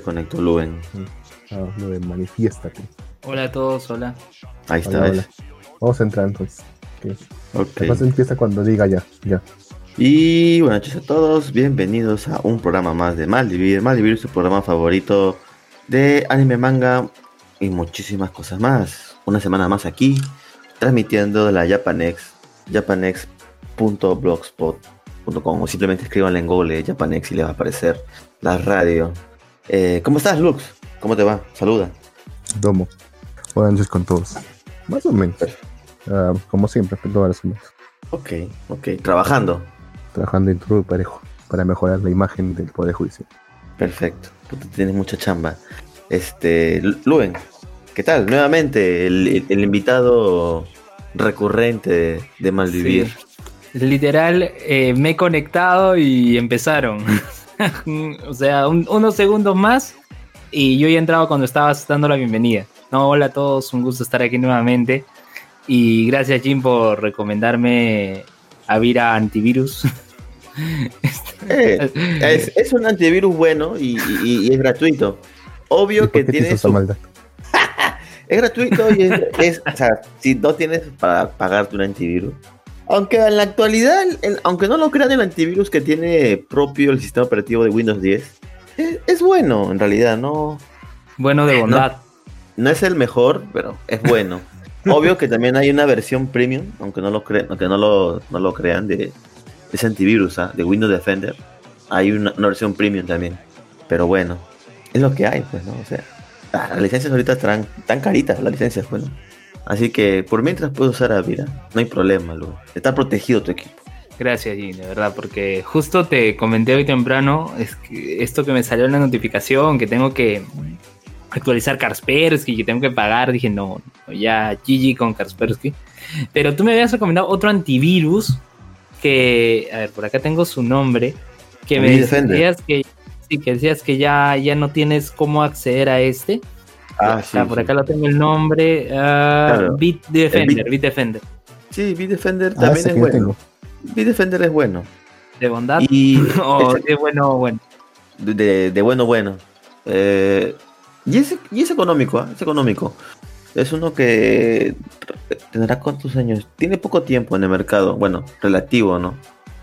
se conectó Luen. Ah, Luen, manifiéstate. Hola a todos, hola. Ahí está. Hola, hola. Vamos a entrar entonces. Okay. Además empieza cuando diga ya, ya. Y buenas noches a todos, bienvenidos a un programa más de Malvivir. Malvivir es su programa favorito de anime, manga y muchísimas cosas más. Una semana más aquí, transmitiendo de la Japanex, japanex.blogspot.com o simplemente escriban en Google Japanex y les va a aparecer la radio. Eh, ¿Cómo estás, Lux? ¿Cómo te va? Saluda. Domo. Buenas noches con todos. Más o menos. Uh, como siempre, todas las semanas. Ok, ok. Trabajando. Trabajando en todo parejo para mejorar la imagen del Poder Judicial. Perfecto. Tú tienes mucha chamba. Este, Luen, ¿qué tal? Nuevamente, el, el, el invitado recurrente de, de Malvivir. Sí. Literal, eh, me he conectado y empezaron. o sea, un, unos segundos más y yo ya he entrado cuando estabas dando la bienvenida. No, hola a todos, un gusto estar aquí nuevamente. Y gracias, Jim, por recomendarme Avira Antivirus. eh, es, es, un antivirus bueno y, y, y es gratuito. Obvio que tiene su... maldad? es gratuito y es, es, o sea, si no tienes para pagarte un antivirus. Aunque en la actualidad, aunque no lo crean, el antivirus que tiene propio el sistema operativo de Windows 10 es, es bueno, en realidad, no. Bueno de bondad. No, no es el mejor, pero es bueno. Obvio que también hay una versión premium, aunque no lo crean, aunque no lo, no lo crean, de, de ese antivirus, ¿eh? de Windows Defender. Hay una, una, versión premium también. Pero bueno, es lo que hay, pues, ¿no? O sea, las licencias ahorita están tan caritas, las licencias, bueno. Así que por mientras puedes usar Avira, no hay problema, luego. Está protegido tu equipo. Gracias, Jim, de verdad, porque justo te comenté hoy temprano es que esto que me salió en la notificación, que tengo que actualizar Kaspersky, que tengo que pagar, dije, no, ya GG con Kaspersky. Pero tú me habías recomendado otro antivirus que, a ver, por acá tengo su nombre, que me decías que, sí, que decías que ya, ya no tienes cómo acceder a este. Ah, sí, ah, por sí. acá lo tengo el nombre, uh, claro. Bitdefender, Bit... Bitdefender. Sí, Bitdefender ah, también es bueno. Bitdefender es bueno. ¿De bondad? Y o de bueno, bueno. De, de bueno, bueno. Eh, y es, y es económico, ¿eh? es económico. Es uno que tendrá cuántos años. Tiene poco tiempo en el mercado. Bueno, relativo, ¿no?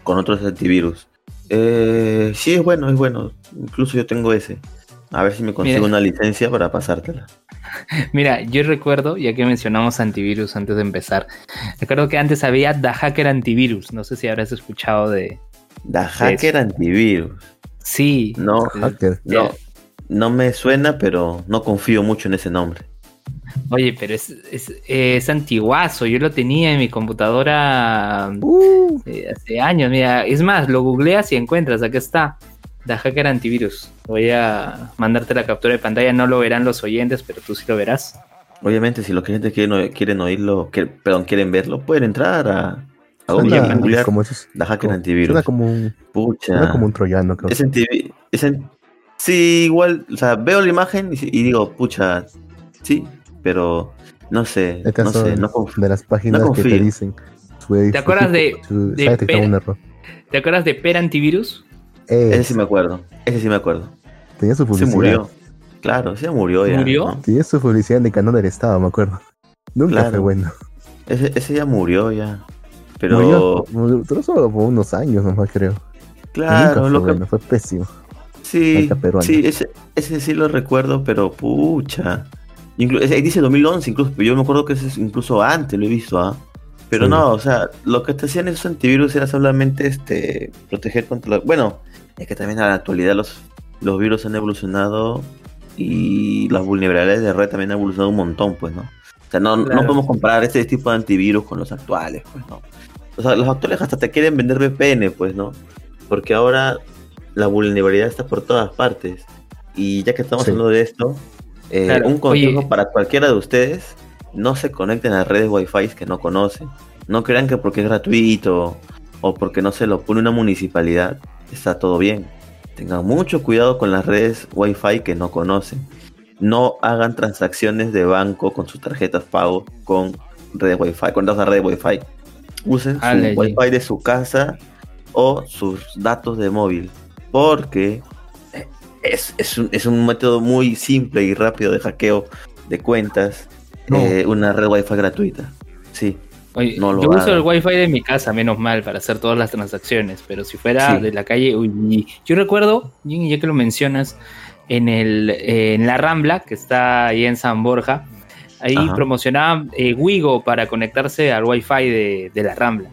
Con otros antivirus. Eh, sí, es bueno, es bueno. Incluso yo tengo ese. A ver si me consigo Mira. una licencia para pasártela. Mira, yo recuerdo, ya que mencionamos antivirus antes de empezar, recuerdo que antes había The Hacker Antivirus. No sé si habrás escuchado de. The Hacker Antivirus. Sí. No, hacker. no, no me suena, pero no confío mucho en ese nombre. Oye, pero es, es, es antiguazo. Yo lo tenía en mi computadora uh. eh, hace años. Mira, es más, lo googleas y encuentras. Acá está. The Hacker Antivirus. Voy a mandarte la captura de pantalla. No lo verán los oyentes, pero tú sí lo verás. Obviamente, si los clientes quieren, quieren oírlo, que, perdón, quieren verlo, pueden entrar a, a Google como The Hacker como, Antivirus. Suena como un, Pucha. Suena como un troyano, creo. Es en, es en, sí, igual, o sea, veo la imagen y, y digo, pucha, sí, pero no sé, no sé, no confío. De las páginas no que te dicen. ¿Te acuerdas de, de per, un error. ¿Te acuerdas de Per Antivirus? Es. Ese sí me acuerdo, ese sí me acuerdo. Tenía su publicidad. Se murió. Claro, se murió ya. ¿Murió? ¿no? Tenía su publicidad en el canal del Estado, me acuerdo. Nunca claro. fue bueno. Ese, ese, ya murió ya. Pero. Murió, duró solo por unos años nomás, creo. Claro, fue lo que. Bueno, fue pésimo. Sí, sí ese, ese sí lo recuerdo, pero pucha. Inclu ese dice 2011, incluso, yo me acuerdo que ese es incluso antes, lo he visto, ¿ah? ¿eh? Pero sí. no, o sea, lo que te hacían esos antivirus era solamente este proteger contra la... Bueno, es que también en la actualidad los, los virus han evolucionado y las vulnerabilidades de red también han evolucionado un montón, pues, ¿no? O sea, no, claro. no podemos comparar este tipo de antivirus con los actuales, pues, ¿no? O sea, los actuales hasta te quieren vender VPN, pues, ¿no? Porque ahora la vulnerabilidad está por todas partes. Y ya que estamos sí. hablando de esto, eh, claro. un consejo Oye. para cualquiera de ustedes, no se conecten a redes wifi que no conocen. No crean que porque es gratuito o porque no se lo pone una municipalidad, está todo bien. Tengan mucho cuidado con las redes wifi que no conocen. No hagan transacciones de banco con sus tarjetas pago con redes wifi, con las redes wifi. Usen Ale, su wifi de su casa o sus datos de móvil. Porque es, es, un, método muy simple y rápido de hackeo de cuentas. Eh, una red wifi gratuita. Sí. Yo uso el wifi de mi casa, menos mal, para hacer todas las transacciones, pero si fuera de la calle, yo recuerdo, ya que lo mencionas, en, el, en la Rambla, que está ahí en San Borja, ahí promocionaban eh, Wigo para conectarse al wifi de, de la Rambla.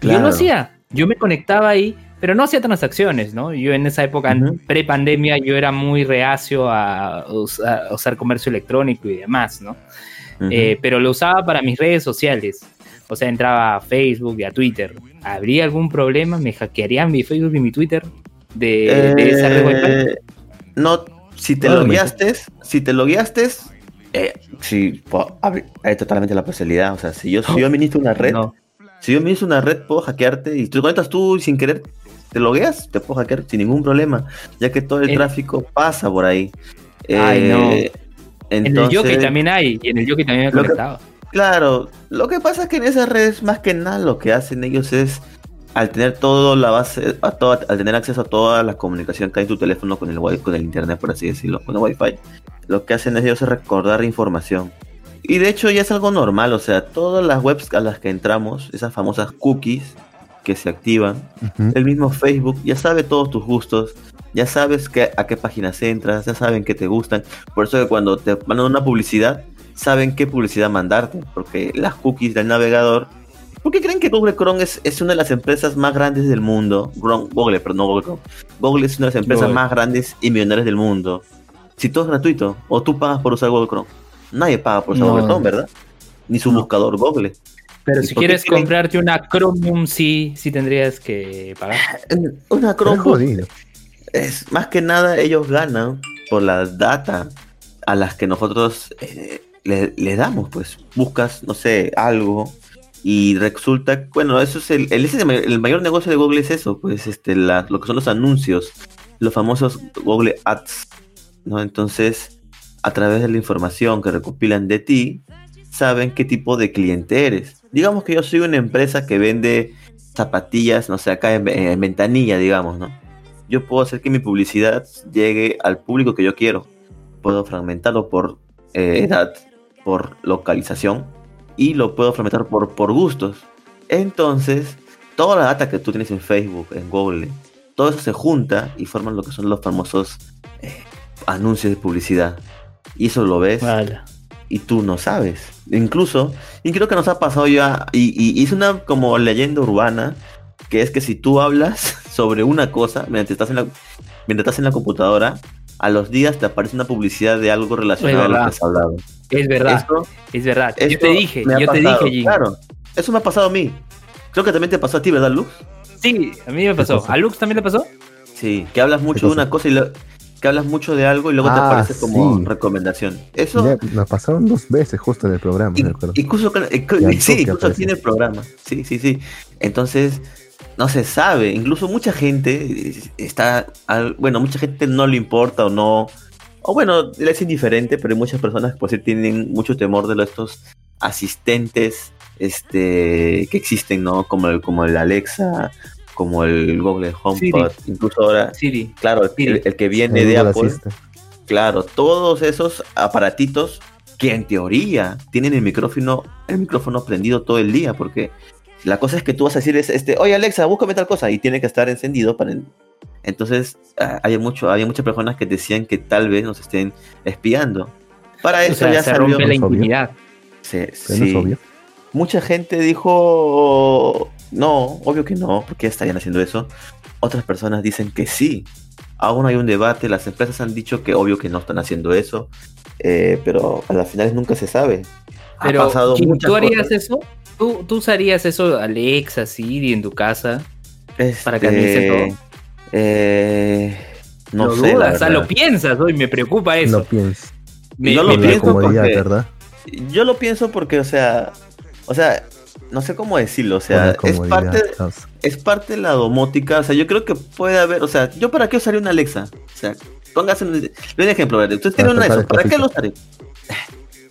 Yo lo hacía, yo me conectaba ahí, pero no hacía transacciones, ¿no? Yo en esa época, pre-pandemia, yo era muy reacio a, usar comercio electrónico y demás, ¿no? Eh, pero lo usaba para mis redes sociales. O sea, entraba a Facebook y a Twitter. ¿Habría algún problema? ¿Me hackearían mi Facebook y mi Twitter de, esa red eh, No, si te lo guiaste, si te lo guiaste, eh, sí, hay totalmente la posibilidad. O sea, si yo, si yo administro una red, si yo administro una red, puedo hackearte y te conectas tú sin querer, te logueas, te puedo hackear sin ningún problema, ya que todo el tráfico pasa por ahí. Ay, no. En el Yoki también hay, y en el Yoki también me he conectado. Claro, lo que pasa es que en esas redes, más que nada, lo que hacen ellos es, al tener todo la base, a al tener acceso a toda la comunicación que hay en tu teléfono con el wifi, con el internet, por así decirlo, con el wifi, lo que hacen ellos es recordar información. Y de hecho ya es algo normal, o sea, todas las webs a las que entramos, esas famosas cookies que se activan, el mismo Facebook ya sabe todos tus gustos, ya sabes que, a qué páginas entras, ya saben qué te gustan. Por eso que cuando te mandan una publicidad, saben qué publicidad mandarte, porque las cookies del navegador. ¿Por qué creen que Google Chrome es, es una de las empresas más grandes del mundo? Google, pero no Google Chrome. Google es una de las empresas más grandes y millonarias del mundo. Si todo es gratuito, o tú pagas por usar Google Chrome. Nadie paga por usar Google Chrome, ¿verdad? Ni su buscador Google. Pero si quieres comprarte una Chromium, sí, sí tendrías que pagar. Una Chromebook es más que nada ellos ganan por la data a las que nosotros eh, le, damos, pues buscas, no sé, algo y resulta, bueno, eso es el, el, mayor negocio de Google es eso, pues este, lo que son los anuncios, los famosos Google Ads, ¿no? Entonces, a través de la información que recopilan de ti, saben qué tipo de cliente eres. Digamos que yo soy una empresa que vende zapatillas, no sé, acá en ventanilla, digamos, ¿no? yo puedo hacer que mi publicidad llegue al público que yo quiero. Puedo fragmentarlo por eh, edad, por localización y lo puedo fragmentar por, por gustos. Entonces, toda la data que tú tienes en Facebook, en Google, todo eso se junta y forman lo que son los famosos eh, anuncios de publicidad. Y eso lo ves y tú no sabes. Incluso, y creo que nos ha pasado ya, y, y, es una como leyenda urbana, que es que si tú hablas sobre una cosa mientras estás en la, mientras estás en la computadora, a los días te aparece una publicidad de algo relacionado a lo que has hablado. Es verdad, es verdad. yo te dije, yo te dije, Claro, eso me ha pasado a mí. Creo que también te pasó a ti, ¿verdad, Lux? Sí, a mí me pasó. ¿A Lux también le pasó? Sí, que hablas mucho de una cosa y que hablas mucho de algo y luego te ah, aparece como recomendación. Eso nos pasaron dos veces justo en el programa, Incluso, sí, incluso aquí en el programa. Sí, sí, sí. Entonces, no se sabe. Incluso mucha gente está, bueno, mucha gente no le importa o no, o bueno, le es indiferente, pero hay muchas personas pues tienen mucho temor de estos asistentes este que existen, ¿no? Como el, como el Alexa, como el Google HomePod, incluso ahora, Siri. claro, El, que viene de Apple, claro, todos esos aparatitos que en teoría tienen el micrófono, el micrófono prendido todo el día, porque la cosa es que tú vas a decir, este, oye Alexa, búscame tal cosa, y tiene que estar encendido para... Entonces, ah, hay, mucho, hay muchas personas que decían que tal vez nos estén espiando. Para eso ya se rompe la intimidad. Sí, sí. Mucha gente dijo, no, obvio que no, porque estarían haciendo eso. Otras personas dicen que sí. Aún hay un debate, las empresas han dicho que obvio que no están haciendo eso, eh, pero a las finales nunca se sabe. Pero, ¿tú harías eso? ¿Tú, ¿Tú, usarías eso, Alexa, Siri, en tu casa? para que este, todo. Eh, no lo sé. Dudas, o sea, lo piensas hoy, me preocupa eso. Lo piensas. yo lo pienso porque, ¿verdad? Yo lo pienso porque, o sea, o sea, no sé cómo decirlo, o sea, es parte, es parte de la domótica, o sea, yo creo que puede haber, o sea, yo para qué usaría una Alexa, o sea, póngase un, un ejemplo, usted tiene una eso, ¿para qué lo usaría?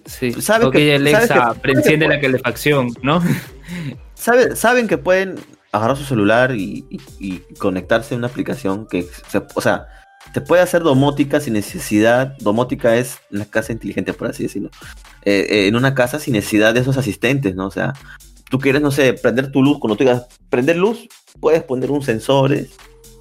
Sí, sabe que, Alexa enciende la calefacción, ¿no? saben que pueden agarrar su celular y, conectarse a una aplicación que, o sea, te puede hacer domótica sin necesidad. Domótica es una casa inteligente, por así decirlo. Eh, eh, en una casa sin necesidad de esos asistentes, ¿no? O sea, tú quieres, no sé, prender tu luz, cuando tú digas prender luz, puedes poner un sensor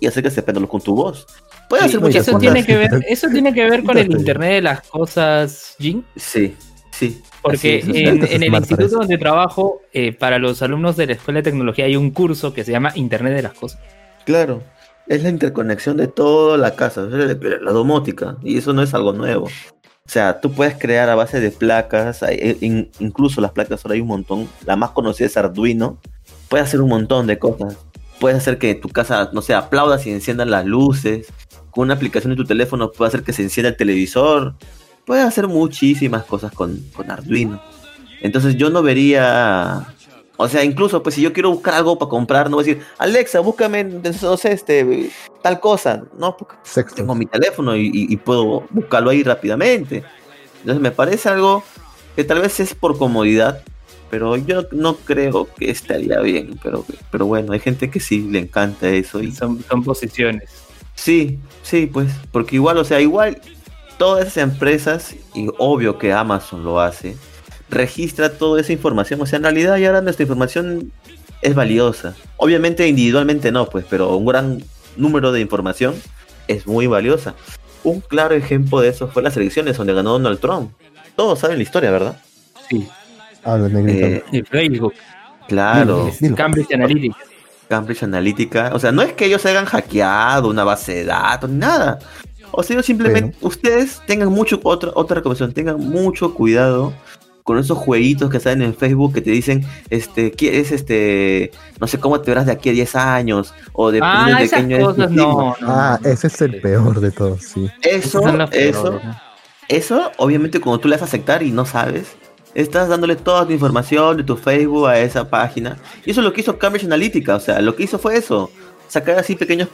y hacer que se prenda luz con tu voz. Puede hacer muchas eso Tiene que ver, eso tiene que ver con el Internet de las cosas, Jin. Sí, sí. Porque en, el instituto donde trabajo, eh, para los alumnos de la Escuela de Tecnología hay un curso que se llama Internet de las Cosas. Claro, es la interconexión de toda la casa, la domótica, y eso no es algo nuevo. O sea, tú puedes crear a base de placas, incluso las placas ahora hay un montón. La más conocida es Arduino. Puedes hacer un montón de cosas. Puedes hacer que tu casa, no sé, aplaudas y enciendan las luces. Con una aplicación de tu teléfono puedes hacer que se encienda el televisor. Puedes hacer muchísimas cosas con, con Arduino. Entonces yo no vería o sea, incluso, pues si yo quiero buscar algo para comprar, no voy a decir, Alexa, búscame, no sé, este, tal cosa. No, porque tengo mi teléfono y, puedo buscarlo ahí rápidamente. Entonces me parece algo que tal vez es por comodidad, pero yo no creo que estaría bien. Pero, pero bueno, hay gente que sí le encanta eso. Y... Son, son posiciones. Sí, sí, pues, porque igual, o sea, igual todas esas empresas, y obvio que Amazon lo hace, registra toda esa información. O sea, en realidad ya ahora nuestra información es valiosa. Obviamente individualmente no, pues, pero un gran número de información es muy valiosa. Un claro ejemplo de eso fue las elecciones donde ganó Donald Trump. Todos saben la historia, ¿verdad? Sí. Ah, eh, Facebook. Claro. Cambridge Analytica. Cambridge Analytica. O sea, no es que ellos hayan hackeado una base de datos, ni nada. O sea, simplemente, ustedes tengan mucho, otra, otra recomendación, tengan mucho cuidado con esos jueguitos que salen en Facebook que te dicen, este, es este, no sé cómo te verás de aquí a 10 años, o de ah, pequeño no, Ah, ese es el peor de todos, sí. Eso, eso, eso, obviamente cuando tú le das a aceptar y no sabes, estás dándole toda tu información de tu Facebook a esa página. Y eso es lo que hizo Cambridge Analytica, o sea, lo que hizo fue eso, sacar así pequeños,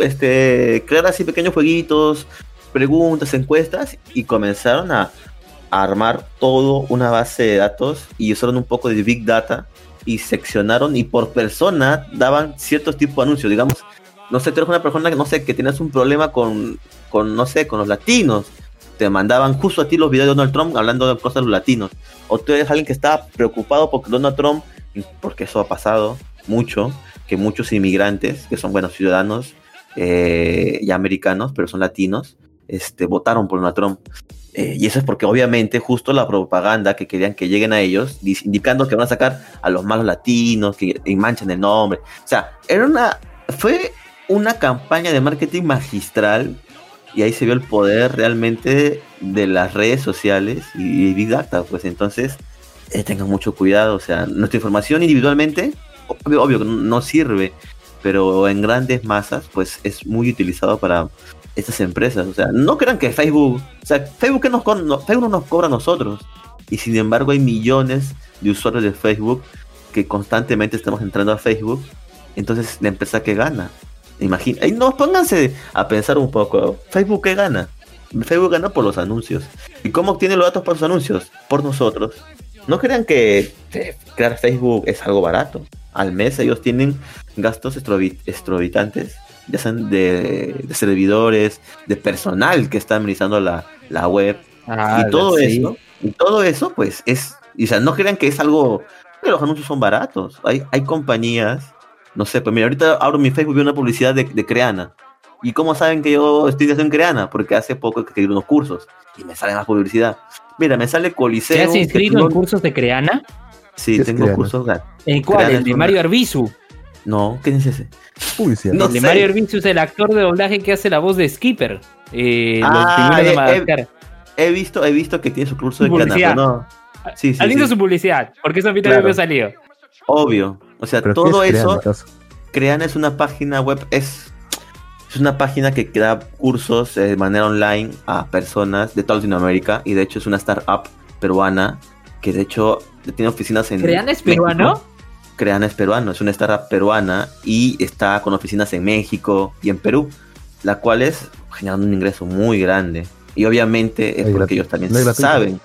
este, crear así pequeños jueguitos, preguntas, encuestas, y comenzaron a armar todo una base de datos y usaron un poco de Big Data y seccionaron y por persona daban ciertos tipos de anuncios, digamos, no sé, tú eres una persona que no sé, que tienes un problema con, con, no sé, con los latinos, te mandaban justo a ti los videos de Donald Trump hablando de cosas de los latinos, o tú eres alguien que está preocupado porque Donald Trump, porque eso ha pasado mucho, que muchos inmigrantes, que son buenos ciudadanos eh, y americanos, pero son latinos, este, votaron por Donald Trump. Eh, y eso es porque obviamente justo la propaganda que querían que lleguen a ellos, indicando que van a sacar a los malos latinos, que manchan el nombre. O sea, era una, fue una campaña de marketing magistral y ahí se vio el poder realmente de las redes sociales y, Big Data. Pues entonces, eh, tengan mucho cuidado. O sea, nuestra información individualmente, obvio, obvio no sirve, pero en grandes masas, pues es muy utilizado para estas empresas. O sea, no crean que Facebook, o sea, Facebook, nos, Facebook no nos cobra a nosotros. Y sin embargo hay millones de usuarios de Facebook que constantemente estamos entrando a Facebook. Entonces, la empresa que gana. Imagina, y no, pónganse a pensar un poco. Facebook que gana. Facebook gana por los anuncios. ¿Y cómo obtiene los datos por los anuncios? Por nosotros. No crean que crear Facebook es algo barato. Al mes ellos tienen gastos exorbitantes ya sean de, servidores, de personal que está administrando la, web. Ah, y todo eso, y todo eso, pues es, o sea, no crean que es algo, que los anuncios son baratos. Hay, hay compañías, no sé, pues mira, ahorita abro mi Facebook y veo una publicidad de, Creana. ¿Y cómo saben que yo estoy en Creana? Porque hace poco que unos cursos y me sale más publicidad. Mira, me sale Coliseo. ¿Te has inscrito en cursos de Creana? Sí, tengo cursos. ¿En cuál? ¿El de Mario Arbizu? No, ¿quién es ese? No de Mario Hervicius, el actor de doblaje que hace la voz de Skipper. Eh, ah, he, visto, he visto que tiene su curso de canal, no. Sí, sí, sí. su publicidad, porque eso claro. había salido. Obvio. O sea, todo eso. Crean es una página web, es, es una página que da cursos de manera online a personas de toda Latinoamérica y de hecho es una startup peruana que de hecho tiene oficinas en. ¿Crean es peruano? Creana es peruano, es una startup peruana y está con oficinas en México y en Perú, la cual es generando un ingreso muy grande. Y obviamente es porque ellos también saben.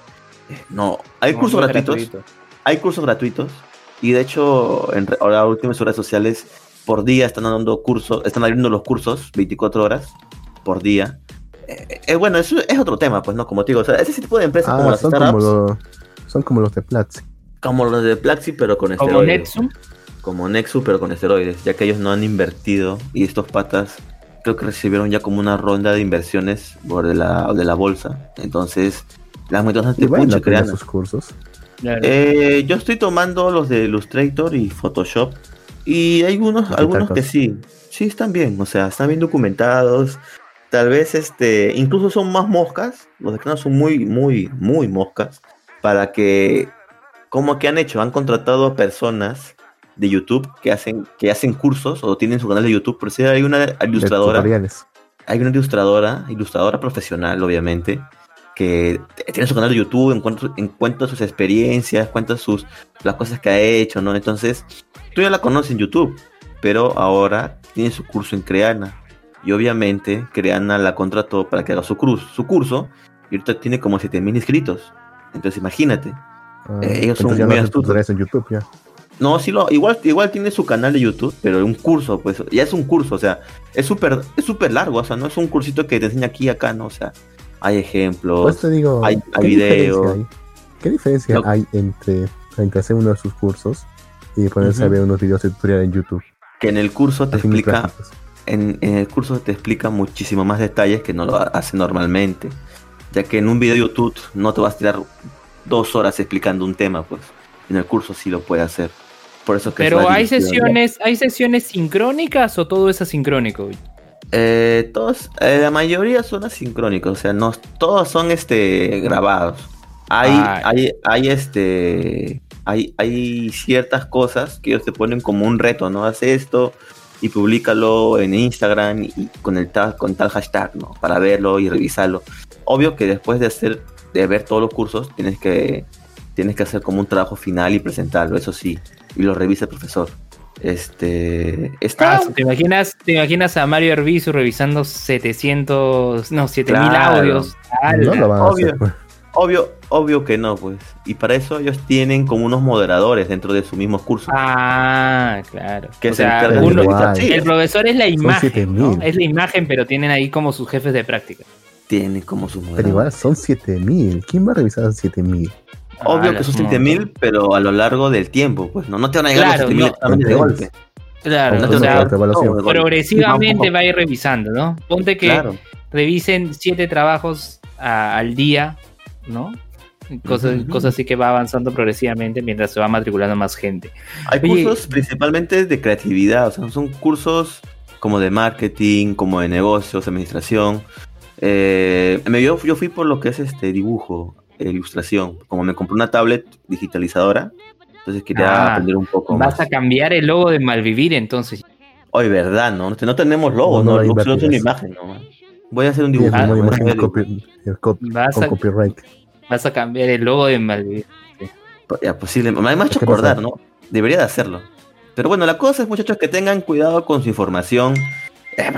No, hay cursos gratuitos. Hay cursos gratuitos. Y de hecho, en, ahora últimas redes sociales, por día están dando cursos, están abriendo los cursos 24 horas por día. Eh, eh, bueno, eso es otro tema, pues, ¿no? Como te digo, o sea, ese tipo de empresas como Ah, las son startups, como, lo- son como los de Platzi. como los de Plaxi, pero con Como esteroides. Como Nexus, pero con esteroides, ya que ellos no han invertido y estos patas creo que recibieron ya como una ronda de inversiones por de la, de la bolsa. Entonces, las pucha, pena crean. sus cursos. Eh, yo estoy tomando los de Illustrator y Photoshop. Y hay unos, ¿Qué algunos que sí, sí están bien, o sea, están bien documentados. Tal vez este, incluso son más moscas, los Canon son muy, muy, muy moscas, para que, como que han hecho, han contratado a personas de YouTube que hacen, que hacen cursos o tienen su canal de YouTube, por si hay una ilustradora. Hay una ilustradora, ilustradora profesional, obviamente, que tiene su canal de YouTube, encuentra, encuentra sus experiencias, cuenta sus las cosas que ha hecho, ¿no? Entonces, tú ya la conoces en YouTube, pero ahora tiene su curso en Creana. Y obviamente, Creana la contrató para que haga su, cruz, su curso, y ahorita tiene como 7000 inscritos. Entonces, imagínate. Ah, Eh, ellos son muy astutos. en YouTube ya. No, sí lo, igual, igual tiene su canal de YouTube, pero un curso, pues, ya es un curso, o sea, es súper, es súper largo, o sea, no es un cursito que te enseña aquí y acá, ¿no? O sea, hay ejemplos. Pues te digo, hay- hay ¿qué diferencia hay? ¿Qué diferencia No. hay entre, entre hacer uno de sus cursos y ponerse a ver unos videos de tutorial en YouTube? que en el curso te explica, en, en el curso te explica muchísimo más detalles que no lo hace normalmente. Ya que en un video de YouTube no te vas a tirar dos horas explicando un tema, pues. En el curso sí lo puede hacer. Por eso que Pero hay sesiones, hay sesiones sincrónicas o todo es asincrónico. Eh, todos, eh, la mayoría son asincrónicos, o sea, no, todos son este grabados. Hay, Ah. hay, hay este, hay, hay ciertas cosas que ellos te ponen como un reto, ¿no? Haz esto y públicalo en Instagram y con el tal, con tal hashtag, ¿no? Para verlo y revisarlo. Obvio que después de hacer, de ver todos los cursos, tienes que, tienes que hacer como un trabajo final y presentarlo, eso sí, y lo revisa el profesor. Este, está, ¿Te imaginas, te imaginas a Mario Arbizu revisando 700, no, 7000 Claro. audios? No lo van a obvio. hacer. pues. Obvio, obvio que no, pues. Y para eso ellos tienen como unos moderadores dentro de sus mismos cursos. Ah, claro. que o se sea, de uno- el profesor es la imagen, 7000. ¿no? Es la imagen, pero tienen ahí como sus jefes de práctica. tienen como sus Pero moderadores. igual son 7000. ¿Quién va a revisar 7000? Obvio Ah, que son un 7000, pero a lo largo del tiempo, pues. No, no te van a llegar Claro, los 7000 no. de golpe. Claro, No o te a sea, golpe. progresivamente va a ir revisando, ¿no? Ponte que Claro. revisen siete trabajos a- al día, ¿no? Cosas, Ujú. cosas así que va avanzando progresivamente mientras se va matriculando más gente. Hay Oye. cursos principalmente de creatividad, o sea, son cursos como de marketing, como de negocios, administración. Eh, me- yo, yo fui por lo que es este dibujo, e ilustración. Como me compré una tablet digitalizadora, entonces quería Ah, aprender un poco Vas más. a cambiar el logo de Malvivir entonces. Hoy, verdad, ¿no? No, no tenemos logo, No, no, solo es una imagen, ¿no? Voy a hacer un Sí, dibujo. voy a hacer con, dibujo. copy- el cop- Vas con a, copyright. Vas a cambiar el logo de Malvivir. Ya, posible. Me ha hecho acordar, ¿no? Debería de hacerlo. Pero bueno, la cosa es, muchachos, que tengan cuidado con su información. Eh,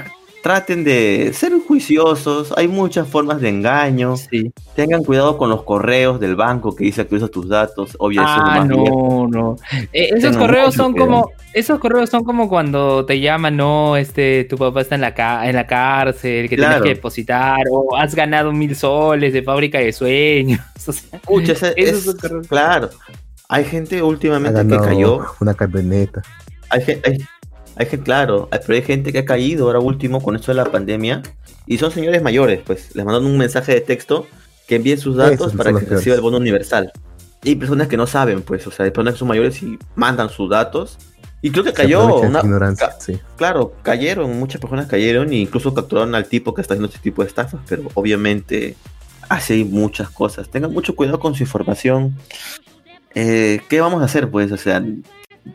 traten de ser juiciosos. Hay muchas formas de engaño. Sí. Tengan cuidado con los correos del banco que dice que usa tus datos. Obvio, eso es lo Ah, viejo. no, no. Eh, esos correos son cuidado. como, esos correos son como cuando te llaman, no, este, tu papá está en la ca- en la cárcel, que Claro. tienes que depositar, o has ganado mil soles de fábrica de sueños. O sea, Escucha, ese- esos es- son correos. claro. Hay gente Ha últimamente que cayó. una camioneta. Hay gente, hay, hay gente, claro, hay- pero hay gente que ha caído ahora último con esto de la pandemia. Y son señores mayores, pues. Les mandan un mensaje de texto que envíen sus datos Esos para que peores. reciba el bono universal. Y hay personas que no saben, pues. O sea, hay personas que son mayores y mandan sus datos. Y creo que cayó, una- ca- sí. claro, cayeron, muchas personas cayeron e incluso capturaron al tipo que está haciendo este tipo de estafas, pero obviamente hace muchas cosas. Tengan mucho cuidado con su información. Eh, ¿Qué vamos a hacer, pues? O sea,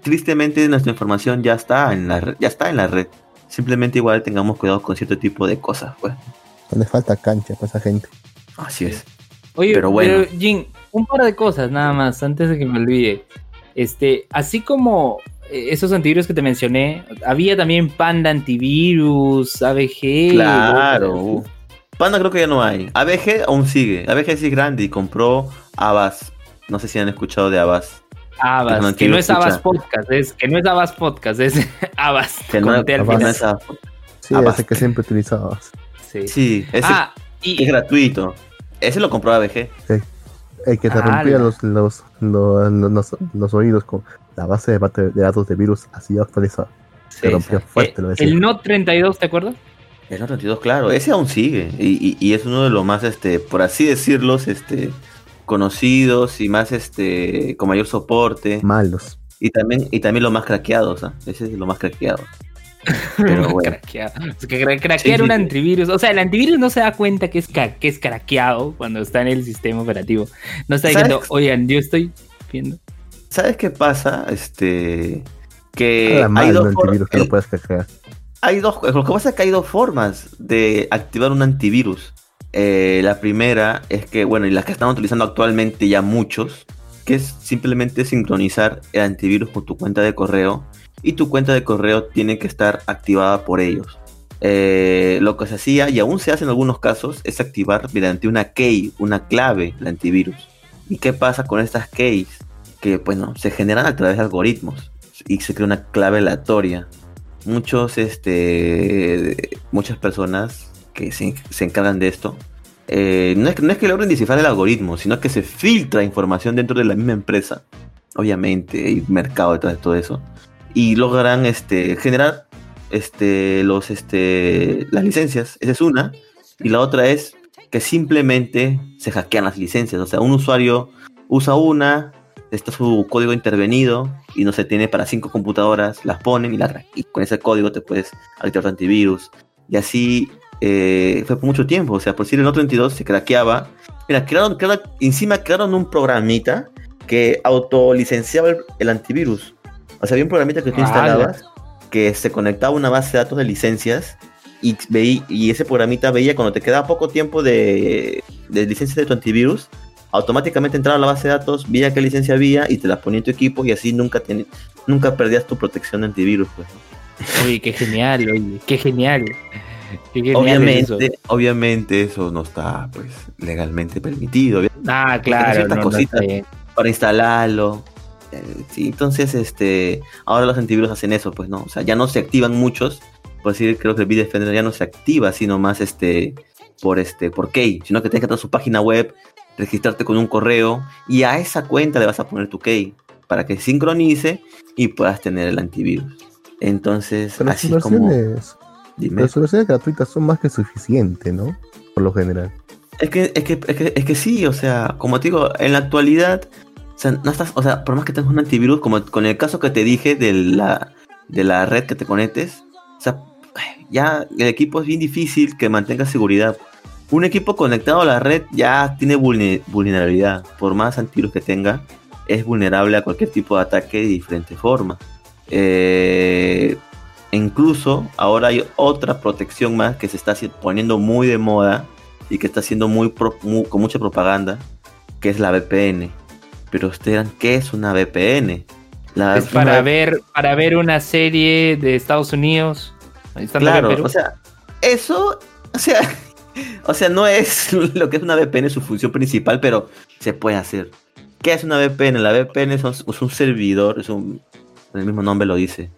tristemente nuestra información ya está en la red, ya está en la red. Simplemente igual tengamos cuidado con cierto tipo de cosas, pues. No le falta cancha para esa gente. Así es. Oye, Pero pero bueno. Jin, un par de cosas nada más, antes de que me olvide. Este, así como eh, esos antivirus que te mencioné, había también Panda Antivirus, ABG. Claro. Panda creo que ya no hay. ABG aún sigue. ABG sí es grande y compró Avast. No sé si han escuchado de Avast. Con que no es escucha. Podcast, es que no es Avas Podcast, es Avas. Que con no, final. es. Sí, ese que siempre utilizabas. Sí, ese, ah, es gratuito. Ese lo compró ABG. Sí. El que te ah, rompía los, los, los, los, oídos con la base de, datos de virus así actualizada. Se rompía fuerte. Eh, el Note 32, ¿te acuerdas? El Note 32, claro, ese aún sigue. Y, y, es uno de los más, este, por así decirlo, este, conocidos y más, este, con mayor soporte. Malos. Y también, y también los más craqueados, ¿ah? Ese es lo más craqueado. Pero bueno. Es que craquear un antivirus. O sea, el antivirus no se da cuenta que es, que es craqueado cuando está en el sistema operativo. No está diciendo, oigan, yo estoy viendo. ¿Sabes qué pasa? Este. Que hay dos antivirus que lo puedes craquear. Hay dos. Lo que pasa es que hay dos formas de activar un antivirus. Eh, la primera es que, bueno, y las que están utilizando actualmente ya muchos, que es simplemente sincronizar el antivirus con tu cuenta de correo y tu cuenta de correo tiene que estar activada por ellos. Eh, lo que se hacía y aún se hace en algunos casos es activar mediante una key, una clave, el antivirus. ¿Y qué pasa con estas keys? Que bueno, se generan a través de algoritmos y se crea una clave aleatoria. Muchos, este, muchas personas que se, encargan de esto, eh, no, es, no es que logren descifrar el algoritmo, sino que se filtra información dentro de la misma empresa. Obviamente hay mercado detrás de todo eso y logran este, generar este, los, este, las licencias. Esa es una. Y la otra es que simplemente se hackean las licencias. O sea, un usuario usa una, está su código intervenido y no se tiene para cinco computadoras, las ponen y, la, con ese código te puedes activar tu antivirus. Y así eh, fue por mucho tiempo. O sea, por decir en otro 22 se craqueaba. Mira, crearon, encima crearon un programita que autolicenciaba el antivirus. O sea, había un programita que tú instalabas que se conectaba a una base de datos de licencias y, y ese programita veía cuando te quedaba poco tiempo de, de licencias de tu antivirus, automáticamente entraba a la base de datos, veía qué licencia había y te la ponía en tu equipo y así nunca, nunca perdías tu protección de antivirus. Pues, Uy, qué genial, oye, qué genial. Obviamente, eso. obviamente eso no está pues legalmente permitido. Ah, claro. cositas para instalarlo. Eh, sí, entonces, este, ahora los antivirus hacen eso, pues, ¿no? O sea, ya no se activan muchos, por decir, creo que el Bitdefender ya no se activa, sino más, este, por, este, por key, sino que tienes que entrar a su página web, registrarte con un correo, y a esa cuenta le vas a poner tu key, para que sincronice y puedas tener el antivirus. Entonces, así como... Las soluciones gratuitas son más que suficientes, ¿no? Por lo general. Es que, es que, es que, es que sí, o sea, como te digo, en la actualidad o sea, no estás, o sea, por más que tengas un antivirus, como con el caso que te dije de la, de la red que te conectes, o sea, ya el equipo es bien difícil que mantenga seguridad. Un equipo conectado a la red ya tiene vulnerabilidad. Por más antivirus que tenga, es vulnerable a cualquier tipo de ataque de diferente forma. Eh, incluso ahora hay otra protección más que se está poniendo muy de moda y que está siendo muy, muy con mucha propaganda, que es la VPN pero ustedes ¿qué es una VPN? es para ver para ver una serie de Estados Unidos. claro, o sea, eso, o sea, o sea, no es lo que es una VPN su función principal, pero se puede hacer. ¿Qué es una VPN? La VPN es un, servidor, es un, el mismo nombre lo dice,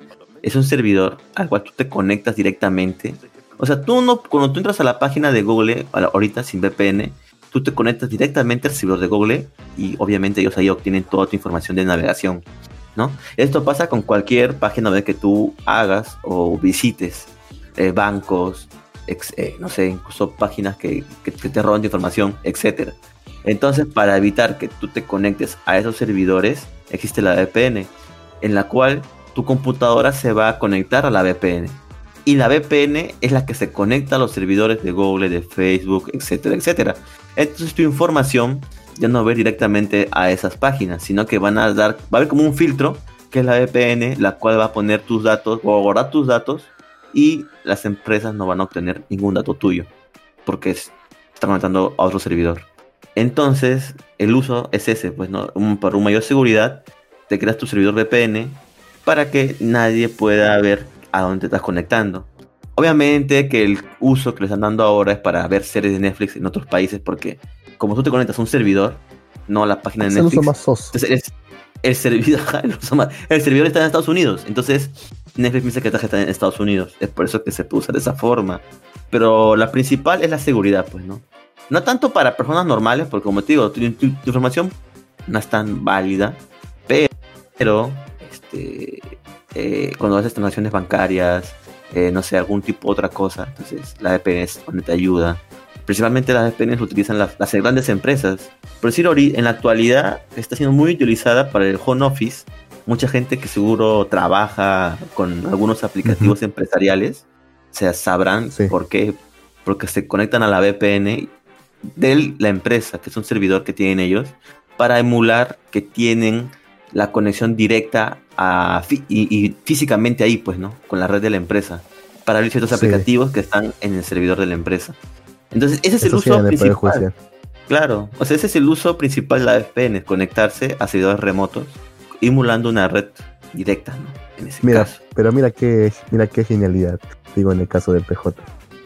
es un servidor al cual tú te conectas directamente. O sea, tú no, cuando tú entras a la página de Google, ahorita sin VPN, tú te conectas directamente al servidor de Google y obviamente ellos ahí obtienen toda tu información de navegación. ¿no? Esto pasa con cualquier página web que tú hagas o visites, eh, bancos, eh, no sé, incluso páginas que, te roban de información, etc. Entonces, para evitar que tú te conectes a esos servidores, existe la VPN, en la cual tu computadora se va a conectar a la VPN. Y la VPN es la que se conecta a los servidores de Google, de Facebook, etcétera, etcétera. Entonces tu información ya no va a ir directamente a esas páginas, sino que van a dar, va a haber como un filtro, que es la VPN, la cual va a poner tus datos o guardar tus datos y las empresas no van a obtener ningún dato tuyo, porque están conectando a otro servidor. Entonces, el uso es ese, pues no, para una mayor seguridad, te creas tu servidor VPN para que nadie pueda ver a dónde te estás conectando. Obviamente que el uso que le están dando ahora es para ver series de Netflix en otros países, porque como tú te conectas a un servidor, no a la página de Netflix. más el servidor, el servidor está en Estados Unidos. Entonces, Netflix piensa que está en Estados Unidos. Es por eso que se puede usar de esa forma. Pero la principal es la seguridad, pues, ¿no? No tanto para personas normales, porque como te digo, tu, información no es tan válida, pero este, eh, cuando haces transacciones bancarias, eh, no sé, algún tipo de otra cosa, entonces la VPN es donde te ayuda. Principalmente las VPN lo utilizan las, las grandes empresas. Por decir, en la actualidad está siendo muy utilizada para el home office. Mucha gente que seguro trabaja con algunos aplicativos empresariales, se sabrán por qué, porque se conectan a la VPN de la empresa, que es un servidor que tienen ellos, para emular que tienen la conexión directa a, y, físicamente ahí, pues, ¿no? Con la red de la empresa, para abrir ciertos aplicativos que están en el servidor de la empresa. Entonces, ese es el uso principal. Claro, o sea, ese es el uso principal de la VPN, conectarse a servidores remotos, emulando una red directa, ¿no? En ese mira, pero mira qué, mira qué genialidad, digo en el caso del PJ.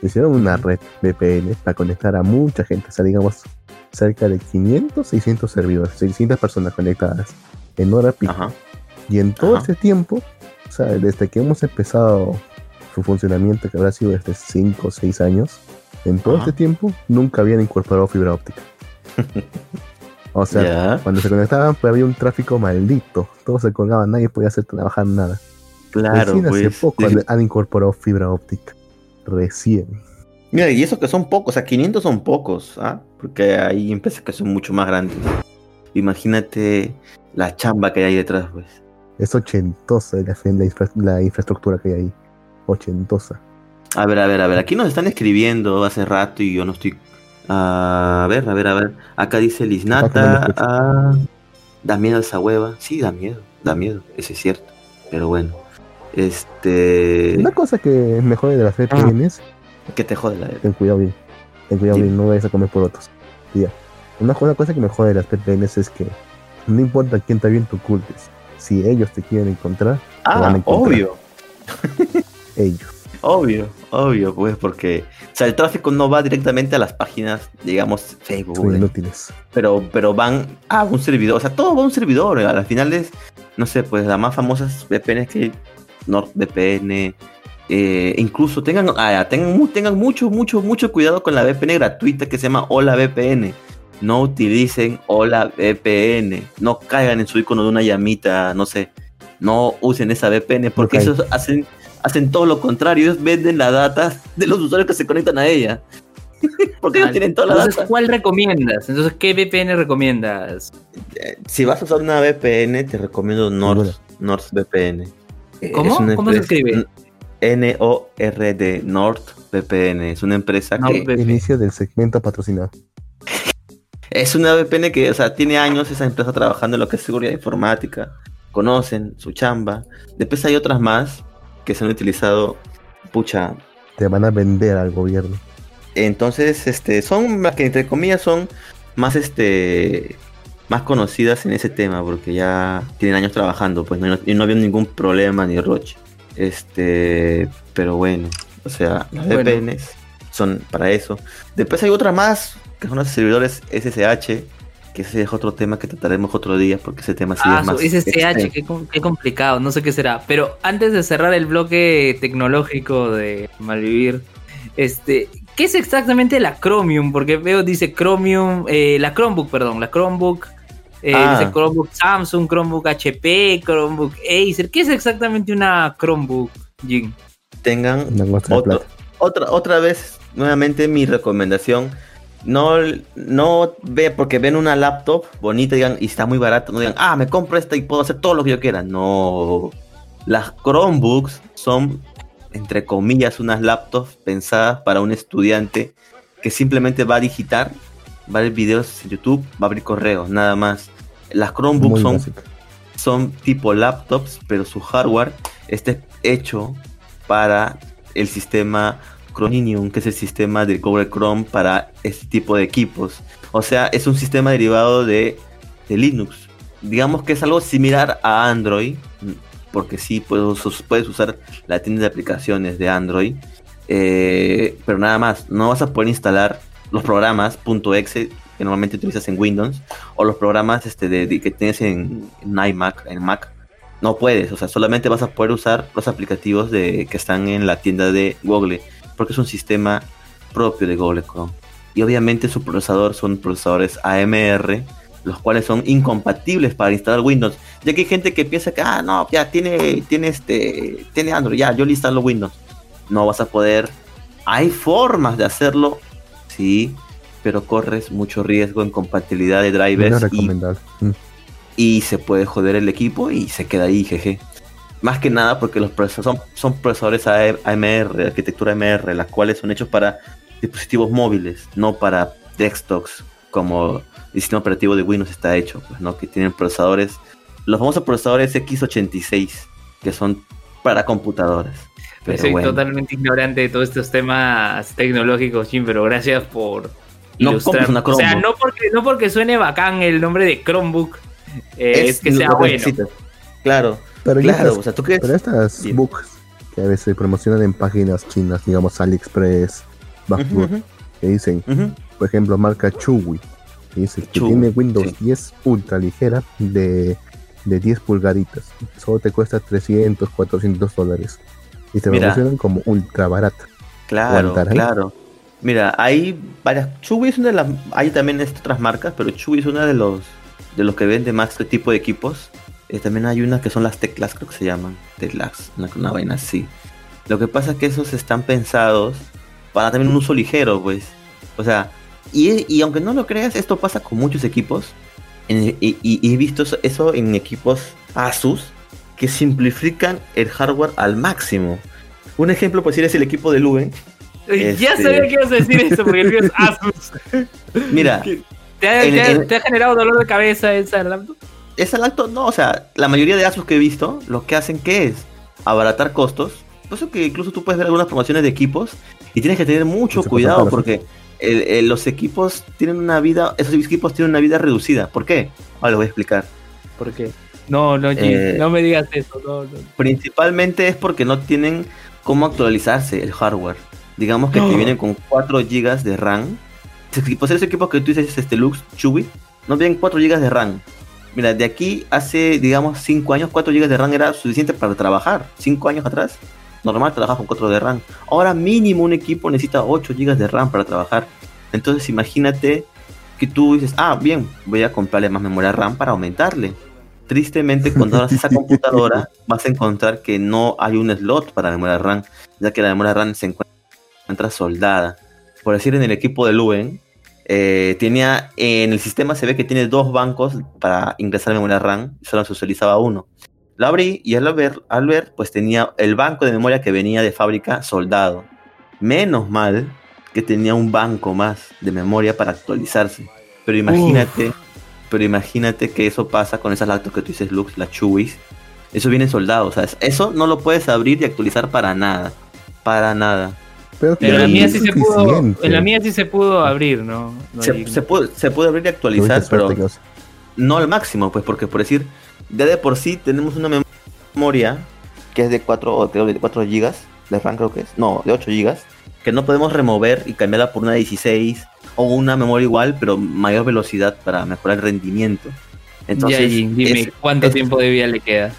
Hicieron una red VPN para conectar a mucha gente, o sea, digamos, cerca de 500, 600 servidores, 600 personas conectadas en hora pico. Y en todo este tiempo, o sea, desde que hemos empezado su funcionamiento, que habrá sido desde 5 o 6 años, en todo este tiempo nunca habían incorporado fibra óptica. o sea, cuando se conectaban pues había un tráfico maldito. Todos se colgaban, nadie podía hacer trabajar nada. Claro, Recién hace pues, poco han incorporado fibra óptica. Recién. Mira, y eso que son pocos, o sea, 500 son pocos, ¿ah? Porque hay empresas que son mucho más grandes. Imagínate la chamba que hay detrás, pues. Es ochentosa la, infraestructura que hay ahí. Ochentosa. A ver, a ver, a ver. Aquí nos están escribiendo hace rato y yo no estoy. a ver, a ver, a ver. Acá dice Lisnata. Ah, da miedo esa hueva. Sí, da miedo. Da miedo. Eso es cierto. Pero bueno. Este. Una cosa que me jode de las VPNs. Ah, que te jode la Ten cuidado bien. Ten cuidado bien. No vayas a comer por otros. Una, cosa que me jode de las VPNs es que no importa quién te bien tu ocultes. Si ellos te quieren encontrar, ah, van a encontrar. obvio. ellos. Obvio, obvio, pues porque, o sea, el tráfico no va directamente a las páginas, digamos, Facebook. Muy inútiles. Pero, pero van a un servidor, o sea, todo va a un servidor. Al final es, no sé, pues las más famosas VPN que NordVPN, eh, incluso tengan, ah, tengan, tengan mucho, mucho, mucho cuidado con la VPN gratuita que se llama Hola VPN no utilicen Hola VPN, no caigan en su icono de una llamita, no sé, no usen esa VPN porque eso hacen, hacen todo lo contrario, ellos venden la data de los usuarios que se conectan a ella. porque ellos tienen toda la Entonces, ¿cuál recomiendas? Entonces, ¿qué VPN recomiendas? Eh, si vas a usar una VPN, te recomiendo NordVPN. ¿Cómo? ¿Cómo se escribe? N-O-R-D, NordVPN. Es una empresa que. Inicio del segmento patrocinado. Es una VPN que, o sea, tiene años esa empresa trabajando en lo que es seguridad informática. Conocen su chamba. Después hay otras más que se han utilizado, pucha. Te van a vender al gobierno. Entonces, este, son las que entre comillas son más este más conocidas en ese tema porque ya tienen años trabajando, pues no, y no había ningún problema ni roche. Este, pero bueno, o sea, las VPNs son para eso. Después hay otra más que son los servidores SSH, que ese es otro tema que trataremos otro día, porque ese tema sí ah, es más. SSH, qué, qué, complicado, no sé qué será. Pero antes de cerrar el bloque tecnológico de Malvivir, este, ¿qué es exactamente la Chromium? Porque veo, dice Chromium, eh, la Chromebook, perdón, la Chromebook. Eh, ah. Dice Chromebook Samsung, Chromebook HP, Chromebook Acer. ¿Qué es exactamente una Chromebook, Jin? Tengan otra, otra vez, nuevamente mi recomendación no, no ve porque ven una laptop bonita digan, y está muy barato, no digan, ah, me compro esta y puedo hacer todo lo que yo quiera. No. Las Chromebooks son, entre comillas, unas laptops pensadas para un estudiante que simplemente va a digitar, va a ver videos en YouTube, va a abrir correos, nada más. Las Chromebooks son, son tipo laptops, pero su hardware está hecho para el sistema Que es el sistema de Google Chrome para este tipo de equipos. O sea, es un sistema derivado de, Linux. Digamos que es algo similar a Android, porque sí puedes, puedes usar la tienda de aplicaciones de Android, eh, pero nada más, no vas a poder instalar los programas .exe que normalmente utilizas en Windows o los programas este, de, que tienes en, en iMac, en Mac no puedes, o sea, solamente vas a poder usar los aplicativos de, que están en la tienda de Google, porque es un sistema propio de Google Chrome. Y obviamente su procesador son procesadores AMR, los cuales son incompatibles para instalar Windows. Ya que hay gente que piensa que, ah, no, ya tiene, tiene este, tiene Android, ya, yo le instalo Windows. No vas a poder. Hay formas de hacerlo, sí, pero corres mucho riesgo en compatibilidad de drivers. y, mm. y, se puede joder el equipo y se queda ahí, jeje. Más que nada porque los procesadores son, son procesadores AMR, arquitectura AMR, las cuales son hechos para dispositivos móviles, no para desktops como el sistema operativo de Windows está hecho, pues, ¿no? Que tienen procesadores, los famosos procesadores x86, que son para computadoras. soy totalmente ignorante de todos estos temas tecnológicos, Jim, pero gracias por ilustrar. o sea, no porque, no porque suene bacán el nombre de Chromebook, eh, es, que sea bueno. Claro, pero claro, o sea, ¿tú crees? Pero estas books que a veces se promocionan en páginas chinas, digamos AliExpress, que dicen, por ejemplo, marca Chewy, que dice que tiene Windows 10 ultra ligera de, de 10 pulgaditas. Solo te cuesta 300, 400 dólares. Y te promocionan como ultra barata. Claro, claro. Mira, hay varias. Chewy es una de las. Hay también otras marcas, pero Chewy es una de los de los que vende más este tipo de equipos. Eh, también hay unas que son las teclas, creo que se llaman. Teclas, una, una vaina así. Lo que pasa es que esos están pensados para también un uso ligero, pues. O sea, y, aunque no lo creas, esto pasa con muchos equipos. y, he visto eso, en equipos Asus que simplifican el hardware al máximo. Un ejemplo, pues, es el equipo de Luen. Ya este, sabía que ibas a decir eso, porque el mío es Asus. Mira. ¿Te ha, generado dolor de cabeza esa laptop? Esa laptop, no, o sea, la mayoría de Asus que he visto, lo que hacen que es abaratar costos. Por eso que incluso tú puedes ver algunas promociones de equipos y tienes que tener mucho cuidado porque los equipos tienen una vida, esos equipos tienen una vida reducida. ¿Por qué? Ahora lo voy a explicar. ¿Por qué? No, no, eh, no me digas eso. Principalmente es porque no tienen cómo actualizarse el hardware. Digamos que te vienen con 4 GB de RAM. Pues ese equipo que tú dices, este Lux, Chewy, no tienen 4 GB de RAM. Mira, de aquí hace, digamos, 5 años, 4 GB de RAM era suficiente para trabajar. 5 años atrás normal trabaja con 4 de RAM. Ahora mínimo un equipo necesita 8 GB de RAM para trabajar. Entonces imagínate que tú dices, ah, bien, voy a comprarle más memoria RAM para aumentarle. Tristemente, cuando abras esa computadora, vas a encontrar que no hay un slot para memoria RAM, ya que la memoria RAM se encuentra soldada. Por decir, en el equipo de Luen, eh, tenía, en el sistema se ve que tiene dos bancos para ingresar memoria RAM, solo se utilizaba uno. Lo abrí y al ver, al ver, pues tenía el banco de memoria que venía de fábrica soldado. Menos mal que tenía un banco más de memoria para actualizarse. Pero imagínate, pero imagínate que eso pasa con esas laptops que tú dices Lux, las Chewies. Eso viene soldado, ¿sabes? Eso no lo puedes abrir y actualizar para nada. Para nada. Pero, en la mía sí se pudo, en la mía sí se pudo abrir, ¿no? se, se, puede, se puede abrir y actualizar, pero no al máximo, pues porque por decir, ya de por sí tenemos una memoria que es de 4, de 4 GB de RAM creo que es, no, de 8 GB, que no podemos remover y cambiarla por una 16 o una memoria igual, pero mayor velocidad para mejorar el rendimiento. Entonces, dime, ¿cuánto tiempo de vida le queda?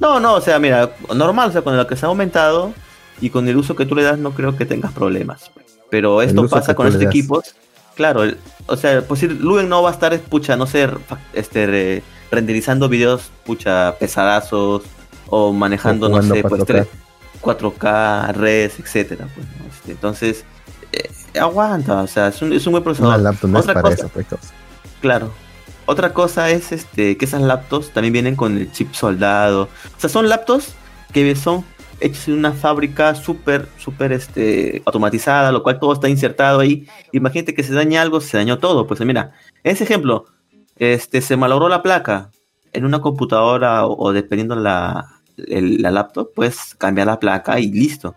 No, no, o sea, mira, normal, o sea, con lo que se ha aumentado y con el uso que tú le das, no creo que tengas problemas. Pero esto pasa con estos equipos. Claro, o sea, pues si Luen no va a estar, pucha, no sé, este, renderizando videos, pucha, pesadazos o manejando, no sé, 4K. pues 4K, res, etcétera. Pues, este, entonces, eh, aguanta, o sea, es un, es un buen procesador. Otra cosa, pues, Claro. Otra cosa es este que esas laptops también vienen con el chip soldado. O sea, son laptops que son hechos en una fábrica súper, súper este, automatizada, lo cual todo está insertado ahí. Imagínate que se daña algo, se dañó todo. Pues mira, ese ejemplo, este, se malogró la placa en una computadora o, dependiendo la, la laptop, pues cambiar la placa y listo.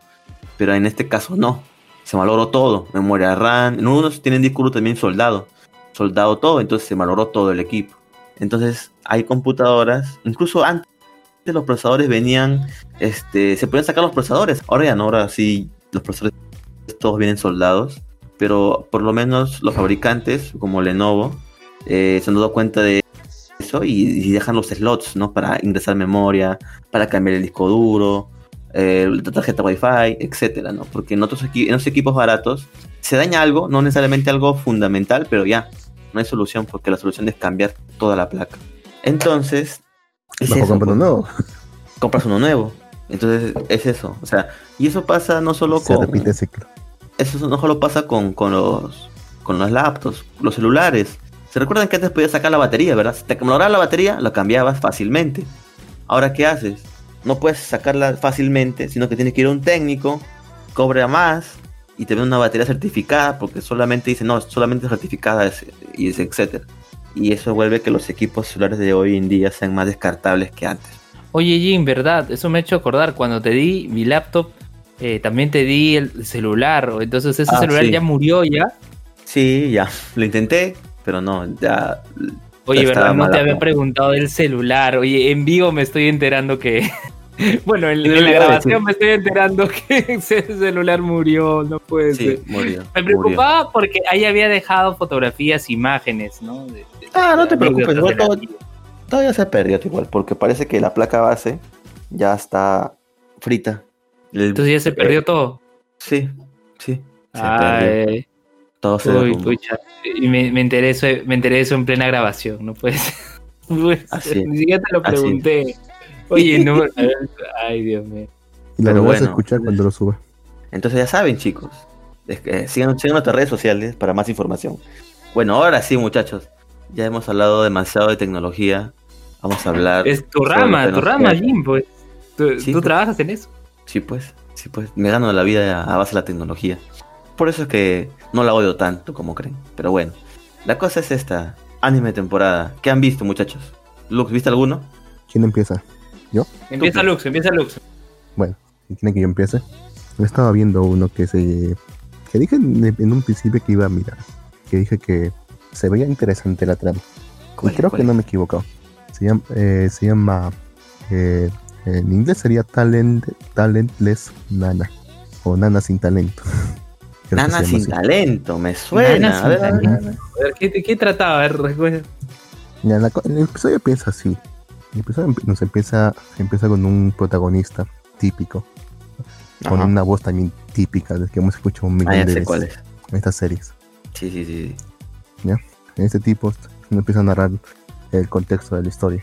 Pero en este caso no. Se malogró todo. Memoria RAM. En unos tienen disco también soldado. Soldado todo. Entonces se malogró todo el equipo. Entonces hay computadoras. Incluso antes los procesadores venían. Este. Se podían sacar los procesadores. Ahora ya no. Ahora sí. Los procesadores todos vienen soldados. Pero por lo menos los fabricantes, como Lenovo, eh, se han dado cuenta de eso y, dejan los slots, ¿no? Para ingresar memoria, para cambiar el disco duro, eh, la tarjeta Wi-Fi, etcétera, ¿no? Porque en otros en los equipos baratos se daña algo, no necesariamente algo fundamental, pero ya, no hay solución porque la solución es cambiar toda la placa. Entonces, es eso, compras uno pues. nuevo. Compras uno nuevo. Entonces, es eso. O sea, y eso pasa no solo Se con. repite ciclo. Eso no solo pasa con, con los con los laptops, los celulares. Se recuerdan que antes podías sacar la batería, ¿verdad? Si te malograba la batería, la cambiabas fácilmente. Ahora, ¿qué haces? No puedes sacarla fácilmente, sino que tienes que ir a un técnico, cobra más y te ve una batería certificada, porque solamente dice, no, solamente certificada y es etcétera. Y eso vuelve que los equipos celulares de hoy en día sean más descartables que antes. Oye, Jim, ¿verdad? Eso me ha hecho acordar. Cuando te di mi laptop, eh, también te di el celular. Entonces ese ah, celular ya murió ya. Sí, ya. Lo intenté, pero no, ya. Oye, ¿verdad? No te había preguntado del celular. Oye, en vivo me estoy enterando que. bueno, en, la grabación me estoy enterando que ese celular murió. No puede sí, ser. Murió, me preocupaba porque ahí había dejado fotografías, imágenes, ¿no? Ah, no te preocupes. todavía se perdió igual, porque parece que la placa base ya está frita. Entonces ya se perdió todo. Sí, sí. Se Ay. Todo se Uy, pucha. Y me, me, enteré eso, me enteré eso en plena grabación, no puede ser. Ni siquiera te lo pregunté. Oye, no. Ay, Dios mío. Y lo vas a escuchar cuando lo suba. Entonces ya saben, chicos. Es que sigan, sigan nuestras redes sociales para más información. Bueno, ahora sí, muchachos. Ya hemos hablado demasiado de tecnología. Vamos a hablar. Es tu rama, tu rama, Jim, pues. ¿Tú, ¿tú pues. trabajas en eso? Sí, pues. Sí, pues. Me gano la vida a base de la tecnología. Por eso es que no la odio tanto como creen. Pero bueno, la cosa es esta. Anime temporada. ¿Qué han visto, muchachos? Lux, ¿viste alguno? ¿Quién empieza? ¿Yo? Empieza Lux, empieza Lux. Bueno, ¿quieren que yo empiece? Yo estaba viendo uno que se... Que dije en, un principio que iba a mirar. Que dije que se veía interesante la trama. Y creo que no me he equivocado. Se llama... Eh, se llama eh, en inglés sería talent, Talentless Nana. O Nana sin talento. Nana sin talento, me suena. A ver, a ver, ¿qué, trataba? A ver, el episodio empieza así. El episodio nos empieza, empieza con un protagonista típico. Con una voz también típica de que hemos escuchado un millón ah, de veces en estas series. Sí, sí, sí. ¿Ya? Este tipo empieza a narrar el contexto de la historia.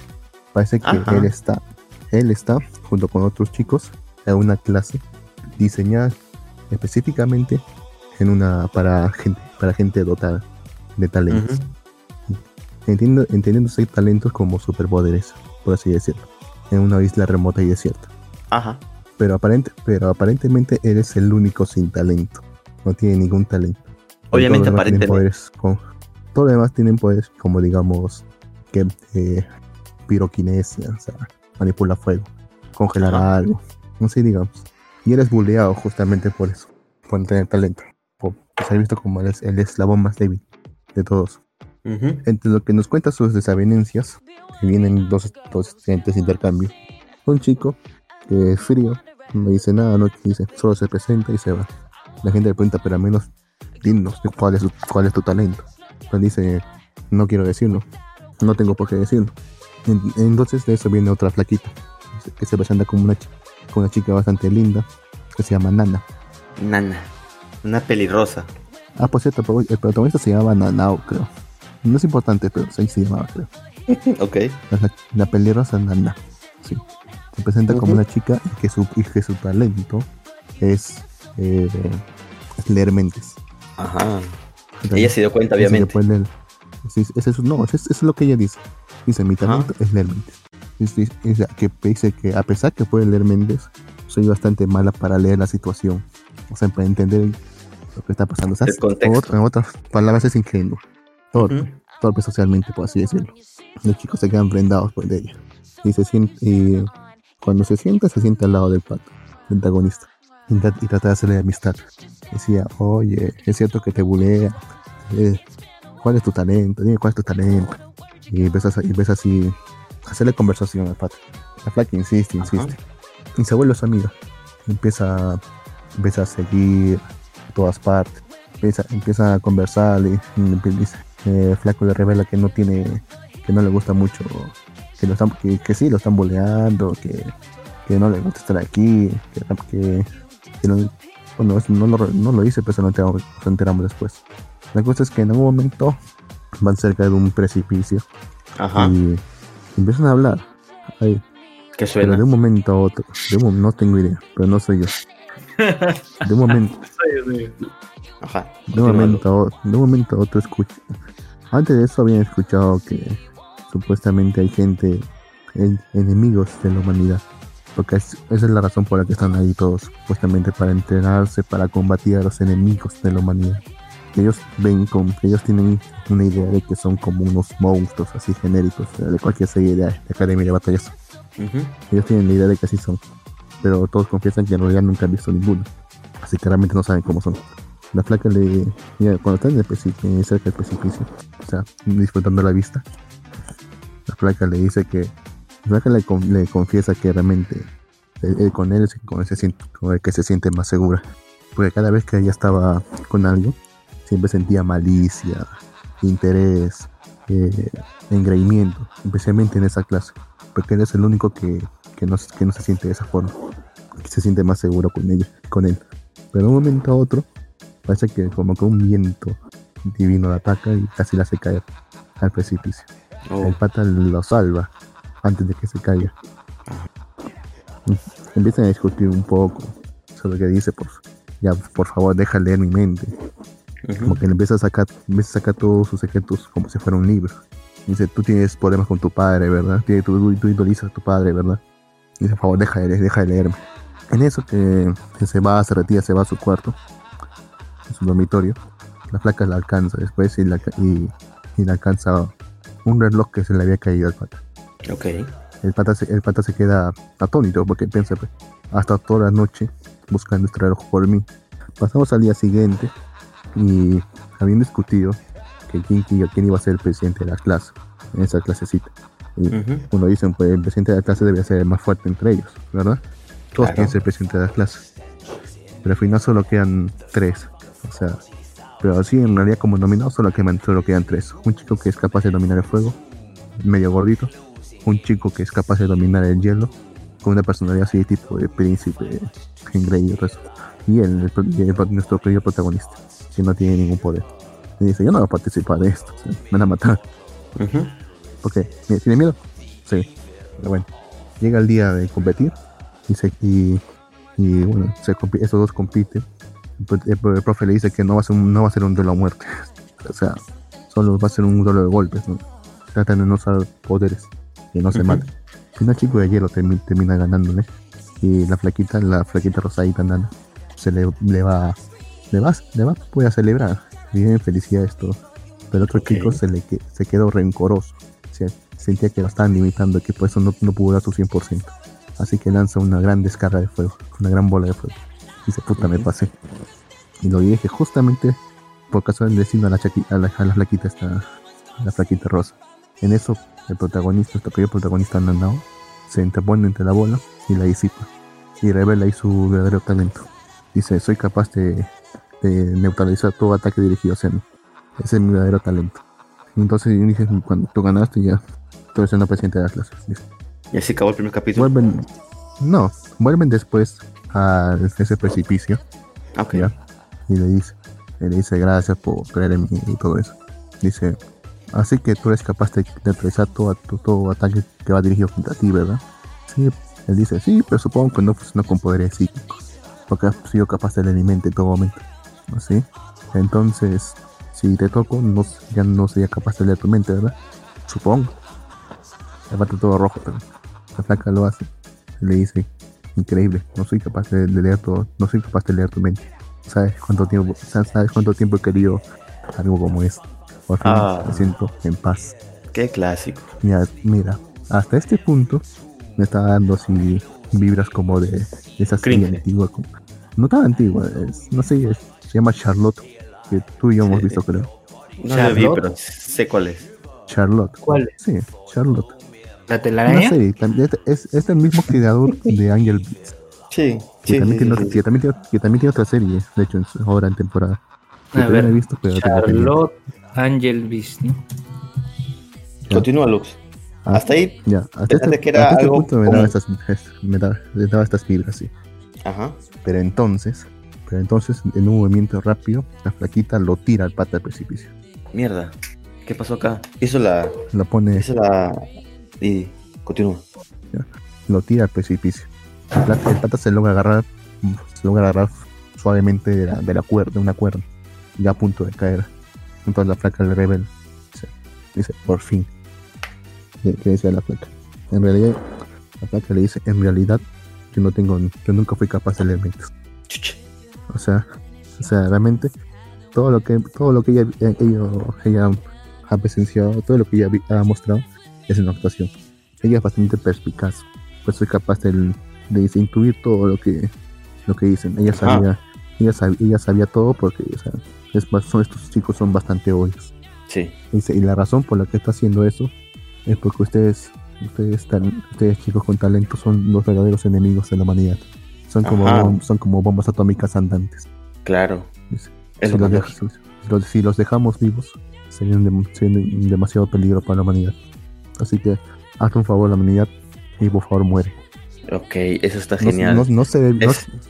Parece que él está, él está junto con otros chicos en una clase diseñada específicamente en una para gente para gente dotada de talentos. Entiendo, entendiendo seis talentos como superpoderes, por así decirlo, en una isla remota y desierta. Ajá. Pero, aparente, pero aparentemente eres el único sin talento. No tiene ningún talento. Obviamente aparentemente. Poderes todo lo demás tienen poderes como digamos que eh, piroquinesia, o sea, manipula fuego, congelar algo, no sé, digamos. Y eres bulleado justamente por eso, por tener talento se ha visto como el, el eslabón más débil de todos. Entre lo que nos cuenta sus desavenencias, que vienen dos, dos estudiantes de intercambio. Un chico que es frío, no dice nada, no dice, solo se presenta y se va. La gente le pregunta, pero al menos dinos cuál es, cuál es tu talento. Él dice, no quiero decirlo, no tengo por qué decirlo. Entonces de eso viene otra flaquita, que se presenta como una, como una chica bastante linda, que se llama Nana. Nana. Una pelirrosa. Ah, por cierto, el protagonista se llamaba Nanao, creo. No es importante, pero ahí se llamaba, creo. ok. La, pelirrosa Nana. Sí. Se presenta como una chica y que su, que su talento es, eh, leer mentes. Ajá. Ella se dio cuenta, obviamente. eso, no, eso, es lo que ella dice. Dice, mi talento es leer mentes. Dice, que dice que a pesar que puede leer mentes, soy bastante mala para leer la situación. O sea, para entender lo que está pasando. en otras palabras, es ingenuo. Torpe, torpe socialmente, por así decirlo. Los chicos se quedan prendados por ella. Y se siente, y cuando se sienta, se siente al lado del pato, del antagonista. Y, trata de hacerle amistad. Decía, oye, es cierto que te bulea. Eh, ¿Cuál es tu talento? Dime cuál es tu talento. Y empiezas, y así a hacerle conversación al pato. La flaca insiste, insiste. Y se vuelve su amiga. Empieza, empieza a seguir todas partes. Empieza, empieza a conversar y, dice, eh, Flaco le revela que no tiene, que no le gusta mucho, que, lo están, que, sí, lo están boleando, que, que no le gusta estar aquí, que, que, no, bueno, no, lo, no lo hice, pero nos enteramos, después. La cosa es que en un momento van cerca de un precipicio y empiezan a hablar. Ahí. ¿Qué suena? Pero de un momento a otro, no tengo idea, pero no soy yo. De un momento. Ajá. De un momento, a otro, de un momento a otro escucho. Antes de eso habían escuchado que supuestamente hay gente, enemigos de la humanidad. Porque esa es la razón por la que están ahí todos, supuestamente para entrenarse, para combatir a los enemigos de la humanidad. Ellos ven como, ellos tienen una idea de que son como unos monstruos así genéricos de cualquier serie de, academia de batallas. Ellos tienen la idea de que así son, pero todos confiesan que en realidad nunca han visto ninguno, así que realmente no saben cómo son. La flaca le, cuando están en el cerca del precipicio, o sea, disfrutando la vista, la flaca le dice que le, confiesa que realmente con él es con el, que se siente más segura. Porque cada vez que ella estaba con alguien, siempre sentía malicia, interés, eh, engreimiento, especialmente en esa clase. Porque él es el único que, no, que no se siente de esa forma, que se siente más seguro con ella, con él. Pero de un momento a otro, parece que como que un viento divino la ataca y casi la hace caer al precipicio. Oh. El pata lo salva antes de que se caiga. Empiezan a discutir un poco sobre lo que dice, por, ya por favor deja leer mi mente. Como que le empieza a sacar, empieza a sacar todos sus secretos como si fuera un libro. Dice, tú tienes problemas con tu padre, ¿verdad? Tú, tú, tú idolizas a tu padre, ¿verdad? Dice, por favor, deja de, deja de leerme. En eso que, se va, se retira, se va a su cuarto, en su dormitorio, la flaca la alcanza después y la, y, y la alcanza un reloj que se le había caído al pata. Ok. El pata, se, el pata se queda atónito porque piensa pues, hasta toda la noche buscando este reloj por mí. Pasamos al día siguiente y habían discutido que quién, quién iba a ser el presidente de la clase, en esa clasecita. Y cuando dicen, pues el presidente de la clase debe ser el más fuerte entre ellos, ¿verdad? Todos quieren ser presidente de la clase. Pero al final solo quedan tres. O sea, pero así en realidad como nominado solo quedan, solo quedan tres. Un chico que es capaz de dominar el fuego, medio gordito, un chico que es capaz de dominar el hielo, con una personalidad así tipo de príncipe, en y eso. Y él, nuestro querido protagonista, que no tiene ningún poder. Y dice, yo no voy a participar de esto, me van a matar. ¿Por qué? ¿Tiene miedo? Sí. Pero bueno, llega el día de competir y, se, y, bueno, se, esos dos compiten. El, profe le dice que no va a ser un, no va a ser un duelo a muerte. o sea, solo va a ser un duelo de golpes. ¿no? Tratan de no usar poderes y no se mata. Una chico de hielo termina, ganándole y la flaquita, la flaquita rosadita nana, se le, le va, le va, le va puede celebrar. Bien felicidad esto. Pero otro chico se le se quedó rencoroso. sentía que lo estaban limitando y que por eso no, no pudo dar su 100%. Así que lanza una gran descarga de fuego, una gran bola de fuego. Y dice, puta, me pasé. Y lo dije justamente por caso del destino a la, a la, a la flaquita esta, la flaquita rosa. En eso el protagonista, este pequeño protagonista Nanao, se interpone entre la bola y la disipa y revela ahí su verdadero talento. Dice, soy capaz de, neutralizar todo ataque dirigido hacia mí. Ese es mi verdadero talento. entonces dije, cuando tú ganaste ya, tú eres una presidente de la clase. Y así acabó el primer capítulo. Vuelven, no, vuelven después a ese precipicio. Ok. Y le dice, le dice gracias por creer en mí y todo eso. Dice, Así que tú eres capaz de neutralizar todo, todo, ataque que va dirigido contra ti, ¿verdad? Sí, él dice, sí, pero supongo que no funciona con poderes psíquicos, porque has sido capaz de alimentar en todo momento. ¿Así? Entonces, si te toco, no, ya no sería capaz de leer tu mente, ¿verdad? Supongo. Falta todo rojo, pero la flaca lo hace. Le dice, increíble, no soy capaz de, leer todo, no soy capaz de leer tu mente. ¿Sabes cuánto tiempo, sabes cuánto tiempo he querido algo como esto? Por fin ah. me siento en paz. Qué clásico. Mira, mira, hasta este punto me está dando así vibras como de esa serie antigua. no tan antigua, no sé, se llama Charlotte, que tú y yo hemos visto, creo. No la vi, pero sé cuál es. Charlotte. ¿Cuál es? Sí, Charlotte. ¿La telaraña? Sí, es, es, el mismo creador de Angel Beats. Sí, que, sí, también sí, tiene, que, también tiene, que también tiene otra serie, de hecho, ahora en temporada. A ver, he visto, pero Charlotte Angel Beast, Continúa, Lux. Ah, hasta ahí. Ya, hasta este, que era hasta este algo punto me daba, estas, me, daba, me daba estas fibras, sí. Ajá. Pero entonces, pero entonces, en un movimiento rápido, la flaquita lo tira al pata del precipicio. Mierda. ¿Qué pasó acá? Hizo la. Lo pone, Hizo la. Y. Continúa. lo tira al precipicio. El pata, el pata se logra agarrar, se logra agarrar suavemente de la, de la cuerda, de una cuerda, ya a punto de caer. Entonces la flaca le revela. Dice, dice, por fin. ¿Qué qué decía la flaca? En realidad, la flaca le dice, en realidad, yo no tengo, yo nunca fui capaz de leer mentes. O sea, o sea, realmente todo lo que todo lo que ella, ella, ella ha presenciado, todo lo que ella ha mostrado es en actuación. Ella es bastante perspicaz, pues soy capaz de, de intuir todo lo que lo que dicen. Ella sabía, ella sabía, ella sabía todo porque o sea, es, más- son, estos chicos son bastante obvios. Sí. Dice, y la razón por la que está haciendo eso es porque ustedes, ustedes, tan- ustedes chicos con talento son los verdaderos enemigos de la humanidad. Son como, bom- son como bombas atómicas andantes. Claro. Dice, Es si, lo los si- si los, si los dejamos vivos, serían, dem- serían demasiado peligro para la humanidad. Así que hazle un favor a la humanidad y por favor muere. Ok, eso está No, genial. no, no se no,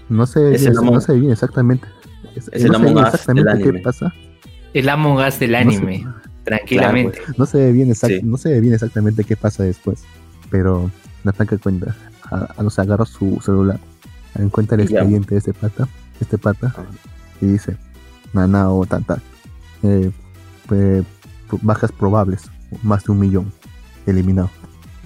no se es no se ve bien exactamente. Es, es el no Among Us del qué anime. pasa. El Among Us del No sé. anime. Tranquilamente. No se ve bien exact- Sí. no se ve bien exactamente qué pasa después. Pero la cuenta, a, a los agarra su celular, encuentra el expediente de este pata, este pata, Ajá. y dice, nana o tal tal. Eh, eh, bajas probables, más de un millón, eliminado.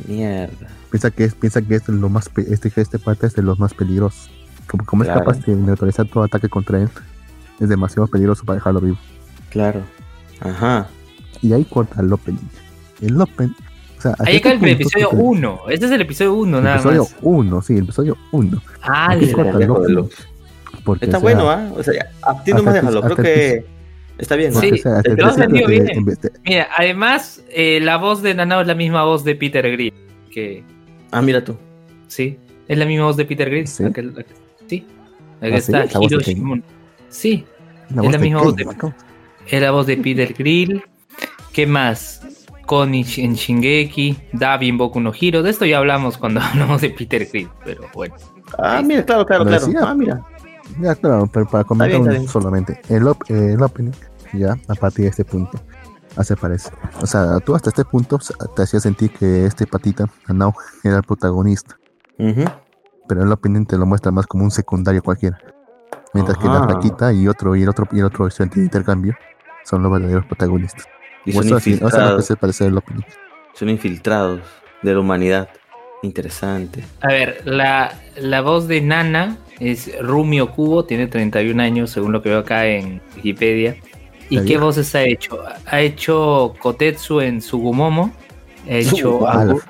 Mierda. Piensa que es, piensa que es lo más este, este pata es de los más peligrosos. Como, como Claro. es capaz de neutralizar todo ataque contra él, es demasiado peligroso para dejarlo vivo. Claro. Ajá. Y ahí corta el opening. El opening. O sea, Ahí este el episodio creo que- 1. Este es el episodio 1, El nada episodio más. 1, sí, el episodio 1. Ah, corta el. Lux. Porque, Está o sea, bueno, ¿ah? O sea, a ti no hasta más el déjalo. Creo que está bien. porque, Sí, o sea, te lo has vendido bien. Mira, además, eh, la voz de Nanao es la misma voz de Peter Grill. Que, Ah, mira tú. sí, es la misma voz de Peter Grill. ¿Sí? La que- sí. Que ¿Ah, sí? está ¿La voz de Hiroshi quién? Mono. Sí, la es la misma voz de- ¿no? es la voz de Peter Grill. ¿Qué más? Con Ichi- en Shingeki, Davi en Boku no Hero. De esto ya hablamos cuando hablamos de Peter Grill, pero bueno. Ah, mira, claro, claro, claro. Ah, mira. Ya, claro, pero para comentar bien, está un- bien. solamente. El, op- el opening, ya, a partir de este punto, hace parece. O sea, tú hasta este punto te hacía sentir que este patita, Anao, era el protagonista. Ujú. Pero el opening te lo muestra más como un secundario cualquiera. Mientras que la flaquita y otro, y el otro, y el otro estudiante de intercambio son los verdaderos protagonistas. Y O son eso, así- o sea, lo que infiltrados. se parece el opening. Son infiltrados de la humanidad. Interesante. A ver, la, la voz de Nana es Rumi Okubo, tiene 31 años, según lo que veo acá en Wikipedia. ¿Y qué voces ha hecho? Ha hecho Kotetsu en Sugumomo. Ha hecho. Agu-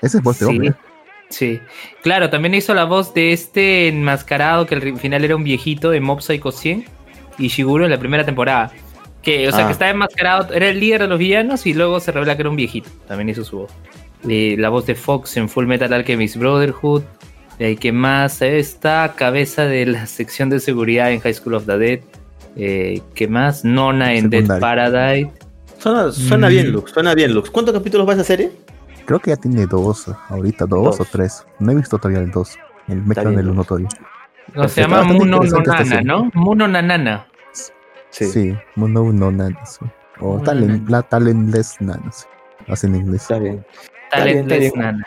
Ese es voz de Sí. hombre. Sí. Claro, también hizo la voz de este enmascarado que al final era un viejito de Mob Psycho 100 y Shiguro en la primera temporada. Que, o sea, Ah. que estaba enmascarado, era el líder de los villanos y luego se revela que era un viejito. También hizo su voz. La voz de Fox en Full Metal Alchemist Brotherhood. Eh, ¿Qué más? Esta cabeza de la sección de seguridad en High School of the Dead. Eh, ¿Qué más? Nona en Dead. Paradise. Suena, suena Mm. bien, Lux. Suena bien, Lux. ¿Cuántos capítulos va esa serie? Creo que ya tiene dos, ahorita dos, Dos. o tres. No he visto todavía el dos. El me quedo en bien, el dos. uno todavía. No, se llama Muno Nonana, serie. ¿no? Muno Nanana. Sí, Mono no Nanas. O Mono talent, Nanas. la Talentless Nanas. Así en inglés. Está bien. Está Talentless bien. Nana.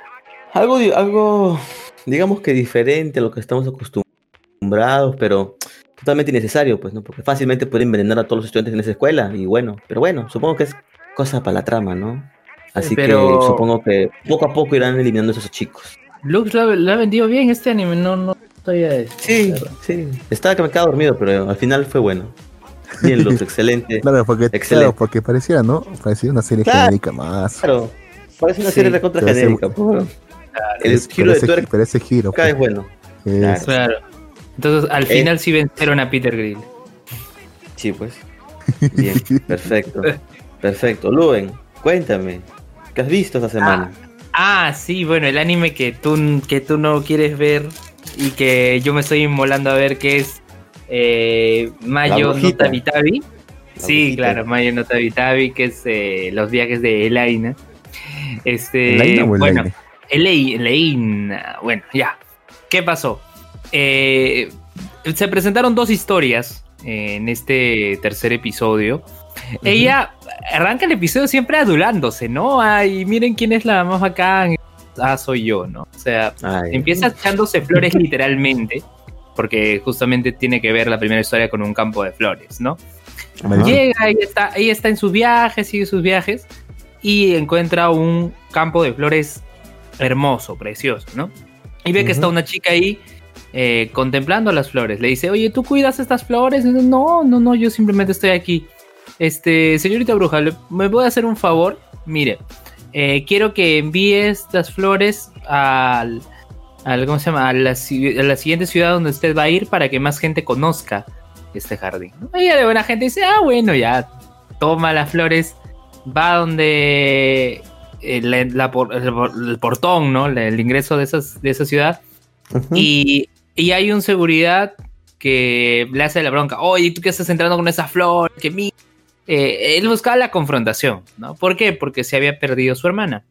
Algo, di- algo, digamos que diferente a lo que estamos acostumbrados, pero totalmente innecesario, pues, ¿no? Porque fácilmente puede envenenar a todos los estudiantes en esa escuela, y bueno, pero bueno, supongo que es cosa para la trama, ¿no? Así Pero- que supongo que poco a poco irán eliminando a esos chicos. Lux lo, ha- lo ha vendido bien este anime, no, no estoy a Sí, sí. Estaba que me quedaba dormido, pero al final fue bueno. Bien, Luz, excelente. Claro, porque, Excelente. claro, porque pareciera, ¿no? Parecía una serie Claro. genérica más. Claro, parece una Sí, serie recontra genérica. pues. El Es- giro de tuerca pero ese giro. es pues, bueno. es- Claro. Claro. Entonces, al Eh. final sí vencieron a Peter Grill. Sí, pues. Bien, perfecto. Perfecto. Luen, cuéntame, ¿qué has visto esta semana? Ah, sí, bueno, el anime que tú, que tú no quieres ver y que yo me estoy inmolando a ver que es eh, Mayo no brujita. Tabi Tabi. La Sí, brujita. claro, Mayo no Tabi Tabi, que es eh, los viajes de Elaina. Este, bueno, Elaine, bueno, ya. ¿Qué pasó? Eh, se presentaron dos historias en este tercer episodio. Ella arranca el episodio siempre adulándose, ¿no? Ay, miren quién es la más bacán. Ah, soy yo, ¿no? O sea, empieza echándose flores literalmente, porque justamente tiene que ver la primera historia con un campo de flores, ¿no? Llega, ella está, ella está en sus viajes, sigue sus viajes, y encuentra un campo de flores hermoso, precioso, ¿no? Y ve que está una chica ahí eh, contemplando las flores. Le dice, oye, ¿tú cuidas estas flores? no, no, no, yo simplemente estoy aquí. Este, señorita bruja, ¿me puede hacer un favor? Mire, eh, quiero que envíe estas flores al, ¿cómo se llama? A la, siguiente ciudad donde usted va a ir para que más gente conozca este jardín. Ella de buena gente dice, ah, bueno, ya, toma las flores, va donde el, el, portón, ¿no? El, ingreso de, esas, de esa ciudad. y, y hay un seguridad que le hace la bronca. Oye, ¿tú qué estás entrando con esa flor? Que mi... Eh, él buscaba la confrontación, ¿no? ¿Por qué? Porque se había perdido su hermana.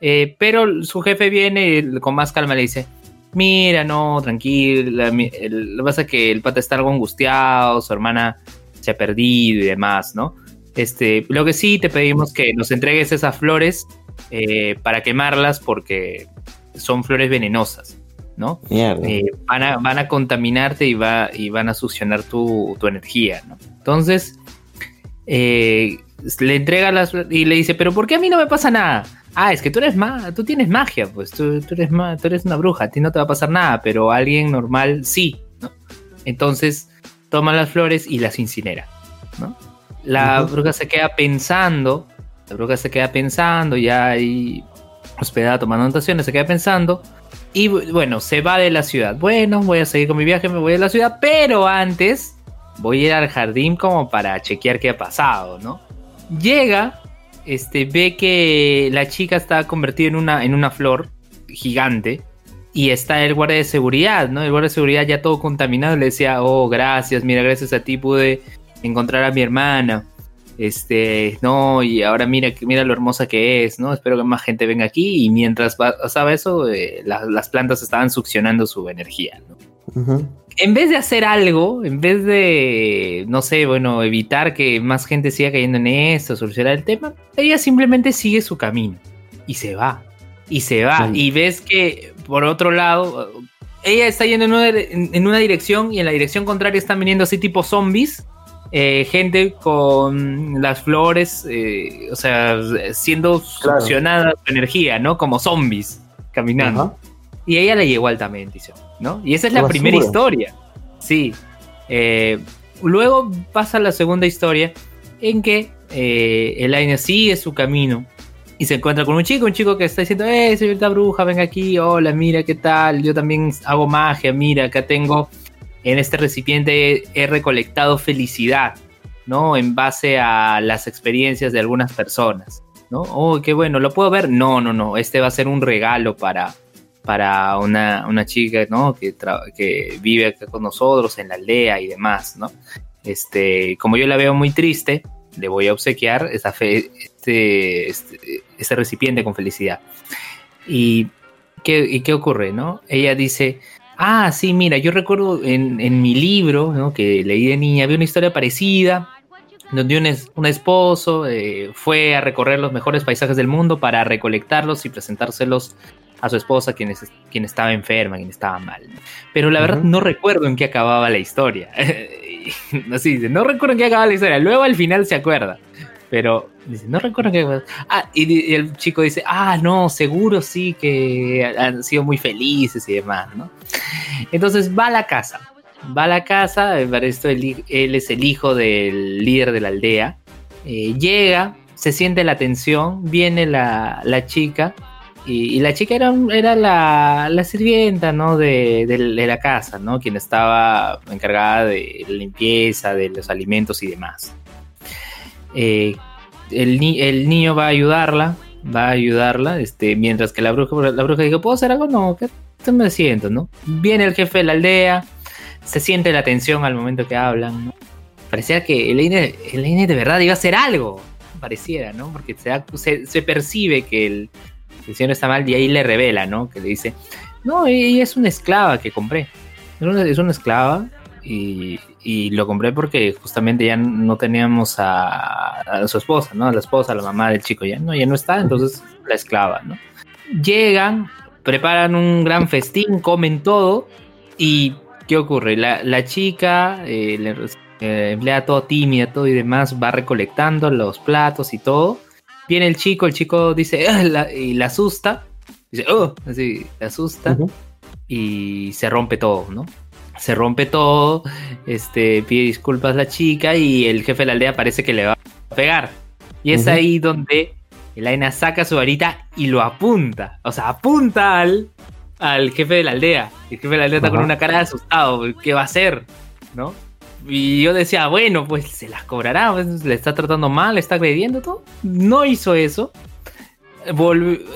Eh, pero su jefe viene y con más calma le dice, mira, no, tranquila, lo que pasa es que el pata está algo angustiado, su hermana se ha perdido y demás, ¿no? Este, lo que sí te pedimos que nos entregues esas flores eh, para quemarlas porque son flores venenosas. ¿no? Eh, van, a, van, a, contaminarte y, va, y van a succionar tu, energía, ¿no? Entonces, eh, le entrega las y le dice, pero ¿por qué a mí no me pasa nada? Ah, es que tú eres ma tú tienes magia, pues tú, eres tú eres una bruja, a ti no te va a pasar nada, pero a alguien normal sí, ¿no? Entonces, toma las flores y las incinera, ¿no? La bruja se queda pensando, la bruja se queda pensando, ya ahí hospedada tomando anotaciones, se queda pensando y bueno, se va de la ciudad. Bueno, voy a seguir con mi viaje, me voy de la ciudad, pero antes voy a ir al jardín como para chequear qué ha pasado, ¿no? Llega, este, ve que la chica está convertida en una, en una flor gigante y está el guardia de seguridad, ¿no? El guardia de seguridad ya todo contaminado le decía, oh, gracias, mira, gracias a ti pude encontrar a mi hermana. Este, no, y ahora mira, mira lo hermosa que es, ¿no? Espero que más gente venga aquí y mientras pasaba eso, eh, las plantas estaban succionando su energía, ¿no? En vez de hacer algo, en vez de, no sé, bueno, evitar que más gente siga cayendo en esto, solucionar el tema, ella simplemente sigue su camino y se va, y se va, y ves que por otro lado, ella está yendo en una, en una dirección y en la dirección contraria están viniendo así tipo zombies eh, gente con las flores, eh, o sea, siendo succionada su energía, ¿no? Como zombies caminando. Y ella le llegó altamente, ¿no? Y esa es la primera historia. Sí. Eh, luego pasa la segunda historia en que eh, Elaine sigue su camino y se encuentra con un chico, un chico que está diciendo, eh, señorita bruja, venga aquí, hola, mira, ¿qué tal? Yo también hago magia, mira, acá tengo en este recipiente he recolectado felicidad, ¿no? En base a las experiencias de algunas personas, ¿no? Oh, qué bueno, ¿lo puedo ver? No, no, no, este va a ser un regalo para, para una, chica, ¿no? Que, que vive acá con nosotros en la aldea y demás, ¿no? Este, como yo la veo muy triste, le voy a obsequiar esa fe, este, este, este recipiente con felicidad. ¿Y qué, ¿Y qué ocurre, no? Ella dice, Ah, sí, mira, yo recuerdo en, mi libro, ¿no? que leí de niña, había una historia parecida, donde un, un esposo eh, fue a recorrer los mejores paisajes del mundo para recolectarlos y presentárselos a su esposa, quien, quien estaba enferma, quien estaba mal. Pero la verdad no recuerdo en qué acababa la historia. Así no recuerdo en qué acababa la historia. Luego al final se acuerda. Pero dice, no recuerdo que. Ah, y, el chico dice, ah, no, seguro sí que han sido muy felices y demás, ¿no? Entonces va a la casa. Va a la casa, para esto él, es el hijo del líder de la aldea. Eh, llega, se siente la tensión, viene la, chica. Y, la chica era, era la, sirvienta, ¿no? De, de, la casa, ¿no? Quien estaba encargada de la limpieza, de los alimentos y demás. Eh, el, niño va a ayudarla, va a ayudarla, este, mientras que la bruja, la bruja dice, ¿puedo hacer algo? No, ¿qué, me siento, no? Viene el jefe de la aldea, se siente la tensión al momento que hablan, Parecía que el INE de verdad iba a hacer algo, pareciera, ¿no? Porque se, se, percibe que el, el, señor está mal y ahí le revela, ¿no? Que le dice, no, ella es una esclava que compré. Es una, esclava y, y, lo compré porque justamente ya no teníamos a, a, su esposa, ¿no? A la esposa, a la mamá del chico, ya no, ya no está, entonces la esclava, ¿no? Llegan, preparan un gran festín, comen todo y ¿qué ocurre? La, la chica, eh, eh, emplea todo tímida, todo y demás, va recolectando los platos y todo. Viene el chico, el chico dice, ah", y la asusta, dice, oh, así, le asusta y se rompe todo, ¿no? Se rompe todo, este, pide disculpas a la chica y el jefe de la aldea parece que le va a pegar. Y es ahí donde Elaina saca su varita y lo apunta. O sea, apunta al, al jefe de la aldea. El jefe de la aldea está con una cara de asustado. ¿Qué va a hacer? ¿No? Y yo decía, bueno, pues se las cobrará, pues, le está tratando mal, le está agrediendo todo. No hizo eso.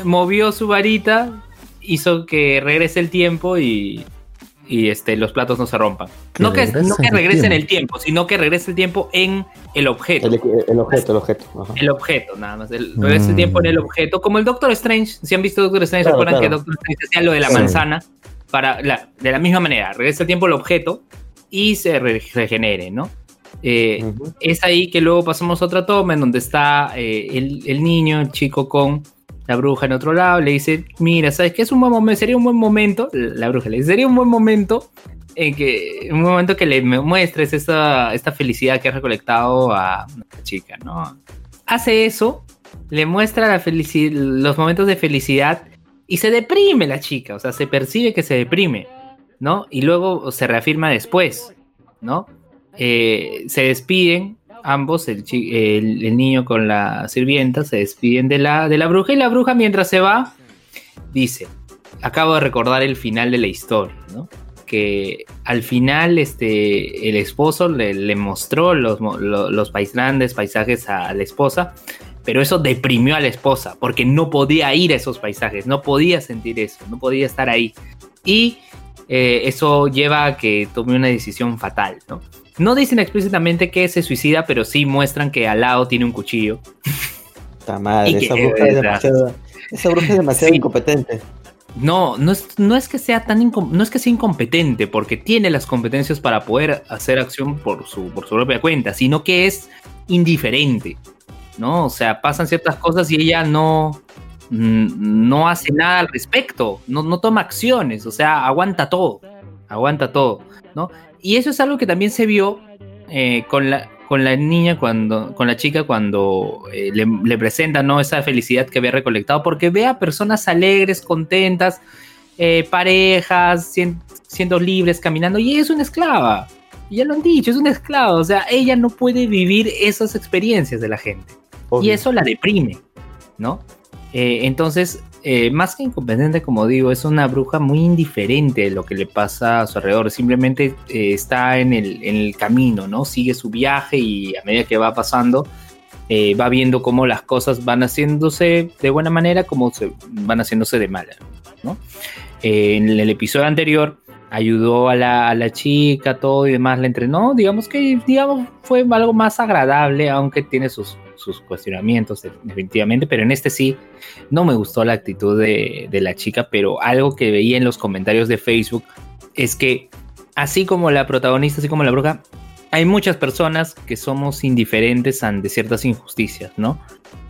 movió su varita, hizo que regrese el tiempo y, y este, los platos no se rompan. No que, no que regrese en el tiempo, sino que regrese el tiempo en el objeto. El, objeto, el objeto. El objeto, nada más. El, regrese el tiempo en el objeto. Como el Doctor Strange, si han visto Doctor Strange, ¿se acuerdan que Doctor Strange hacía lo de la manzana? Para de la misma manera, regresa el tiempo el objeto y se regenere, ¿no? Eh, es ahí que luego pasamos a otra toma en donde está eh, el, niño, el chico con la bruja en otro lado, le dice, mira, ¿sabes qué? Es un buen momento, sería un buen momento, la bruja le dice, sería un buen momento en que, un momento que le muestres esta, esta felicidad que ha recolectado a la chica, ¿no? Hace eso, le muestra la los momentos de felicidad y se deprime la chica, o sea, se percibe que se deprime. ¿No? Y luego se reafirma después, ¿no? Eh, se despiden ambos, el, el, niño con la sirvienta, se despiden de la, de la bruja y la bruja mientras se va dice, acabo de recordar el final de la historia, ¿no? Que al final este, el esposo le, mostró los, los, grandes paisajes a la esposa, pero eso deprimió a la esposa porque no podía ir a esos paisajes, no podía sentir eso, no podía estar ahí. Y eh, eso lleva a que tome una decisión fatal, ¿no? No dicen explícitamente que se suicida, pero sí muestran que al lado tiene un cuchillo. Está madre, esa, bruja es demasiado, esa bruja es demasiado incompetente. No, no es, no es que sea tan no es que sea incompetente, porque tiene las competencias para poder hacer acción por su, por su propia cuenta, sino que es indiferente. ¿No? O sea, pasan ciertas cosas y ella no, no hace nada al respecto, no, no toma acciones, o sea, aguanta todo, aguanta todo, ¿no? Y eso es algo que también se vio eh, con, la, con la niña cuando, con la chica cuando eh, le, le, presenta, ¿no? Esa felicidad que había recolectado, porque ve a personas alegres, contentas, eh, parejas, siendo libres, caminando, y es una esclava. Ya lo han dicho, es una esclava, o sea, ella no puede vivir esas experiencias de la gente. Y eso la deprime, ¿no? Eh, entonces, eh, más que incompetente, como digo, es una bruja muy indiferente de lo que le pasa a su alrededor. Simplemente eh, está en el, camino, ¿no? Sigue su viaje y a medida que va pasando, va viendo cómo las cosas van haciéndose de buena manera, como se van haciéndose de mala, en el episodio anterior ayudó a la, a la, chica, todo y demás, la entrenó. Digamos que digamos, fue algo más agradable, aunque tiene sus sus cuestionamientos, definitivamente, pero en este sí, no me gustó la actitud de, la chica, pero algo que veía en los comentarios de Facebook es que, así como la protagonista, así como la bruja, hay muchas personas que somos indiferentes ante ciertas injusticias, ¿no?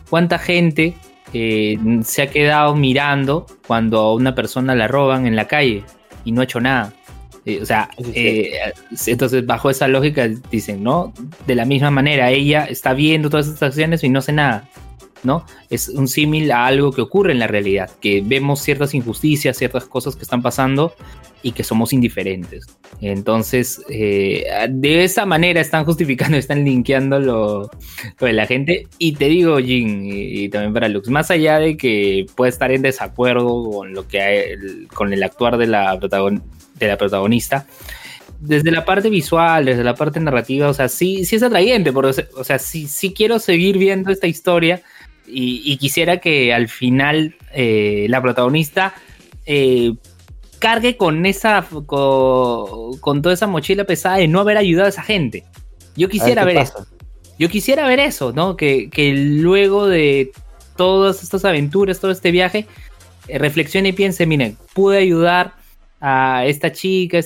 ¿Cuánta gente eh, se ha quedado mirando cuando a una persona la roban en la calle y no ha hecho nada? Eh, o sea, eh, entonces bajo esa lógica dicen, ¿no? De la misma manera, ella está viendo todas estas acciones y no hace nada, ¿no? Es un símil a algo que ocurre en la realidad, que vemos ciertas injusticias, ciertas cosas que están pasando y que somos indiferentes. Entonces, eh, de esa manera están justificando, están linkeando lo, de la gente. Y te digo, Jin, y, también para Lux, más allá de que puede estar en desacuerdo con lo que hay, con el actuar de la protagonista, de la protagonista, desde la parte visual, desde la parte narrativa, o sea, sí, sí es atrayente, porque, o sea, sí, sí quiero seguir viendo esta historia y, quisiera que al final eh, la protagonista eh, cargue con esa, con, toda esa mochila pesada de no haber ayudado a esa gente. Yo quisiera ver, eso. yo quisiera ver eso, ¿no? Que, que luego de todas estas aventuras, todo este viaje, eh, reflexione y piense, miren, pude ayudar a esta chica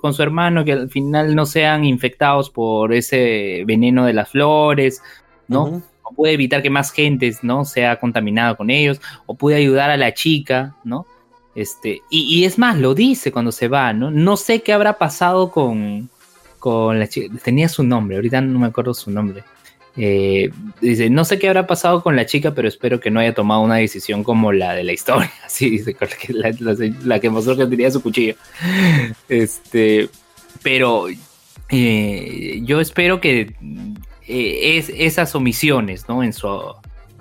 con su hermano que al final no sean infectados por ese veneno de las flores, ¿no? O pude evitar que más gente, ¿no? Sea contaminada con ellos, o pude ayudar a la chica, ¿no? Este, y, es más, lo dice cuando se va, ¿no? No sé qué habrá pasado con, con la chica, tenía su nombre, ahorita no me acuerdo su nombre. Eh, dice, no sé qué habrá pasado con la chica, pero espero que no haya tomado una decisión como la de la historia. Dice, la, que mostró que tenía su cuchillo. Este, pero eh, yo espero que eh, es, esas omisiones, ¿no? En su,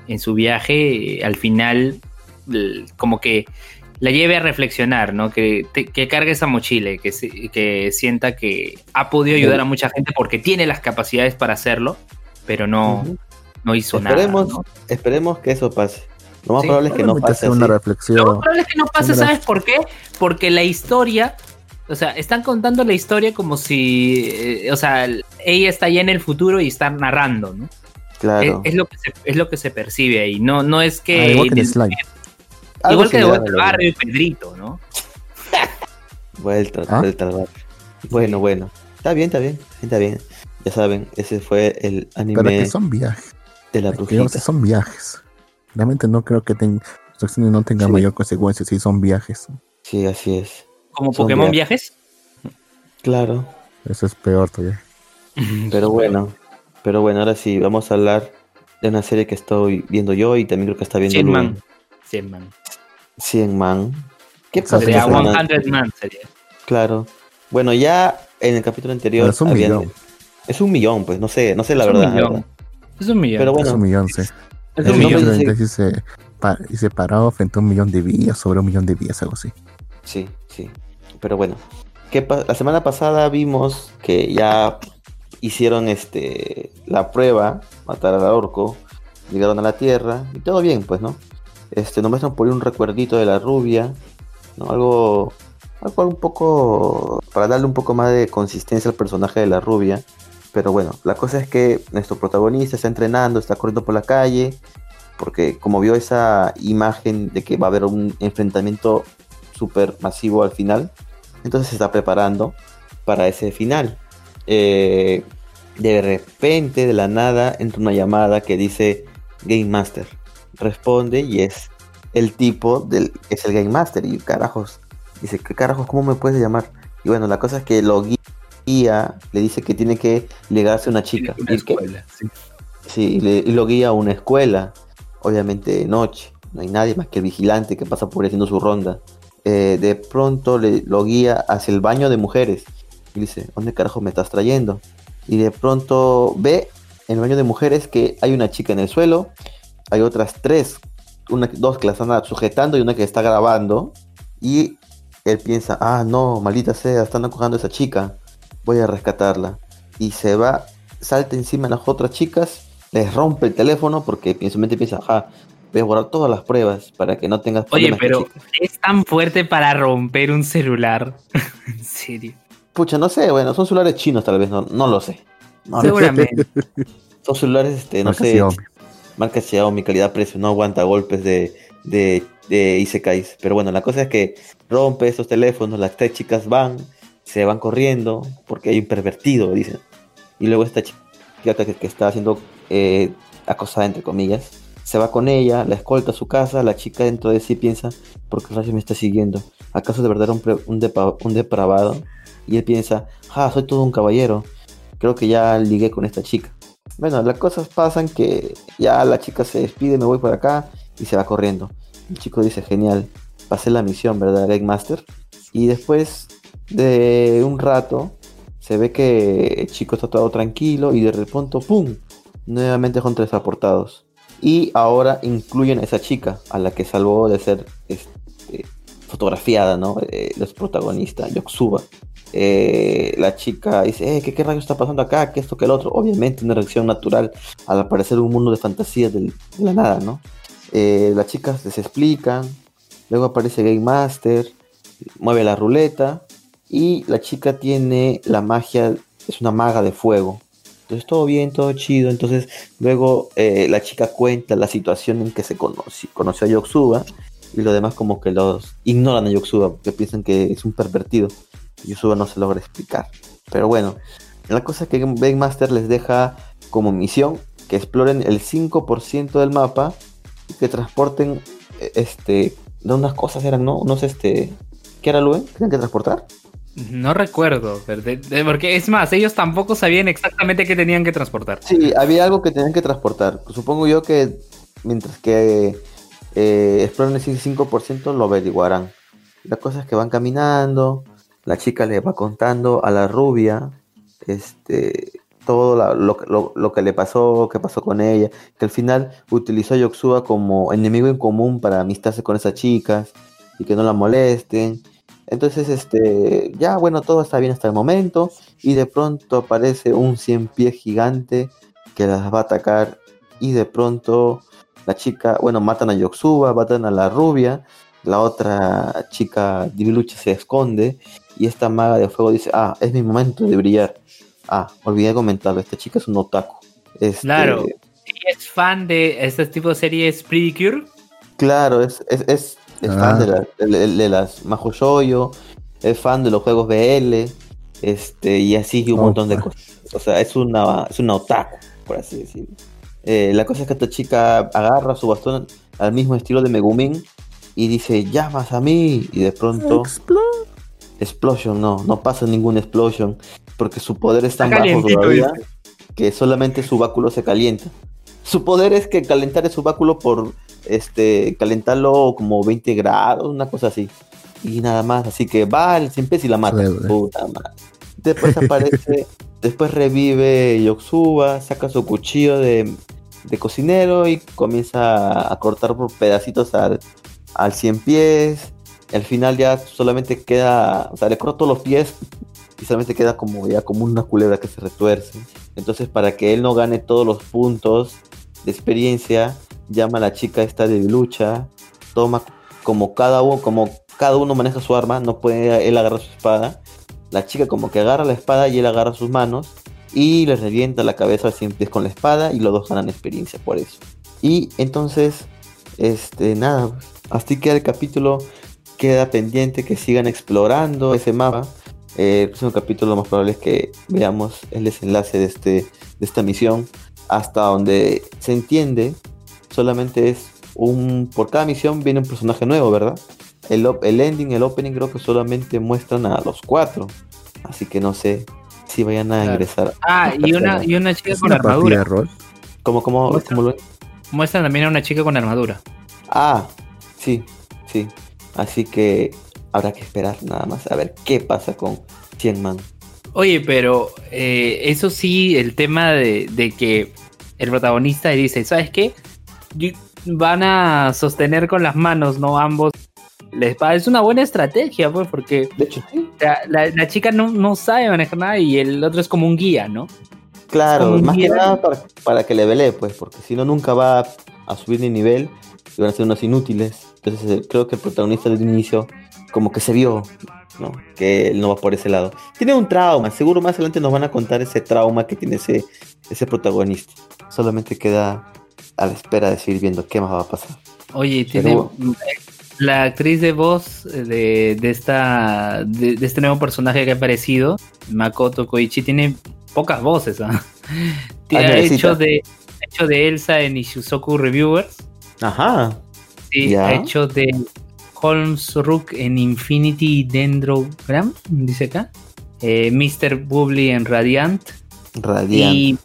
en su viaje, al final, como que la lleve a reflexionar, ¿no? Que, que cargue esa mochila, que, que sienta que ha podido ayudar a mucha gente porque tiene las capacidades para hacerlo pero no, no hizo esperemos, nada. Esperemos que eso pase. Lo más probable es que no pase. Una reflexión. Lo más probable es que no pase, ¿sabes por qué? Porque la historia, o sea, están contando la historia como si, eh, o sea, ella está ya en el futuro y está narrando, ¿no? Claro. Es, lo, que se, es lo que se percibe ahí. No, no es que. Ah, igual que Slime. Igual que de vuelta barrio y Pedrito, ¿no? vuelta, ¿Ah? vuelta al barrio. Bueno, bueno. Está bien, está bien. Está bien. Ya saben, ese fue el anime. Pero que son viajes. De la brujita. son viajes. Realmente no creo que ten, no tenga mayor consecuencia si son viajes. Sí, así es. ¿Como Pokémon viajes? Claro. Eso es peor todavía. Pero bueno, pero bueno, ahora sí, vamos a hablar de una serie que estoy viendo yo y también creo que está viendo 100 man. 100 man. 100 man. ¿Qué pasa? Sería 100 man sería. Claro. Bueno, ya en el capítulo anterior. es un millón. Es un millón, pues, no sé, no sé la verdad, Es un millón. Pero bueno, es un millón, sí. Es un millón. Dice, dice parado frente a un millón de vías, sobre un millón de vías, algo así. Sí, sí. Pero bueno, ¿qué la semana pasada vimos que ya hicieron este la prueba, matar al orco, llegaron a la Tierra, y todo bien, pues, ¿no? Este, nos muestran por un recuerdito de la rubia, ¿no? Algo, algo un poco, para darle un poco más de consistencia al personaje de la rubia, pero bueno, la cosa es que nuestro protagonista está entrenando, está corriendo por la calle, porque como vio esa imagen de que va a haber un enfrentamiento súper masivo al final, entonces se está preparando para ese final. Eh, de repente, de la nada, entra una llamada que dice Game Master. Responde y es el tipo del es el Game Master. Y carajos, dice, ¿qué carajos? ¿Cómo me puedes llamar? Y bueno, la cosa es que lo guía guía, le dice que tiene que ligarse a una chica. Una escuela, sí. y, lo guía a una escuela, obviamente de noche. No hay nadie más que el vigilante que pasa por ahí haciendo su ronda. Eh, de pronto le, lo guía hacia el baño de mujeres. Y dice, ¿dónde carajo me estás trayendo? Y de pronto ve en el baño de mujeres que hay una chica en el suelo, hay otras tres, una, dos que la están sujetando y una que está grabando. Y él piensa, ah, no, maldita sea, están acogando a esa chica voy a rescatarla. Y se va, salta encima de las otras chicas, les rompe el teléfono porque en su mente piensa, ajá, voy a borrar todas las pruebas para que no tengas problemas. Oye, pero es tan fuerte para romper un celular. en serio. Pucha, no sé, bueno, son celulares chinos tal vez, no, no lo sé. Seguramente. son celulares, este, no sé. Marca Xiaomi, calidad-precio, no aguanta golpes de, de, de Isekais. Pero bueno, la cosa es que rompe esos teléfonos, las tres chicas van, se van corriendo porque hay un pervertido, dicen. Y luego esta chica que, que está haciendo eh, acosada, entre comillas, se va con ella, la escolta a su casa, la chica dentro de sí piensa, ¿por qué me está siguiendo? ¿Acaso de verdad era un, depravado? Y él piensa, ah, soy todo un caballero, creo que ya ligué con esta chica. Bueno, las cosas pasan que ya la chica se despide, me voy por acá y se va corriendo. El chico dice, genial, pasé la misión, ¿verdad, Game Master? Y después de un rato se ve que el chico está todo tranquilo y de repente, ¡pum! Nuevamente son transportados. Y ahora incluyen a esa chica a la que salvó de ser este, fotografiada, ¿no? Eh, los protagonistas, Yoxuba. Eh, la chica dice, eh, ¿qué, ¿qué rayos está pasando acá? ¿Qué esto, que el otro? Obviamente una reacción natural al aparecer un mundo de fantasía de la nada, ¿no? Eh, las chicas les explican, luego aparece Game Master, mueve la ruleta y la chica tiene la magia, es una maga de fuego. Entonces todo bien, todo chido. Entonces luego eh, la chica cuenta la situación en que se conoció, a Yoxuba y lo demás como que los ignoran a Yoxuba porque piensan que es un pervertido. Y Yoxuba no se logra explicar. Pero bueno, la cosa es que Game Master les deja como misión que exploren el 5% del mapa y que transporten eh, este de unas cosas eran, ¿no? Unos este ¿qué era Luen? ¿Qué tenían que transportar? No recuerdo, porque es más, ellos tampoco sabían exactamente qué tenían que transportar. Sí, había algo que tenían que transportar. Supongo yo que mientras que eh, exploren el 5% lo averiguarán. La cosa es que van caminando, la chica le va contando a la rubia este, todo lo, que le pasó, qué pasó con ella, que al final utilizó a Yoxua como enemigo en común para amistarse con esas chicas y que no la molesten. Entonces, este, ya bueno, todo está bien hasta el momento y de pronto aparece un cien pies gigante que las va a atacar y de pronto la chica, bueno, matan a Yoxuba, matan a la rubia, la otra chica Divilucha se esconde y esta maga de fuego dice, ah, es mi momento de brillar. Ah, olvidé comentarlo, esta chica es un otaku. Este, claro, es fan de este tipo de series Pretty Cure. Claro, es, es, es, fan de, ah. de, las Majo Shoyo, es fan de los juegos BL, este, y así un montón de cosas. O sea, es una, es una otaku, por así decirlo. Eh, la cosa es que esta chica agarra su bastón al mismo estilo de Megumin y dice, llamas a mí, y de pronto... Explosion, no, no pasa ningún explosion porque su poder es tan bajo todavía que solamente su báculo se calienta. Su poder es que calentar su báculo por este calentarlo como 20 grados, una cosa así. Y nada más, así que va el siempre y la mata. Puta madre. Después aparece, después revive Yoxuba, saca su cuchillo de, cocinero y comienza a cortar por pedacitos al, al 100 pies. Al final ya solamente queda, o sea, le corto los pies y solamente queda como ya como una culebra que se retuerce. Entonces, para que él no gane todos los puntos de experiencia, llama a la chica esta de lucha, toma como cada uno, como cada uno maneja su arma, no puede él agarrar su espada. La chica como que agarra la espada y él agarra sus manos y le revienta la cabeza siempre con la espada y los dos ganan experiencia por eso. Y entonces, este, nada, así queda el capítulo, queda pendiente que sigan explorando ese mapa eh, el próximo capítulo lo más probable es que veamos el desenlace de, este, de esta misión hasta donde se entiende solamente es un por cada misión viene un personaje nuevo verdad el, el ending el opening creo que solamente muestran a los cuatro. Así que no sé si vayan a ingresar ah y una, y una chica con armadura. ¿Cómo, cómo, cómo lo muestran también a una chica con armadura. Ah sí sí. Así que habrá que esperar nada más a ver qué pasa con 100 Man. Oye, pero eh, eso sí, el tema de, que el protagonista dice, ¿sabes qué? Van a sostener con las manos, ¿no? Ambos. Es una buena estrategia, pues, porque de hecho, la, chica no, sabe manejar nada y el otro es como un guía, ¿no? Claro, más que nada para, que le vele, pues, porque si no, nunca va a subir ni nivel y van a ser unos inútiles. Entonces, eh, creo que el protagonista desde el inicio como que se vio, ¿no? Que él no va por ese lado. Tiene un trauma, seguro más adelante nos van a contar ese trauma que tiene ese, ese protagonista. Solamente queda a la espera de seguir viendo qué más va a pasar. Oye, tiene la actriz de voz de, de esta de, este nuevo personaje que ha aparecido, Makoto Koichi, tiene pocas voces. ¿ah? Ha hecho de, hecho de Elsa en Ishuzoku Reviewers. Ajá. Sí, ha hecho de Holmes Rook en Infinity Dendrogram, dice acá. Eh, Mr. Bubbly en Radiant. Radiant. Y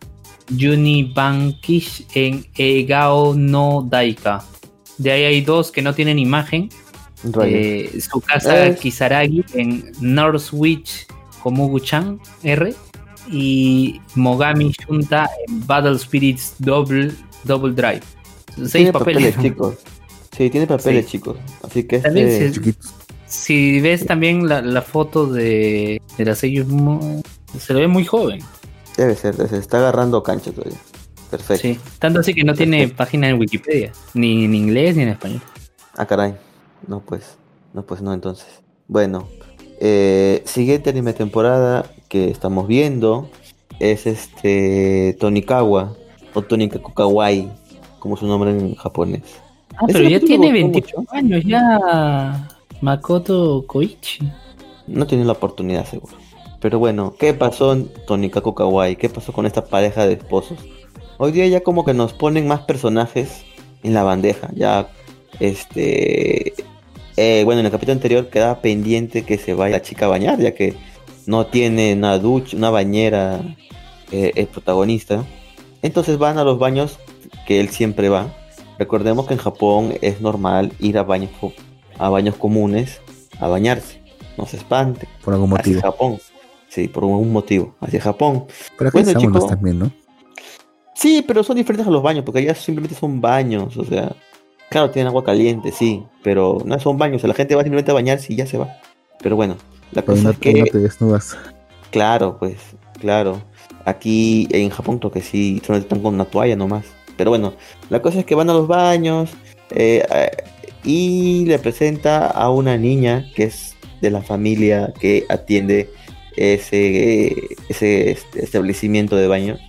Juni Bankish en Egao no Daika. De ahí hay dos que no tienen imagen. Eh, su casa Kisaragi en Northwich Komugu-chan R. Y Mogami Shunta en Battle Spirits Double, Double Drive. Seis papeles. chicos. Sí, tiene papeles, chicos. Así que este... si, ves también la, foto de, de la se le ve muy joven. Debe ser, se está agarrando cancha todavía. Perfecto. Sí, tanto así que no tiene página en Wikipedia, ni en inglés ni en español. Ah, caray. No, pues, no, pues no, entonces. Bueno, eh, siguiente anime temporada que estamos viendo es este Tonikawa o Tonika como su nombre en japonés. Ah, pero ya tiene 28 años, ya Makoto Koichi. No tiene la oportunidad, seguro. Pero bueno, ¿qué pasó en Tonikaku Kawaii? ¿Qué pasó con esta pareja de esposos? Hoy día ya como que nos ponen más personajes en la bandeja. Ya, este... Eh, bueno, en el capítulo anterior queda pendiente que se vaya la chica a bañar, ya que no tiene una ducha, una bañera eh, el protagonista. Entonces van a los baños que él siempre va. Recordemos que en Japón es normal ir a baños, a baños comunes a bañarse. No se espante. Por algún motivo. Hacia Japón. Sí, por algún motivo. Hacia Japón. Pero aquí bueno, también, ¿no? Sí, pero son diferentes a los baños, porque allá simplemente son baños. O sea, claro, tienen agua caliente, sí, pero no son baños. O sea, la gente va simplemente a bañarse y ya se va. Pero bueno, la cosa es que. No te desnudas. Claro, pues, claro. Aquí en Japón creo que sí, solo están con una toalla nomás. Pero bueno, la cosa es que van a los baños eh, eh, y le presenta a una niña que es de la familia que atiende ese, ese este, establecimiento de baños.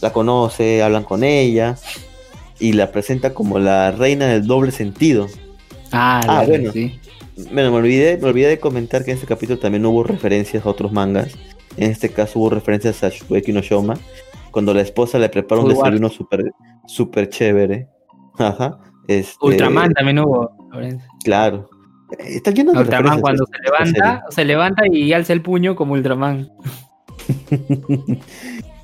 La conoce, hablan con ella y la presenta como la reina del doble sentido. Ah, ah bueno. Sí. Bueno, me olvidé, me olvidé de comentar que en este capítulo también hubo referencias a otros mangas en este caso hubo referencias a Shugeki no Shoma, cuando la esposa le prepara un desayuno súper super chévere. Ajá. Este... Ultraman también hubo. Claro. Está lleno de Ultraman cuando se levanta, se levanta y alza el puño como Ultraman.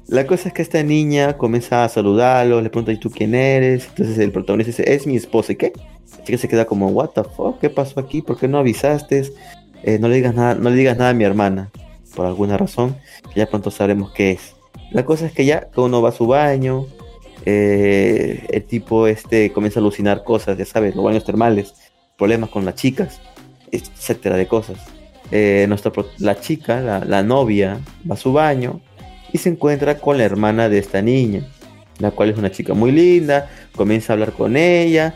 La cosa es que esta niña comienza a saludarlo, le pregunta, ¿y tú quién eres? Entonces el protagonista dice, es mi esposa, ¿y qué? La chica se queda como, what the fuck, ¿qué pasó aquí? ¿Por qué no avisaste? Eh, no le digas nada, no le digas nada a mi hermana por alguna razón, ya pronto sabremos qué es. La cosa es que ya uno va a su baño, eh, el tipo este comienza a alucinar cosas, ya sabes, los baños termales, problemas con las chicas, etcétera de cosas. Eh, nuestra, la chica, la, novia, va a su baño y se encuentra con la hermana de esta niña, la cual es una chica muy linda, comienza a hablar con ella,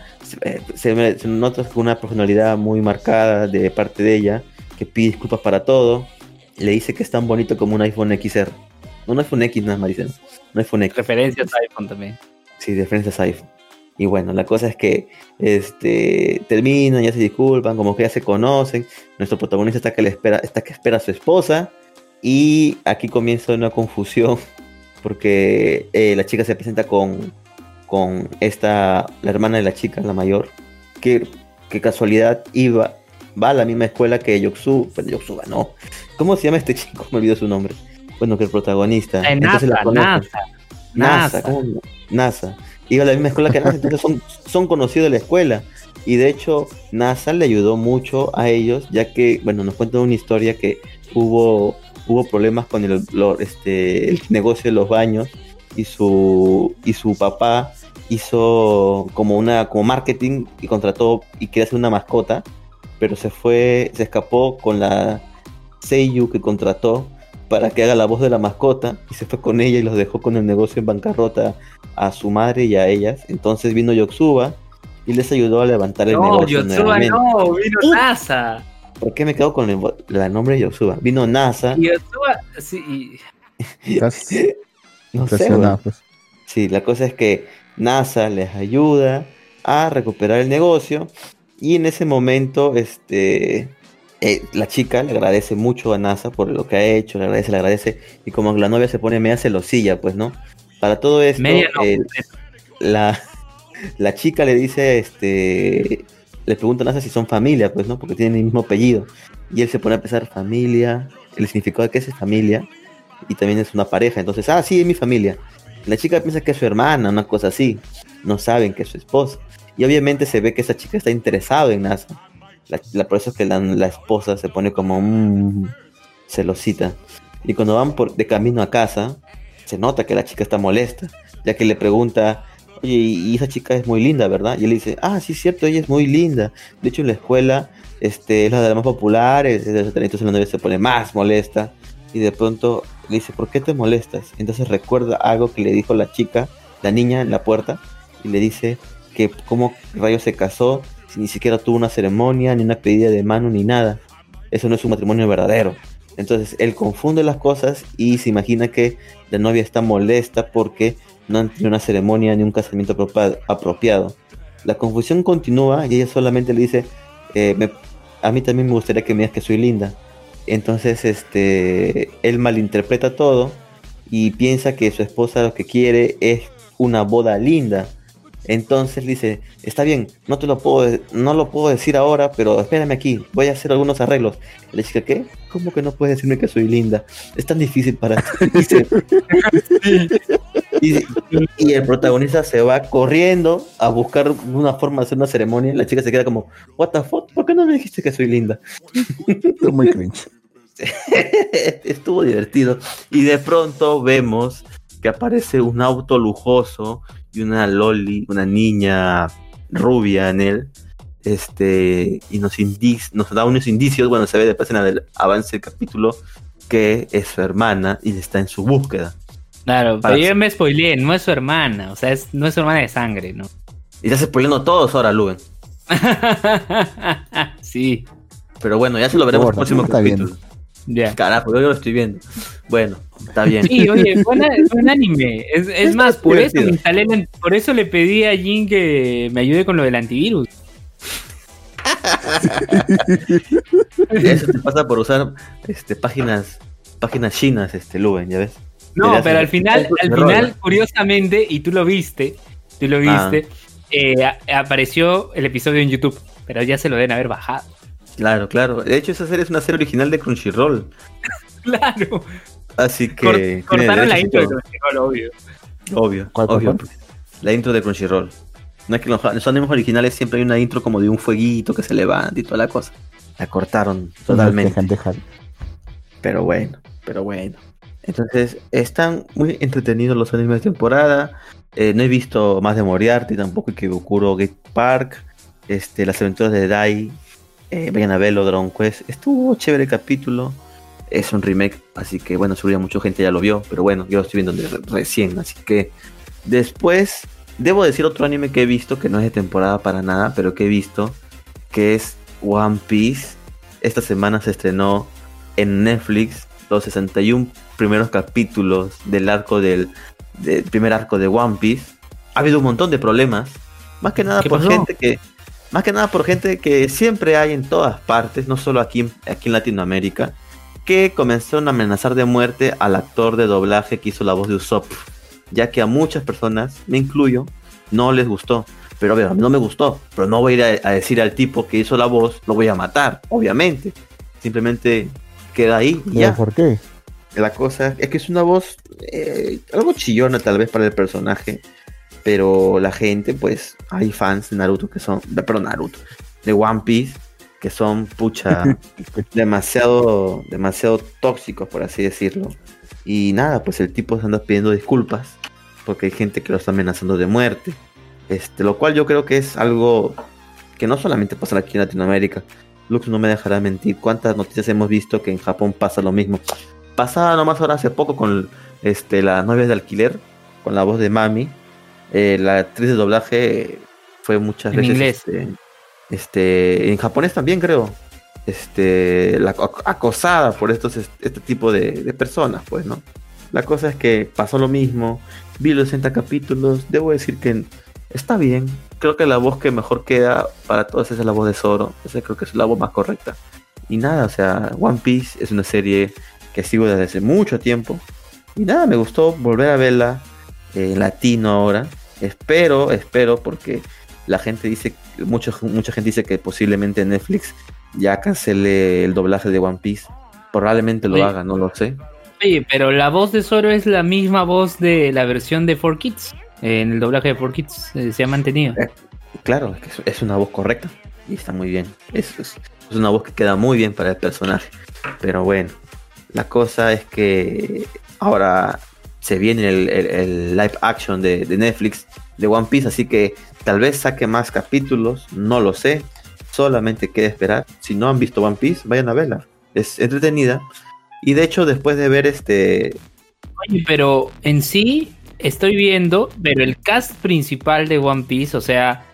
se, se nota una personalidad muy marcada de parte de ella, que pide disculpas para todo, le dice que es tan bonito como un iPhone XR. No un iPhone X, nada más dicen. Un iPhone X. Referencias a iPhone también. Sí, referencias a iPhone. Y bueno, la cosa es que este terminan, ya se disculpan, como que ya se conocen. Nuestro protagonista está que le espera, está que espera a su esposa. Y aquí comienza una confusión. Porque eh, la chica se presenta con, con esta, la hermana de la chica, la mayor. Que, que casualidad iba, va a la misma escuela que Yoksu, pero Yoksuba no. ¿Cómo se llama este chico? Me olvidó su nombre. Bueno, que el protagonista. Eh, NASA, NASA, NASA. NASA. Iba a la misma escuela que NASA, entonces son, son conocidos de la escuela. Y de hecho, NASA le ayudó mucho a ellos, ya que, bueno, nos cuentan una historia que hubo, hubo problemas con el, este, el negocio de los baños y su, y su papá hizo como una como marketing y contrató y quería hacer una mascota pero se fue, se escapó con la Seiyu que contrató para que haga la voz de la mascota y se fue con ella y los dejó con el negocio en bancarrota a su madre y a ellas. Entonces vino Yotsuba y les ayudó a levantar el negocio. Yotsuba no, vino NASA. ¿Por qué me quedo con el, nombre de Yotsuba? Vino NASA. Yotsuba, sí. no sé. Pues. Sí, la cosa es que NASA les ayuda a recuperar el negocio y en ese momento, este, eh, la chica le agradece mucho a NASA por lo que ha hecho, le agradece, le agradece. Y como la novia se pone media celosilla, pues, ¿no? Para todo esto, la, la chica le dice, este, le pregunta a NASA si son familia, pues, ¿no? Porque tienen el mismo apellido. Y él se pone a pensar familia, el significado de qué es familia. Y también es una pareja. Entonces, ah, sí, es mi familia. La chica piensa que es su hermana, una cosa así. No saben que es su esposa. Y obviamente se ve que esa chica está interesada en NASA. La, por eso es que la, esposa se pone como un celosita. Y cuando van por, de camino a casa, se nota que la chica está molesta, ya que le pregunta, oye, y esa chica es muy linda, ¿verdad? Y él dice, ah, sí, cierto, ella es muy linda. De hecho, en la escuela este, es la de las más populares, entonces la novia se pone más molesta. Y de pronto le dice, ¿por qué te molestas? Entonces recuerda algo que le dijo la chica, la niña en la puerta, y le dice, que cómo Rayo se casó, ni siquiera tuvo una ceremonia, ni una pedida de mano, ni nada. Eso no es un matrimonio verdadero. Entonces él confunde las cosas y se imagina que la novia está molesta porque no han tenido una ceremonia ni un casamiento apropiado. La confusión continúa y ella solamente le dice, eh, a mí también me gustaría que me digas que soy linda. Entonces este, él malinterpreta todo y piensa que su esposa lo que quiere es una boda linda entonces dice, está bien, no te lo puedo, no lo puedo decir ahora, pero espérame aquí, voy a hacer algunos arreglos. Le dice, ¿qué? ¿Cómo que no puedes decirme que soy linda? Es tan difícil para ti. y, el protagonista se va corriendo a buscar una forma de hacer una ceremonia. La chica se queda como, what the fuck, ¿por qué no me dijiste que soy linda? muy cringe. Estuvo divertido. Y de pronto vemos que aparece un auto lujoso y una loli, una niña rubia en él, este, y nos, nos da unos indicios, bueno, se ve después en el avance del capítulo, que es su hermana y está en su búsqueda. Claro, pero yo me spoileé, no es su hermana, o sea, es, no es su hermana de sangre, ¿no? Y ya se spoileando todos ahora, Luben. sí. Pero bueno, ya se lo veremos en el próximo capítulo. Ya. Carajo, yo lo estoy viendo. Bueno, está bien. Sí, oye, buen, anime. Es, más, por eso, por eso le pedí a Jin que me ayude con lo del antivirus. eso te pasa por usar este, páginas páginas chinas, este Luben, ¿ya ves? No, pero al final, al final, curiosamente, y tú lo viste, tú lo viste, ah. eh, apareció el episodio en YouTube, pero ya se lo deben haber bajado. Claro, claro. De hecho, esa serie es una serie original de Crunchyroll. claro. Así que. cortaron la intro de Crunchyroll, obvio. Obvio, obvio. La intro de Crunchyroll. No es que los, los, animes originales siempre hay una intro como de un fueguito que se levanta y toda la cosa. La cortaron totalmente. Pero bueno, pero bueno. Entonces, están muy entretenidos los animes de temporada. Eh, no he visto más de Moriarty, tampoco Ikebukuro Gate Park. Este, las aventuras de Dai eh, vayan a verlo, Dragon Quest. Estuvo chévere el capítulo. Es un remake, así que bueno, seguro mucha gente ya lo vio, pero bueno, yo lo estoy viendo recién, así que después debo decir otro anime que he visto, que no es de temporada para nada, pero que he visto, que es One Piece. Esta semana se estrenó en Netflix los 61 primeros capítulos del arco del, primer arco de One Piece. Ha habido un montón de problemas, más que nada por gente que más que nada por gente que siempre hay en todas partes, no solo aquí, aquí en Latinoamérica, que comenzaron a amenazar de muerte al actor de doblaje que hizo la voz de Usopp, ya que a muchas personas, me incluyo, no les gustó. Pero a, a mí no me gustó, pero no voy a ir a, decir al tipo que hizo la voz, lo voy a matar, obviamente. Simplemente queda ahí y ya. ¿Por qué? La cosa es que es una voz eh, algo chillona tal vez para el personaje pero la gente, pues, hay fans de Naruto que son, perdón, Naruto, de One Piece, que son, pucha, demasiado, demasiado tóxicos, por así decirlo. Y nada, pues el tipo se anda pidiendo disculpas, porque hay gente que lo está amenazando de muerte. Este, lo cual yo creo que es algo que no solamente pasa aquí en Latinoamérica. Lux no me dejará mentir. ¿Cuántas noticias hemos visto que en Japón pasa lo mismo? Pasaba nomás ahora hace poco con este, las novias de alquiler, con la voz de Mami, eh, la actriz de doblaje fue muchas en veces inglés. Este, este, en japonés también creo. Este la acosada por estos este tipo de, personas pues no la cosa es que pasó lo mismo. Vi los 60 capítulos. Debo decir que está bien. Creo que la voz que mejor queda para todos es la voz de Zoro. Esa creo que es la voz más correcta. Y nada o sea One Piece es una serie que sigo desde hace mucho tiempo. Y nada me gustó volver a verla eh, latino ahora. Espero, espero, porque la gente dice, mucha gente dice que posiblemente Netflix ya cancele el doblaje de One Piece. Probablemente lo haga, no lo sé. Sí, pero la voz de Zoro es la misma voz de la versión de 4Kids. En el doblaje de 4Kids eh, se ha mantenido. Eh, claro, es, es una voz correcta y está muy bien. Es, es, una voz que queda muy bien para el personaje. Pero bueno, la cosa es que ahora se viene el, live action de, Netflix de One Piece, así que tal vez saque más capítulos, no lo sé, solamente queda esperar. Si no han visto One Piece, vayan a verla, es entretenida. Y de hecho, después de ver este... Oye, pero en sí estoy viendo, pero el cast principal de One Piece, o sea,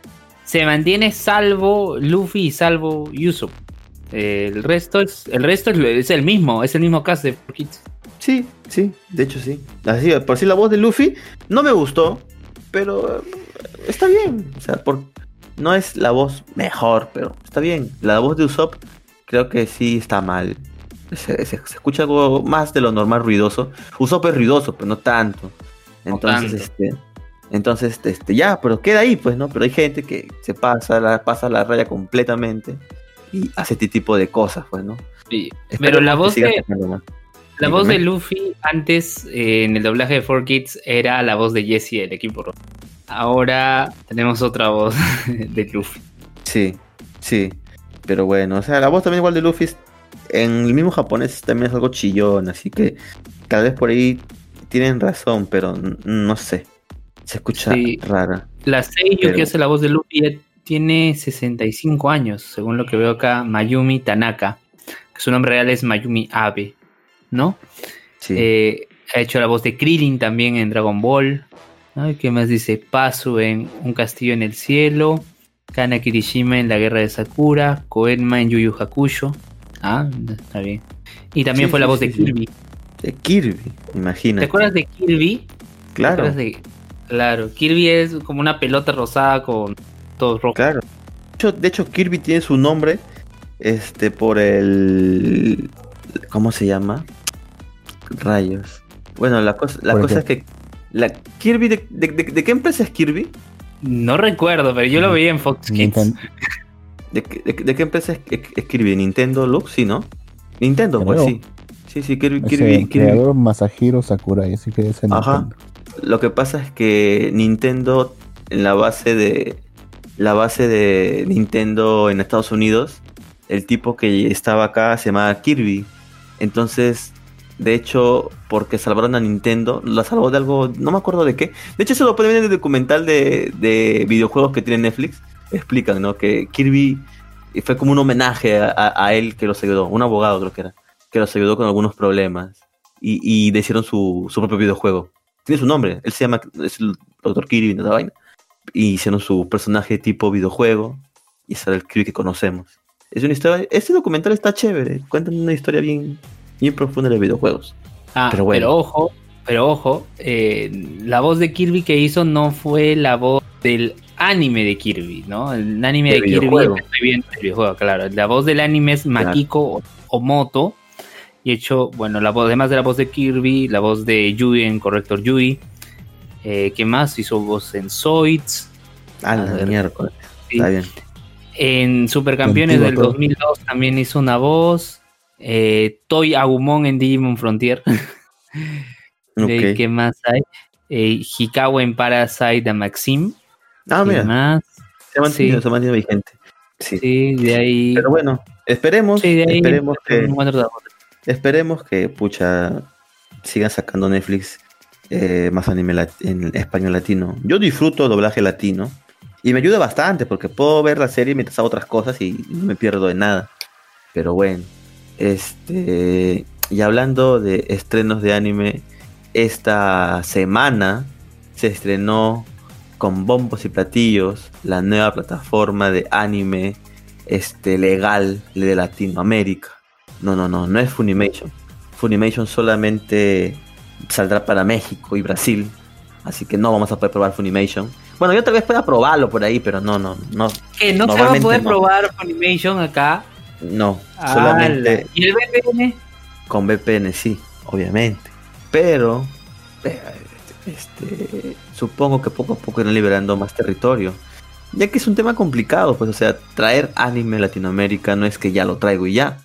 se mantiene salvo Luffy y salvo Usopp. el resto es el resto es, el mismo, es el mismo cast de Kids. Sí, sí, de hecho sí. Así, por si la voz de Luffy no me gustó, pero está bien. O sea, por, no es la voz mejor, pero está bien. La voz de Usopp creo que sí está mal. Se, escucha algo más de lo normal ruidoso. Usopp es ruidoso, pero no tanto. Entonces, este. Entonces, este, ya, pero queda ahí, pues, ¿no? Pero hay gente que se pasa la, pasa la raya completamente y hace este tipo de cosas, pues, ¿no? Sí. Pero la voz de, la voz de Luffy antes eh, en el doblaje de 4Kids era la voz de Jesse del equipo rojo. Ahora tenemos otra voz de Luffy. Sí, sí. Pero bueno, o sea, la voz también igual de Luffy en el mismo japonés también es algo chillón, así que tal vez por ahí tienen razón, pero no sé. Se escucha rara. La Seiyu que hace la voz de Luffy tiene 65 años, según lo que veo acá, Mayumi Tanaka, que su nombre real es Mayumi Abe, ¿no? Sí. Eh, ha hecho la voz de Krillin también en Dragon Ball. ¿Qué más dice? Pasu en Un castillo en el cielo. Kana Kirishima en La guerra de Sakura. Koenma en Yu Yu Hakusho. Ah, está bien. Y también fue la voz de Kirby. De Kirby, imagínate. ¿Te acuerdas de Kirby? Claro. Claro, Kirby es como una pelota rosada con todo rojo. Claro. De hecho, Kirby tiene su nombre este por el ¿cómo se llama? Rayos. Bueno, la cosa la cosa es que la Kirby de, qué empresa es Kirby? No recuerdo, pero yo lo veía en Fox Kids. ¿De, qué empresa es, Kirby? ¿Nintendo Lux? Sí, ¿no? Nintendo, pues sí. Sí, sí, Kirby. Kirby, creador Masahiro Sakurai, así que es Ajá. Lo que pasa es que Nintendo, en la base de. La base de Nintendo en Estados Unidos, el tipo que estaba acá se llamaba Kirby. Entonces, de hecho, porque salvaron a Nintendo, la salvó de algo, no me acuerdo de qué. De hecho, eso lo pueden ver en el documental de, de videojuegos que tiene Netflix. Explican, ¿no? Que Kirby fue como un homenaje a, él que los ayudó, un abogado creo que era, que los ayudó con algunos problemas. Y, y hicieron su, su propio videojuego tiene su nombre. Él se llama, es el Dr. Kirby la vaina. Y hicieron su personaje tipo videojuego. Y es el Kirby que conocemos. Es una historia. Este documental está chévere. Cuentan una historia bien, bien profunda de videojuegos. Ah, pero, bueno. pero ojo, pero ojo, eh, la voz de Kirby que hizo no fue la voz del anime de Kirby, ¿no? El anime de, Kirby bien el videojuego, claro. La voz del anime es Makiko o Moto y hecho, bueno, la voz, además de la voz de Kirby, la voz de Yui en Corrector Yui. Eh, ¿Qué más? Hizo voz en Zoids. Ah, la miércoles. Está bien. En Supercampeones del 2002 también hizo una voz. Eh, Toy Agumon en Digimon Frontier. ¿Qué más hay? Eh, Hikawa en Parasite de Maxim. Ah, mira. Más? Se ha se mantiene vigente. Sí. de ahí. Pero bueno, esperemos. Sí, de ahí esperemos que. Esperemos que, pucha, sigan sacando Netflix eh, más anime en español latino. Yo disfruto doblaje latino y me ayuda bastante porque puedo ver la serie mientras hago otras cosas y no me pierdo de nada. Pero bueno, este. Y hablando de estrenos de anime, esta semana se estrenó con bombos y platillos la nueva plataforma de anime este, legal de Latinoamérica. No, no, no, no es Funimation. Funimation solamente saldrá para México y Brasil. Así que no vamos a poder probar Funimation. Bueno, yo tal vez pueda probarlo por ahí, pero no, no, no. ¿Qué? ¿No se va a poder probar Funimation acá? No, solamente. ¿Y el VPN? Con VPN, sí, obviamente. Pero, eh, este, supongo que poco a poco irán liberando más territorio. Ya que es un tema complicado, pues, o sea, traer anime a Latinoamérica no es que ya lo traigo y ya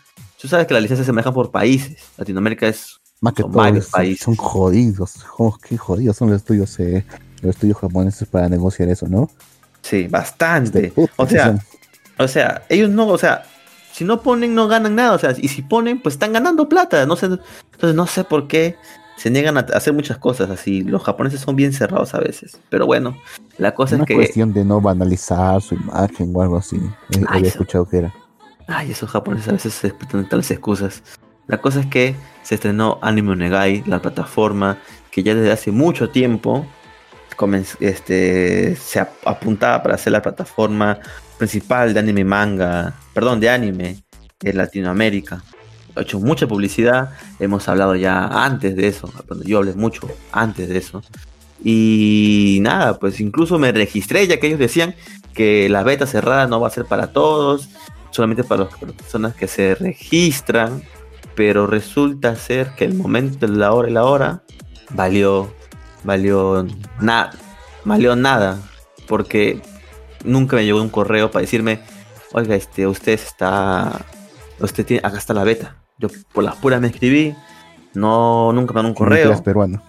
Tú sabes que las licencias se manejan por países. Latinoamérica es más que varios países. Son jodidos. qué jodidos son los estudios, eh, los estudios japoneses para negociar eso, ¿no? Sí, bastante. o sea, o sea, ellos no, o sea, si no ponen no ganan nada, o sea, y si ponen, pues están ganando plata. No sé, entonces no sé por qué se niegan a hacer muchas cosas así. Los japoneses son bien cerrados a veces. Pero bueno, la cosa es que. Es cuestión de no banalizar su imagen o algo así. Había escuchado que era. Ay, esos japoneses a veces se explican tales excusas. La cosa es que se estrenó Anime Onegai, la plataforma que ya desde hace mucho tiempo este, se apuntaba para ser la plataforma principal de anime manga, perdón, de anime en Latinoamérica. He hecho mucha publicidad, hemos hablado ya antes de eso, yo hablé mucho antes de eso. Y nada, pues incluso me registré ya que ellos decían que la beta cerrada no va a ser para todos, solamente para las personas que se registran, pero resulta ser que el momento, la hora y la hora valió, valió nada, valió nada, porque nunca me llegó un correo para decirme, oiga, este, usted está, usted tiene, acá está la beta. Yo por las puras me escribí, no, nunca me mandó un correo. peruano.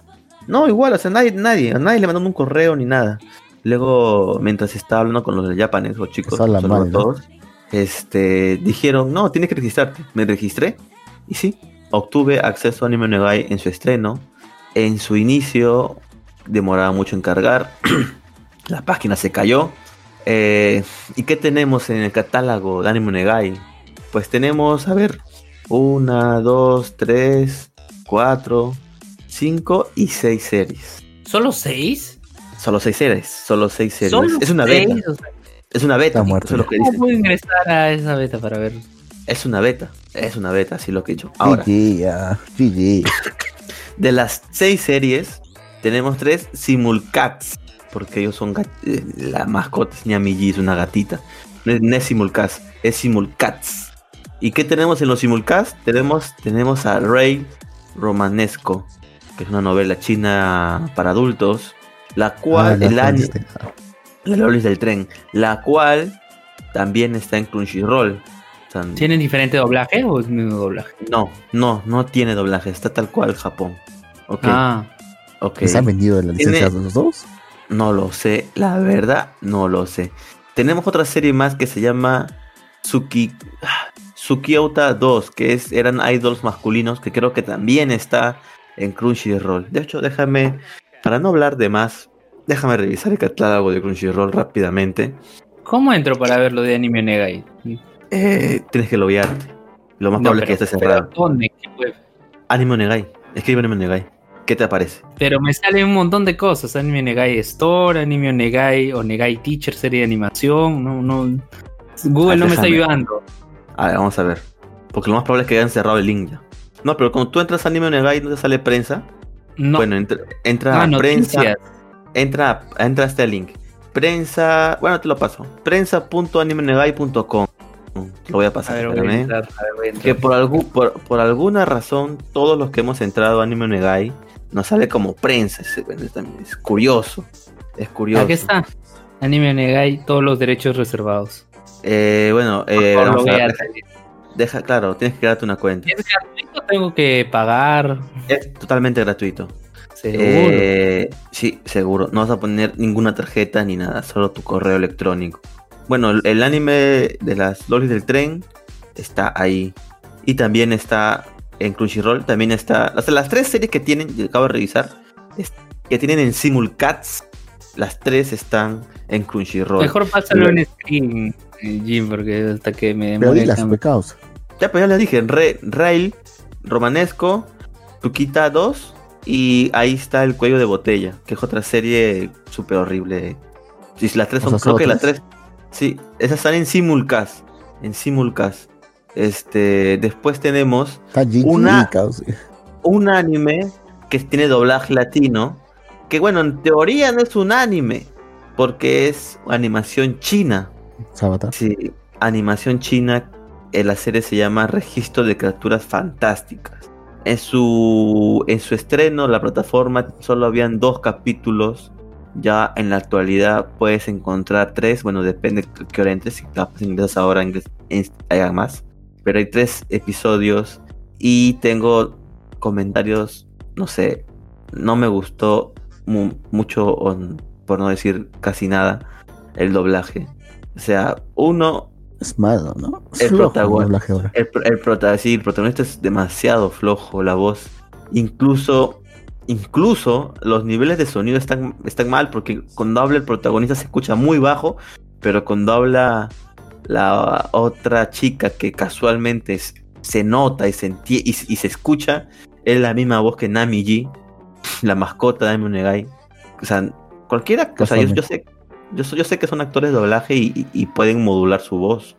No, igual, o sea, nadie, nadie, a nadie le mandó un correo ni nada. Luego, mientras estaba hablando con los japoneses, los chicos, todos, este, dijeron, no, tienes que registrarte. Me registré y sí, obtuve acceso a Anime Negai en su estreno. En su inicio demoraba mucho en cargar. la página se cayó. Eh, ¿Y qué tenemos en el catálogo de Anime Negai? Pues tenemos, a ver, una, dos, tres, cuatro, 5 y 6 series. ¿Solo 6? Solo 6 series, solo 6 series. es una beta. Es una beta. Muerto, es ¿Cómo puedo ingresar a esa beta para ver? Es una beta, es una beta, así lo que he dicho. Ahora, GG, de las 6 series, tenemos 3 simulcats, porque ellos son eh, la mascota, es Ñamiji, es una gatita. No es, no simulcats, es simulcats. ¿Y qué tenemos en los simulcats? Tenemos, tenemos a Rey Romanesco, que es una novela china para adultos, la cual, ah, el año, la Lolis del tren, la cual también está en Crunchyroll. ¿Tienen diferente doblaje o es mismo doblaje? No, no, no tiene doblaje, está tal cual Japón. Okay. Ah. Okay. ¿Se han vendido la licencia de los dos? No lo sé, la verdad no lo sé. Tenemos otra serie más que se llama Suki Sukiota 2, que es, eran idols masculinos, que creo que también está en Crunchyroll. De hecho, déjame, para no hablar de más, déjame revisar el catálogo de Crunchyroll rápidamente. ¿Cómo entro para ver lo de Anime Negai? Eh, tienes que loguearte. Lo más probable es que esté cerrado. ¿Dónde? ¿Qué web? Anime Negai. Escribe Anime Negai. ¿Qué te aparece? Pero me sale un montón de cosas. Anime Negai Store, Anime Negai o Negai Teacher, serie de animación. No, no. Google ah, no me está ayudando. A ver, vamos a ver. Porque lo más probable es que hayan cerrado el link ya. No, pero cuando tú entras a Anime Negai no te sale prensa. No. Bueno, entra, ah, a prensa. Entra, entra a este link. Prensa. Bueno, te lo paso. Prensa.animenegai.com. Lo voy a pasar. A ver, que por, algún, por, alguna razón, todos los que hemos entrado a Anime Negai nos sale como prensa. Es, es curioso. Es curioso. Aquí está. Anime Negai, todos los derechos reservados. Eh, bueno, eh, vamos a ver, Deja, claro, tienes que crearte una cuenta. ¿Es gratuito? ¿Tengo que pagar? Es totalmente gratuito. ¿Seguro? Eh, sí, seguro. No vas a poner ninguna tarjeta ni nada, solo tu correo electrónico. Bueno, el, anime de las lolis del tren está ahí. Y también está en Crunchyroll. También está. O sea, las tres series que tienen, acabo de revisar, que tienen en Simulcats, las tres están en Crunchyroll. Mejor pásalo en stream, Jim, porque hasta que me. Pero las pecados. Ya, pues ya les dije, Rail, Romanesco, Tuquita 2 y ahí está el cuello de botella, que es otra serie súper horrible. Si las tres son, creo que las tres, sí, esas están en simulcast, en simulcast. Este, después tenemos una, un anime que tiene doblaje latino, que bueno, en teoría no es un anime, porque es animación china. Sí, animación china eh, la serie se llama Registro de Criaturas Fantásticas. En su, en su estreno, la plataforma solo habían dos capítulos. Ya en la actualidad puedes encontrar tres. Bueno, depende de qué hora entres. Si ingresas ahora, hay más. Pero hay tres episodios. Y tengo comentarios, no sé, no me gustó mucho, por no decir casi nada, el doblaje. O sea, uno, es malo, ¿no? el, protagonista, el, el, protagonista es demasiado flojo, la voz. Incluso, incluso los niveles de sonido están, están mal porque cuando habla el protagonista se escucha muy bajo, pero cuando habla la otra chica que casualmente se nota y se, y, se escucha, es la misma voz que Nami G, la mascota de Amy Negai. O sea, cualquiera, o sea, yo, yo sé yo, yo sé que son actores de doblaje y, pueden modular su voz.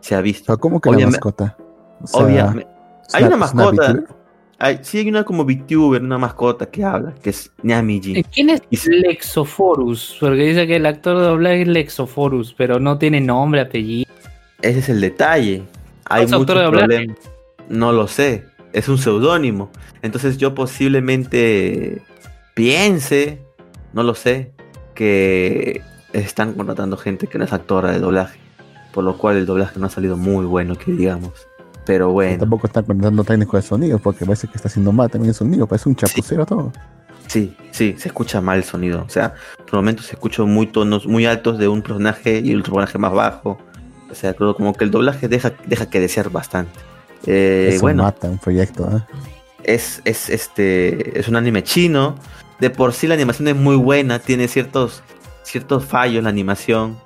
se ha visto. ¿Cómo que la mascota? obviamente. Hay una mascota. Hay, sí, hay una como VTuber, una mascota que habla, que es Nyamiji. Eh, ¿Quién es Lexoforus? Porque dice que el actor de doblaje es Lexoforus, pero no tiene nombre, apellido. Ese es el detalle. Hay muchos problemas. No lo sé. Es un seudónimo. Entonces yo posiblemente piense, no lo sé, que están contratando gente que no es actora de doblaje. Por lo cual el doblaje no ha salido muy bueno, que digamos. Pero bueno. tampoco está contratando técnico de sonido, porque parece que está haciendo mal también el sonido, parece un chapucero todo. Sí, sí, se escucha mal el sonido. O sea, por momentos se escucha muy tonos muy altos de un personaje y el otro personaje más bajo. O sea, creo como que el doblaje deja, deja que desear bastante. Eh, Eso bueno, mata un proyecto, ¿eh? Es, es, este, es un anime chino. De por sí la animación es muy buena, tiene ciertos, ciertos fallos la animación.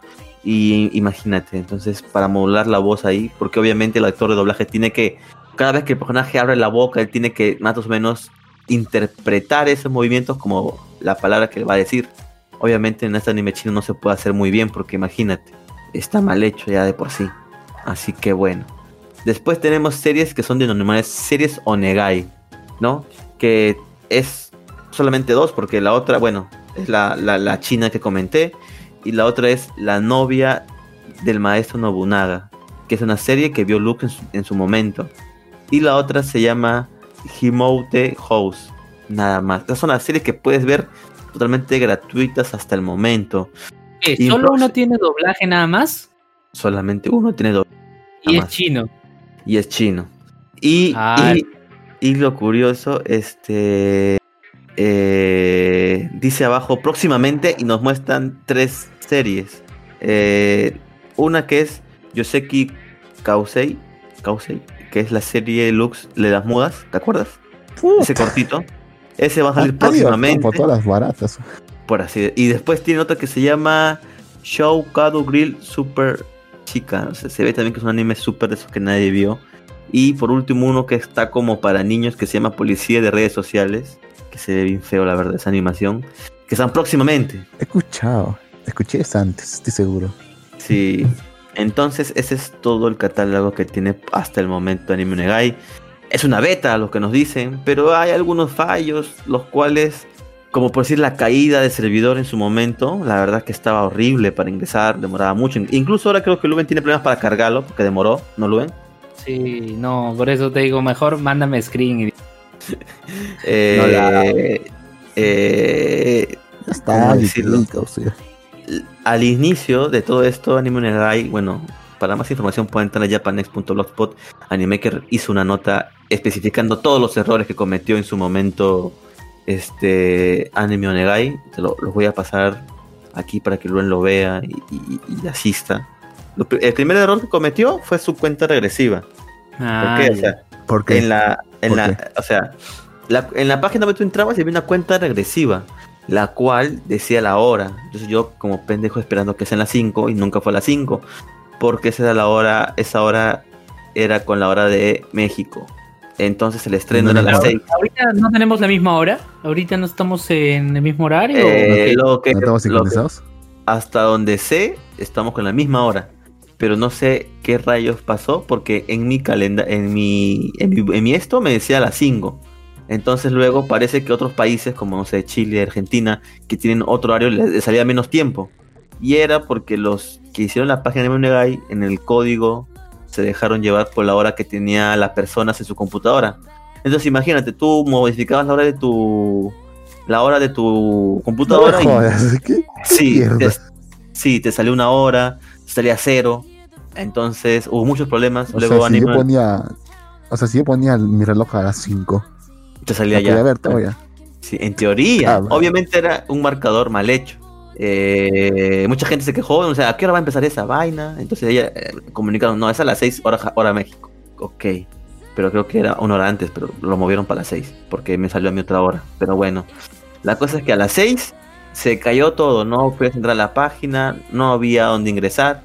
Y imagínate, entonces para modular la voz ahí, porque obviamente el actor de doblaje tiene que, cada vez que el personaje abre la boca, él tiene que más o menos interpretar esos movimientos como la palabra que va a decir. Obviamente en este anime chino no se puede hacer muy bien, porque imagínate, está mal hecho ya de por sí. Así que bueno. Después tenemos series que son denominadas series Onegai, ¿no? Que es solamente dos, porque la otra, bueno, es la, la china que comenté y la otra es La novia del maestro Nobunaga, que es una serie que vio Luke en su, momento. Y la otra se llama Himoute House, nada más. Estas son las series que puedes ver totalmente gratuitas hasta el momento. ¿Solo uno tiene doblaje nada más? Solamente uno tiene doblaje. Y es chino. Y es chino. Y, y, lo curioso, este eh, dice abajo próximamente y nos muestran tres series. Eh, una que es Yoseki Kausei, Kausei, que es la serie Lux de las mudas, ¿te acuerdas? Ese cortito. Ese va a salir próximamente. Por todas las baratas. Por así. Y después tiene otra que se llama Show Kado Grill Super Chica. se ve también que es un anime super de esos que nadie vio. Y por último uno que está como para niños que se llama Policía de Redes Sociales. Que se ve bien feo la verdad esa animación. Que están próximamente. He escuchado. Escuché eso antes, estoy seguro. Sí. Entonces, ese es todo el catálogo que tiene hasta el momento Anime Negai. Es una beta, lo que nos dicen, pero hay algunos fallos, los cuales, como por decir, la caída de servidor en su momento, la verdad que estaba horrible para ingresar, demoraba mucho. Incluso ahora creo que Luven tiene problemas para cargarlo, porque demoró, ¿no, Luven? Sí, no, por eso te digo, mejor mándame screen. Y... eh, eh, está al inicio de todo esto, Anime Negai, bueno, para más información pueden entrar a japanex.blogspot. Animaker hizo una nota especificando todos los errores que cometió en su momento este Anime Onegai. Te lo, los voy a pasar aquí para que Luen lo vea y, asista. el primer error que cometió fue su cuenta regresiva. Ah, ¿Por qué? En la, en la, o sea, en la página donde tú entrabas había una cuenta regresiva la cual decía la hora. Entonces yo como pendejo esperando que sea las 5 y nunca fue a las 5, porque esa era la hora, esa hora era con la hora de México. Entonces el estreno era a las 6. ¿Ahorita no tenemos la misma hora? ¿Ahorita no estamos en el mismo horario? Eh, ¿No estamos sincronizados? hasta donde sé, estamos con la misma hora. Pero no sé qué rayos pasó porque en mi calendario, en mi, en mi, en mi esto me decía a las 5. Entonces luego parece que otros países como no sé, Chile, Argentina, que tienen otro horario, les salía menos tiempo. Y era porque los que hicieron la página de Monegai en el código se dejaron llevar por la hora que tenía las personas en su computadora. Entonces imagínate, tú modificabas la hora de tu la hora de tu computadora ¿Qué? sí, te, sí, te salió una hora, salía cero. Entonces hubo muchos problemas. O Luego sea, si yo ponía, o sea, si yo ponía mi reloj a las 5 te salía ya. Sí, en teoría. Ah, Obviamente era un marcador mal hecho. Eh, mucha gente se quejó, o sea, ¿a qué hora va a empezar esa vaina? Entonces ella eh, comunicaron, no, es a las 6 hora, hora México. Ok, pero creo que era una hora antes, pero lo movieron para las 6, porque me salió a mi otra hora. Pero bueno, la cosa es que a las 6 se cayó todo, no puedes entrar a la página, no había dónde ingresar,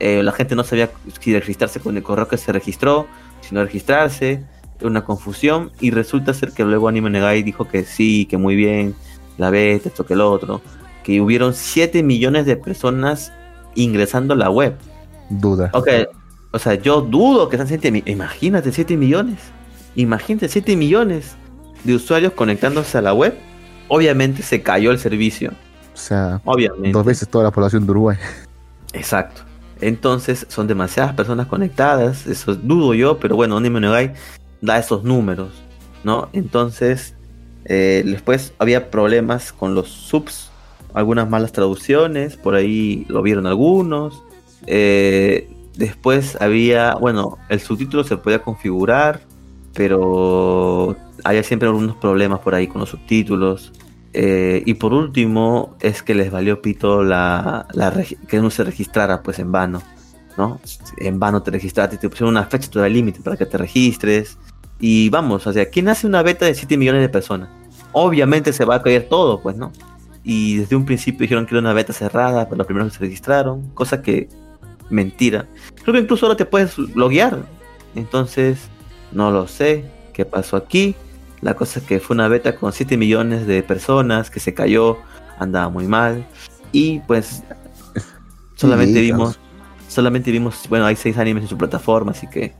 eh, la gente no sabía si registrarse con el correo que se registró, si no registrarse una confusión y resulta ser que luego Anime Negai dijo que sí, que muy bien, la vez, esto que lo otro, que hubieron 7 millones de personas ingresando a la web. Duda. Ok, o sea, yo dudo que sean 7 millones. Imagínate, 7 millones. Imagínate, 7 millones de usuarios conectándose a la web. Obviamente se cayó el servicio. O sea, Obviamente. dos veces toda la población de Uruguay. Exacto. Entonces son demasiadas personas conectadas, eso dudo yo, pero bueno, Anime Negai da esos números, ¿no? Entonces, eh, después había problemas con los subs, algunas malas traducciones, por ahí lo vieron algunos. Eh, después había, bueno, el subtítulo se podía configurar, pero había siempre algunos problemas por ahí con los subtítulos. Eh, y por último, es que les valió pito la, que no se registrara pues en vano. ¿no? En vano te registraste, te pusieron una fecha de límite para que te registres. Y vamos, o sea, ¿quién hace una beta de 7 millones de personas? Obviamente se va a caer todo, pues, ¿no? Y desde un principio dijeron que era una beta cerrada, pero los primeros se registraron, cosa que mentira. Creo que incluso ahora te puedes loguear. Entonces, no lo sé qué pasó aquí. La cosa es que fue una beta con 7 millones de personas que se cayó, andaba muy mal. Y pues solamente vimos, solamente vimos, bueno, hay 6 animes en su plataforma, así que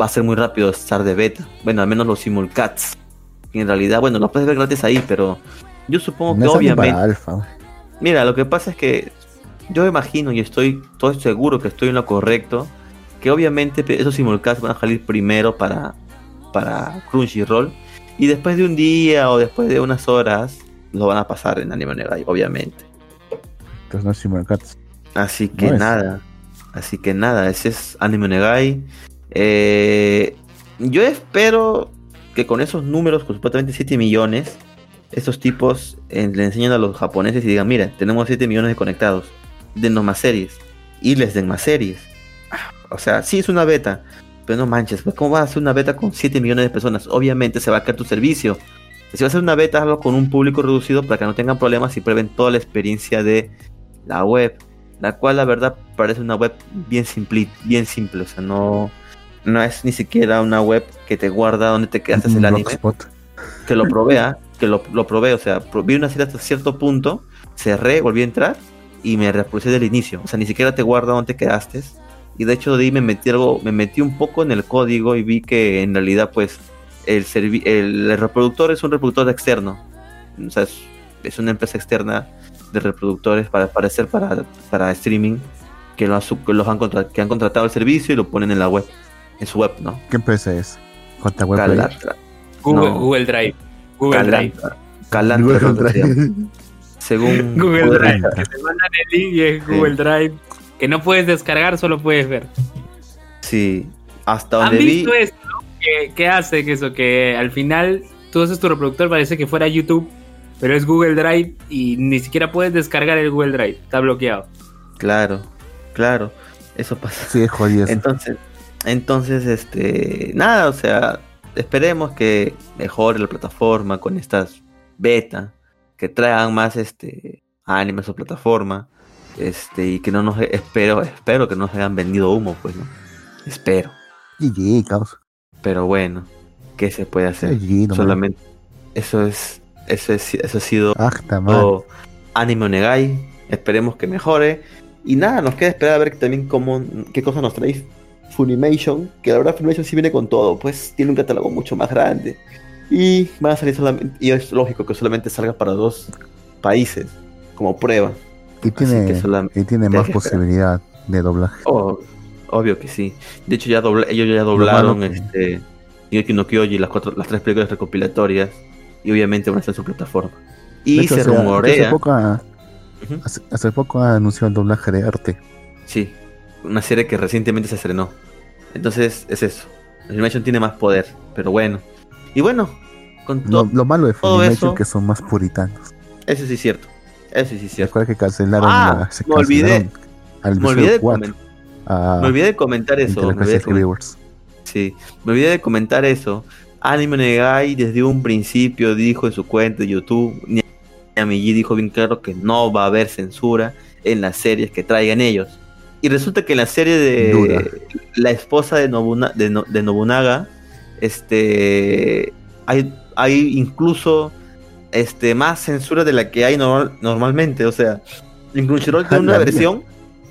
va a ser muy rápido estar de beta. Bueno, al menos los simulcats. en realidad, bueno, lo puedes ver gratis ahí, pero yo supongo que obviamente... Mira, lo que pasa es que yo imagino y estoy todo seguro que estoy en lo correcto, que obviamente esos simulcats van a salir primero para, para Crunchyroll y después de un día o después de unas horas, lo van a pasar en Anime Negai, obviamente. Entonces no es Así que nada. Así que nada, ese es Anime Negai. Eh, yo espero que con esos números, con supuestamente 7 millones, estos tipos eh, le enseñen a los japoneses y digan, mira, tenemos 7 millones de conectados, denos más series. Y les den más series. O sea, sí es una beta, pero no manches, pues, ¿cómo vas a hacer una beta con 7 millones de personas? Obviamente se va a caer tu servicio. Si vas a hacer una beta, hazlo con un público reducido para que no tengan problemas y prueben toda la experiencia de la web. La cual, la verdad, parece una web bien simple, bien simple. O sea, no, no es ni siquiera una web que te guarda donde te quedaste el anime. Que lo provea, que lo, lo probé. O sea, vi una serie hasta cierto punto, cerré, volví a entrar y me reproducí del inicio. O sea, ni siquiera te guarda donde te quedaste y de hecho de ahí me metí algo, me metí un poco en el código y vi que en realidad pues el, el, reproductor es un reproductor externo. O sea, es, una empresa externa de reproductores para aparecer para, para streaming que, los han que han contratado el servicio y lo ponen en la web, en su web, ¿no? ¿Qué empresa es? ¿Cuánta web Google, Google Drive. Google Drive. Google Drive. Según Google, Drive. Que te mandan el link y es Google Drive que no puedes descargar, solo puedes ver. Sí, hasta donde ¿Han visto esto? ¿Qué, hace que eso? Que al final tú haces tu reproductor, parece que fuera YouTube, pero es Google Drive y ni siquiera puedes descargar el Google Drive, está bloqueado. Claro, claro, eso pasa. Sí, es jodido. Entonces, entonces, este, nada, o sea, esperemos que mejore la plataforma con estas beta, que traigan más este anime a su plataforma este, y que no nos espero, espero que no nos hayan vendido humo, pues, ¿no? Espero. GG, caos. Pero bueno, ¿qué se puede hacer? Solamente eso es eso es eso ha sido ah, todo Anime Negai. Esperemos que mejore. Y nada, nos queda esperar a ver también cómo, qué cosa nos trae Funimation, que la verdad Funimation sí viene con todo, pues tiene un catálogo mucho más grande. Y va a salir solamente, y es lógico que solamente salga para dos países como prueba. Y tiene, y tiene más posibilidad de doblaje. Oh, obvio que sí. De hecho, ya ellos ya doblaron este Shingeki no Kyoji, las, cuatro, las tres películas recopilatorias. Y obviamente van a estar en su plataforma. Y se rumorea. Hace poco, ha anunciado el doblaje de arte. Sí, una serie que recientemente se estrenó. Entonces, es eso. Animation tiene más poder, pero bueno. Y bueno, con lo, lo malo de Funimation es que son más puritanos. Eso sí es cierto. Eso sí, sí. Recuerda que cancelaron ah, me olvidé. me, olvidé me olvidé de comentar eso. Me olvidé de sí, me olvidé de comentar eso. Anime Negai desde un principio dijo en su cuenta de YouTube, Migi dijo bien claro que no va a haber censura en las series que traigan ellos. Y resulta que en la serie de la esposa de, de, Nobunaga, este, hay, hay incluso este, más censura de la que hay normalmente. O sea, en Crunchyroll tiene una versión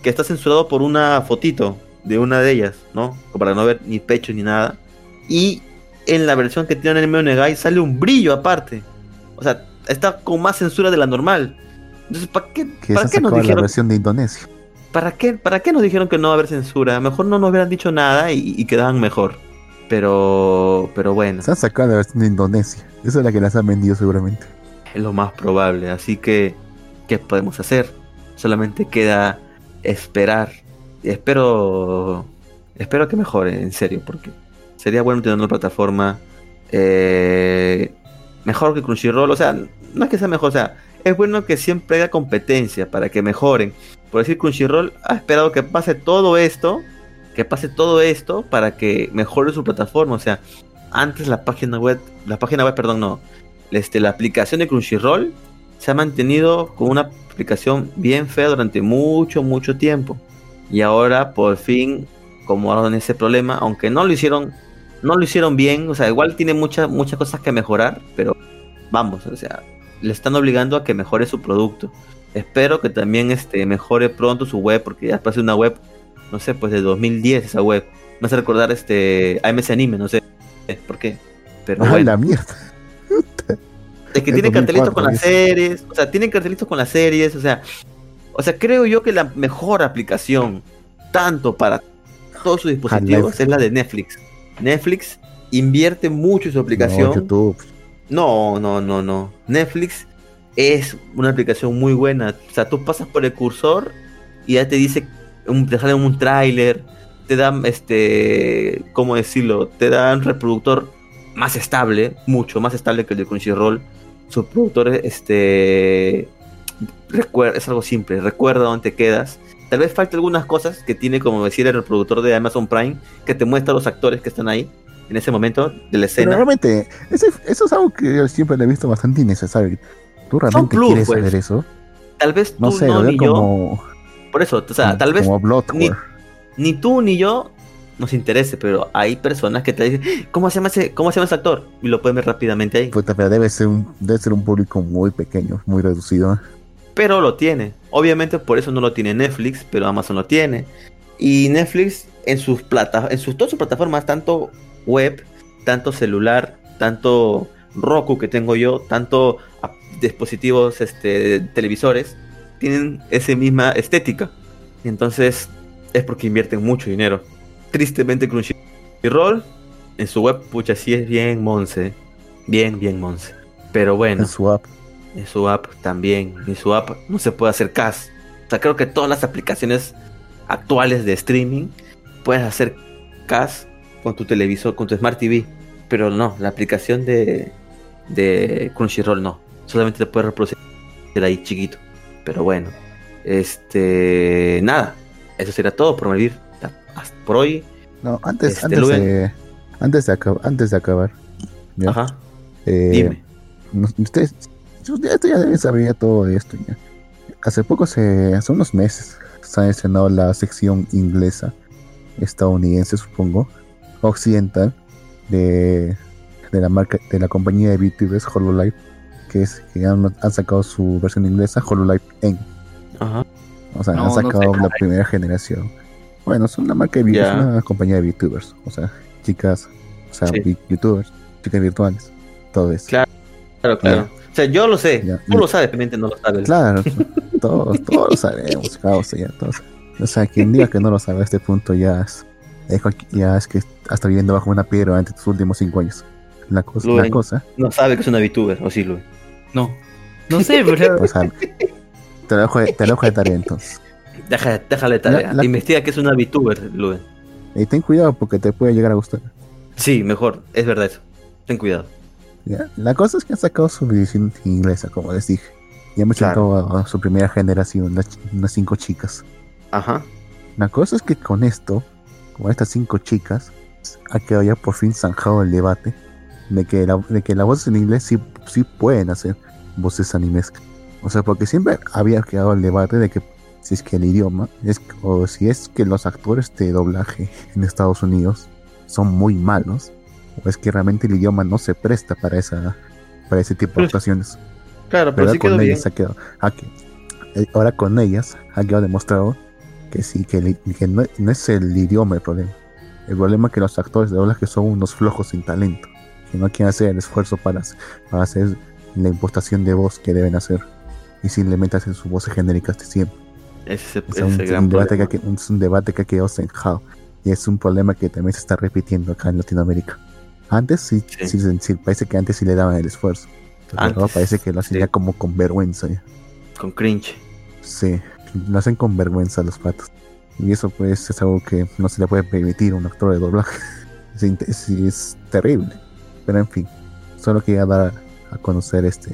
que está censurado por una fotito de una de ellas, ¿no? Para no ver ni pecho ni nada. Y en la versión que tiene Anime Onegai sale un brillo aparte. O sea, está con más censura de la normal. Entonces, ¿para qué, ¿para qué nos dijeron? la versión de Indonesia. ¿Para qué, ¿Para qué nos dijeron que no va a haber censura? Mejor no nos hubieran dicho nada y, quedaban mejor. Pero, pero bueno. Se han sacado la versión de Indonesia. Esa es la que las han vendido seguramente. Es lo más probable. Así que, ¿qué podemos hacer? Solamente queda esperar. Espero, espero que mejore, en serio, porque sería bueno tener una plataforma eh, mejor que Crunchyroll. O sea, no es que sea mejor, o sea, es bueno que siempre haya competencia para que mejoren. Por decir, Crunchyroll ha esperado que pase todo esto, que pase todo esto para que mejore su plataforma. O sea, antes la página web, la página web, perdón, no, este, la aplicación de Crunchyroll se ha mantenido con una aplicación bien fea durante mucho, mucho tiempo. Y ahora, por fin, como en ese problema, aunque no lo hicieron, no lo hicieron bien, o sea, igual tiene muchas, muchas cosas que mejorar, pero vamos, o sea, le están obligando a que mejore su producto. Espero que también este, mejore pronto su web, porque ya parece una web, no sé, pues de 2010 esa web. Me hace recordar este AMS Anime, no sé por qué. Pero Ay, la mierda. Es que tienen cartelitos con las series, o sea, tienen cartelitos con las series, o sea, o sea, creo yo que la mejor aplicación, tanto para todos sus dispositivos, es la de Netflix. Netflix invierte mucho en su aplicación. No, no, no, no. Netflix es una aplicación muy buena. O sea, tú pasas por el cursor y ya te dice, te sale un tráiler, te dan, este, ¿cómo decirlo? Te da un reproductor más estable, mucho más estable que el de Crunchyroll. Su productor, este, recuerda, es algo simple, recuerda dónde te quedas. Tal vez falte algunas cosas que tiene, como decir, el reproductor de Amazon Prime, que te muestra los actores que están ahí en ese momento de la escena. Pero realmente, eso, es algo que yo siempre le he visto bastante innecesario. ¿Tú realmente quieres pues. saber eso? Tal vez tú no, sé, ni yo. Por eso, o sea, tal vez ni, ni, tú ni yo nos interese, pero hay personas que te dicen, ¿cómo se llama ese, cómo se llama ese actor? Y lo pueden ver rápidamente ahí. Pues pero debe ser un, debe ser un público muy pequeño, muy reducido. Pero lo tiene. Obviamente por eso no lo tiene Netflix, pero Amazon lo tiene. Y Netflix en sus plata, en sus todas sus plataformas, tanto web, tanto celular, tanto Roku que tengo yo, tanto dispositivos este, televisores, tienen esa misma estética. Entonces es porque invierten mucho dinero. Tristemente Crunchyroll en su web, pucha, sí es bien monce. Bien, bien monce. Pero bueno. En su app. En su app también. En su app no se puede hacer CAS. O sea, creo que todas las aplicaciones actuales de streaming puedes hacer CAS con tu televisor, con tu Smart TV. Pero no, la aplicación de, de Crunchyroll no. Solamente te puede reproducir ahí chiquito. Pero bueno, este. Nada, eso será todo por venir. por hoy. No, antes, este, antes, de, antes, de antes de acabar. Ajá. Eh, Dime. ustedes, esto ya deben saber todo esto. Ya. Hace poco, se, hace unos meses, se ha estrenado la sección inglesa, estadounidense, supongo, occidental de, de la marca de la compañía de VTubers HoloLive que es que han, sacado su versión inglesa HoloLive N. Ajá. O sea, han sacado la primera generación. Bueno, son una marca de es una compañía de VTubers, o sea, chicas, o sea, youtubers, chicas virtuales, todo eso. Claro, claro, claro. O sea, yo lo sé, tú lo sabes, realmente no lo sabes. Claro, todos, todos lo sabemos, ya, todos. O sea, quien diga que no lo sabe a este punto ya es ya es que hasta viviendo bajo una piedra durante tus últimos cinco años. La cosa, la cosa. No sabe que es una VTuber, o sí, Luis. No. No sé, pero. O sea, te lo dejo de, te lo dejo de tarea entonces. Deja, déjale tarea. Investiga que es una VTuber, Luis. Y ten cuidado porque te puede llegar a gustar. Sí, mejor, es verdad eso. Ten cuidado. La cosa es que han sacado su edición inglesa, como les dije. Ya me claro. a, su primera generación, unas cinco chicas. Ajá. La cosa es que con esto con estas cinco chicas, ha quedado ya por fin zanjado el debate de que, la, de que las voces en inglés sí, sí pueden hacer voces animescas. O sea, porque siempre había quedado el debate de que si es que el idioma, es, o si es que los actores de doblaje en Estados Unidos son muy malos, o es que realmente el idioma no se presta para esa para ese tipo de actuaciones. Claro, pero, con ellas ha quedado, eh, ahora con ellas ha quedado demostrado que sí, que, no, es el idioma el problema. El problema es que los actores de doblaje son unos flojos sin talento, que no quieren hacer el esfuerzo para, para hacer la impostación de voz que deben hacer y simplemente hacen su voz genérica hasta siempre. Ese, es, un, debate que, es un debate que ha quedado zanjado y es un problema que también se está repitiendo acá en Latinoamérica. Antes sí, sí. parece que antes sí le daban el esfuerzo. Pero parece que lo hacen ya como con vergüenza. Con cringe. Sí, lo hacen con vergüenza los patos. Y eso pues es algo que no se le puede permitir a un actor de doblaje. es, es, terrible. Pero en fin, solo quería dar a conocer este,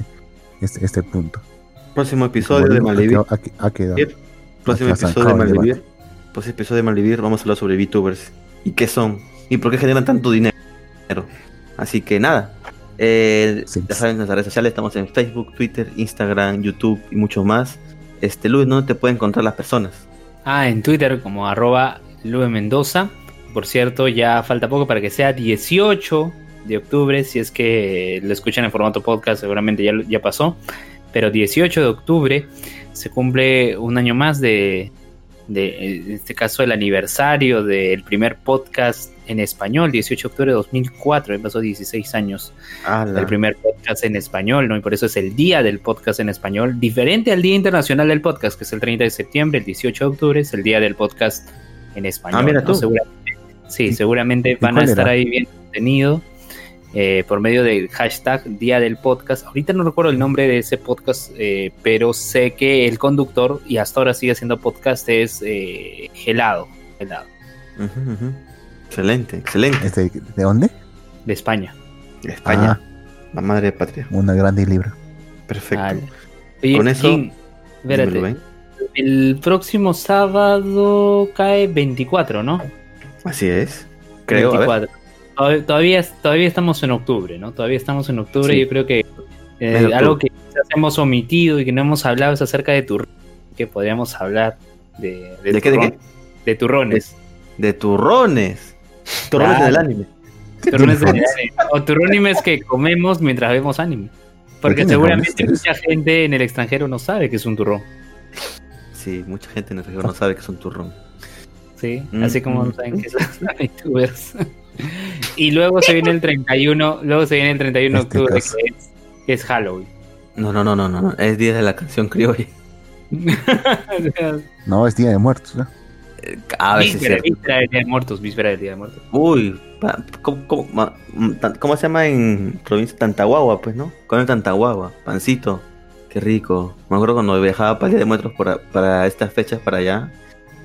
este, este punto. Próximo episodio de Malvivir. Ha, quedado. Próximo episodio de Malvivir. Próximo episodio de Malvivir vamos a hablar sobre VTubers. ¿Y qué son? ¿Y por qué generan tanto dinero? Así que nada. Eh, Ya saben, en nuestras redes sociales estamos en Facebook, Twitter, Instagram, YouTube y mucho más. Este, Luis, ¿dónde te pueden encontrar las personas? Ah, en Twitter como arroba Luis Mendoza. Por cierto, ya falta poco para que sea 18 de octubre. Si es que lo escuchan en formato podcast, seguramente ya, ya pasó. Pero 18 de octubre se cumple un año más de, de, en este caso, el aniversario del primer podcast en español, 18 de octubre de 2004, me pasó 16 años del primer podcast en español, ¿no? Y por eso es el día del podcast en español, diferente al Día Internacional del Podcast, que es el 30 de septiembre, el 18 de octubre es el día del podcast en español. Ah, mira tú. sí, seguramente van a estar ahí bien contenido. Eh, por medio del hashtag Día del Podcast. Ahorita no recuerdo el nombre de ese podcast, eh, pero sé que el conductor, y hasta ahora sigue haciendo podcast, es eh, Gelado. Gelado. Excelente, excelente. ¿De, dónde? De España. De España. Ah. la madre patria. Una grande libro. Perfecto. Con eso. el próximo sábado cae 24, ¿no? Así es. Creo. 24 todavía, todavía estamos en octubre, ¿no? Todavía estamos en octubre y yo creo que eh, algo que hemos omitido y que no hemos hablado es acerca de turrones, que podríamos hablar de... ¿De, qué, de De turrones. De, turrones. Turrones del anime. Turrones del anime. O turrones que comemos mientras vemos anime. Porque seguramente mucha gente en el extranjero no sabe que es un turrón. Sí, mucha gente en el extranjero no sabe que es un turrón. Sí, así como no saben que son youtubers. Y luego se viene el 31, luego se viene el 31 de este octubre, que es, Halloween. No, no, no, no, no, es día de la canción criolla. no, es día de muertos, ¿no? Eh, a víspera, víspera del día de muertos, víspera del día de muertos. Uy, ¿cómo, se llama en provincia Tantahuagua, pues, no? Con el Tantahuagua, pancito. Qué rico. Me acuerdo cuando viajaba para el día de muertos para estas fechas para allá,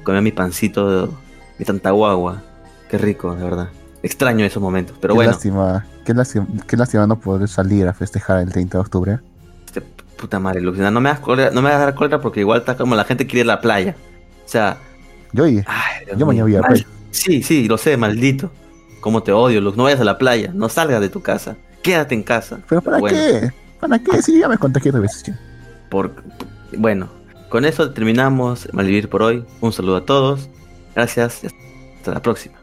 comía mi pancito de, mi Tantahuagua. Qué rico, de verdad extraño esos momentos, pero bueno. Lástima, qué, lástima, qué lástima no poder salir a festejar el 30 de octubre. Este, puta madre, Luciana, no me das cólera, no me das dar cólera porque igual está como la gente quiere ir a la playa. O sea. Yo, yo mañana voy a la playa. Sí, sí, lo sé, maldito. Cómo te odio, Luz. No vayas a la playa, no salgas de tu casa. Quédate en casa. ¿Pero para qué? ¿Para qué? Sí, ya me contagié dos veces. Por... Bueno, con eso terminamos Malvivir por hoy. Un saludo a todos. Gracias hasta la próxima.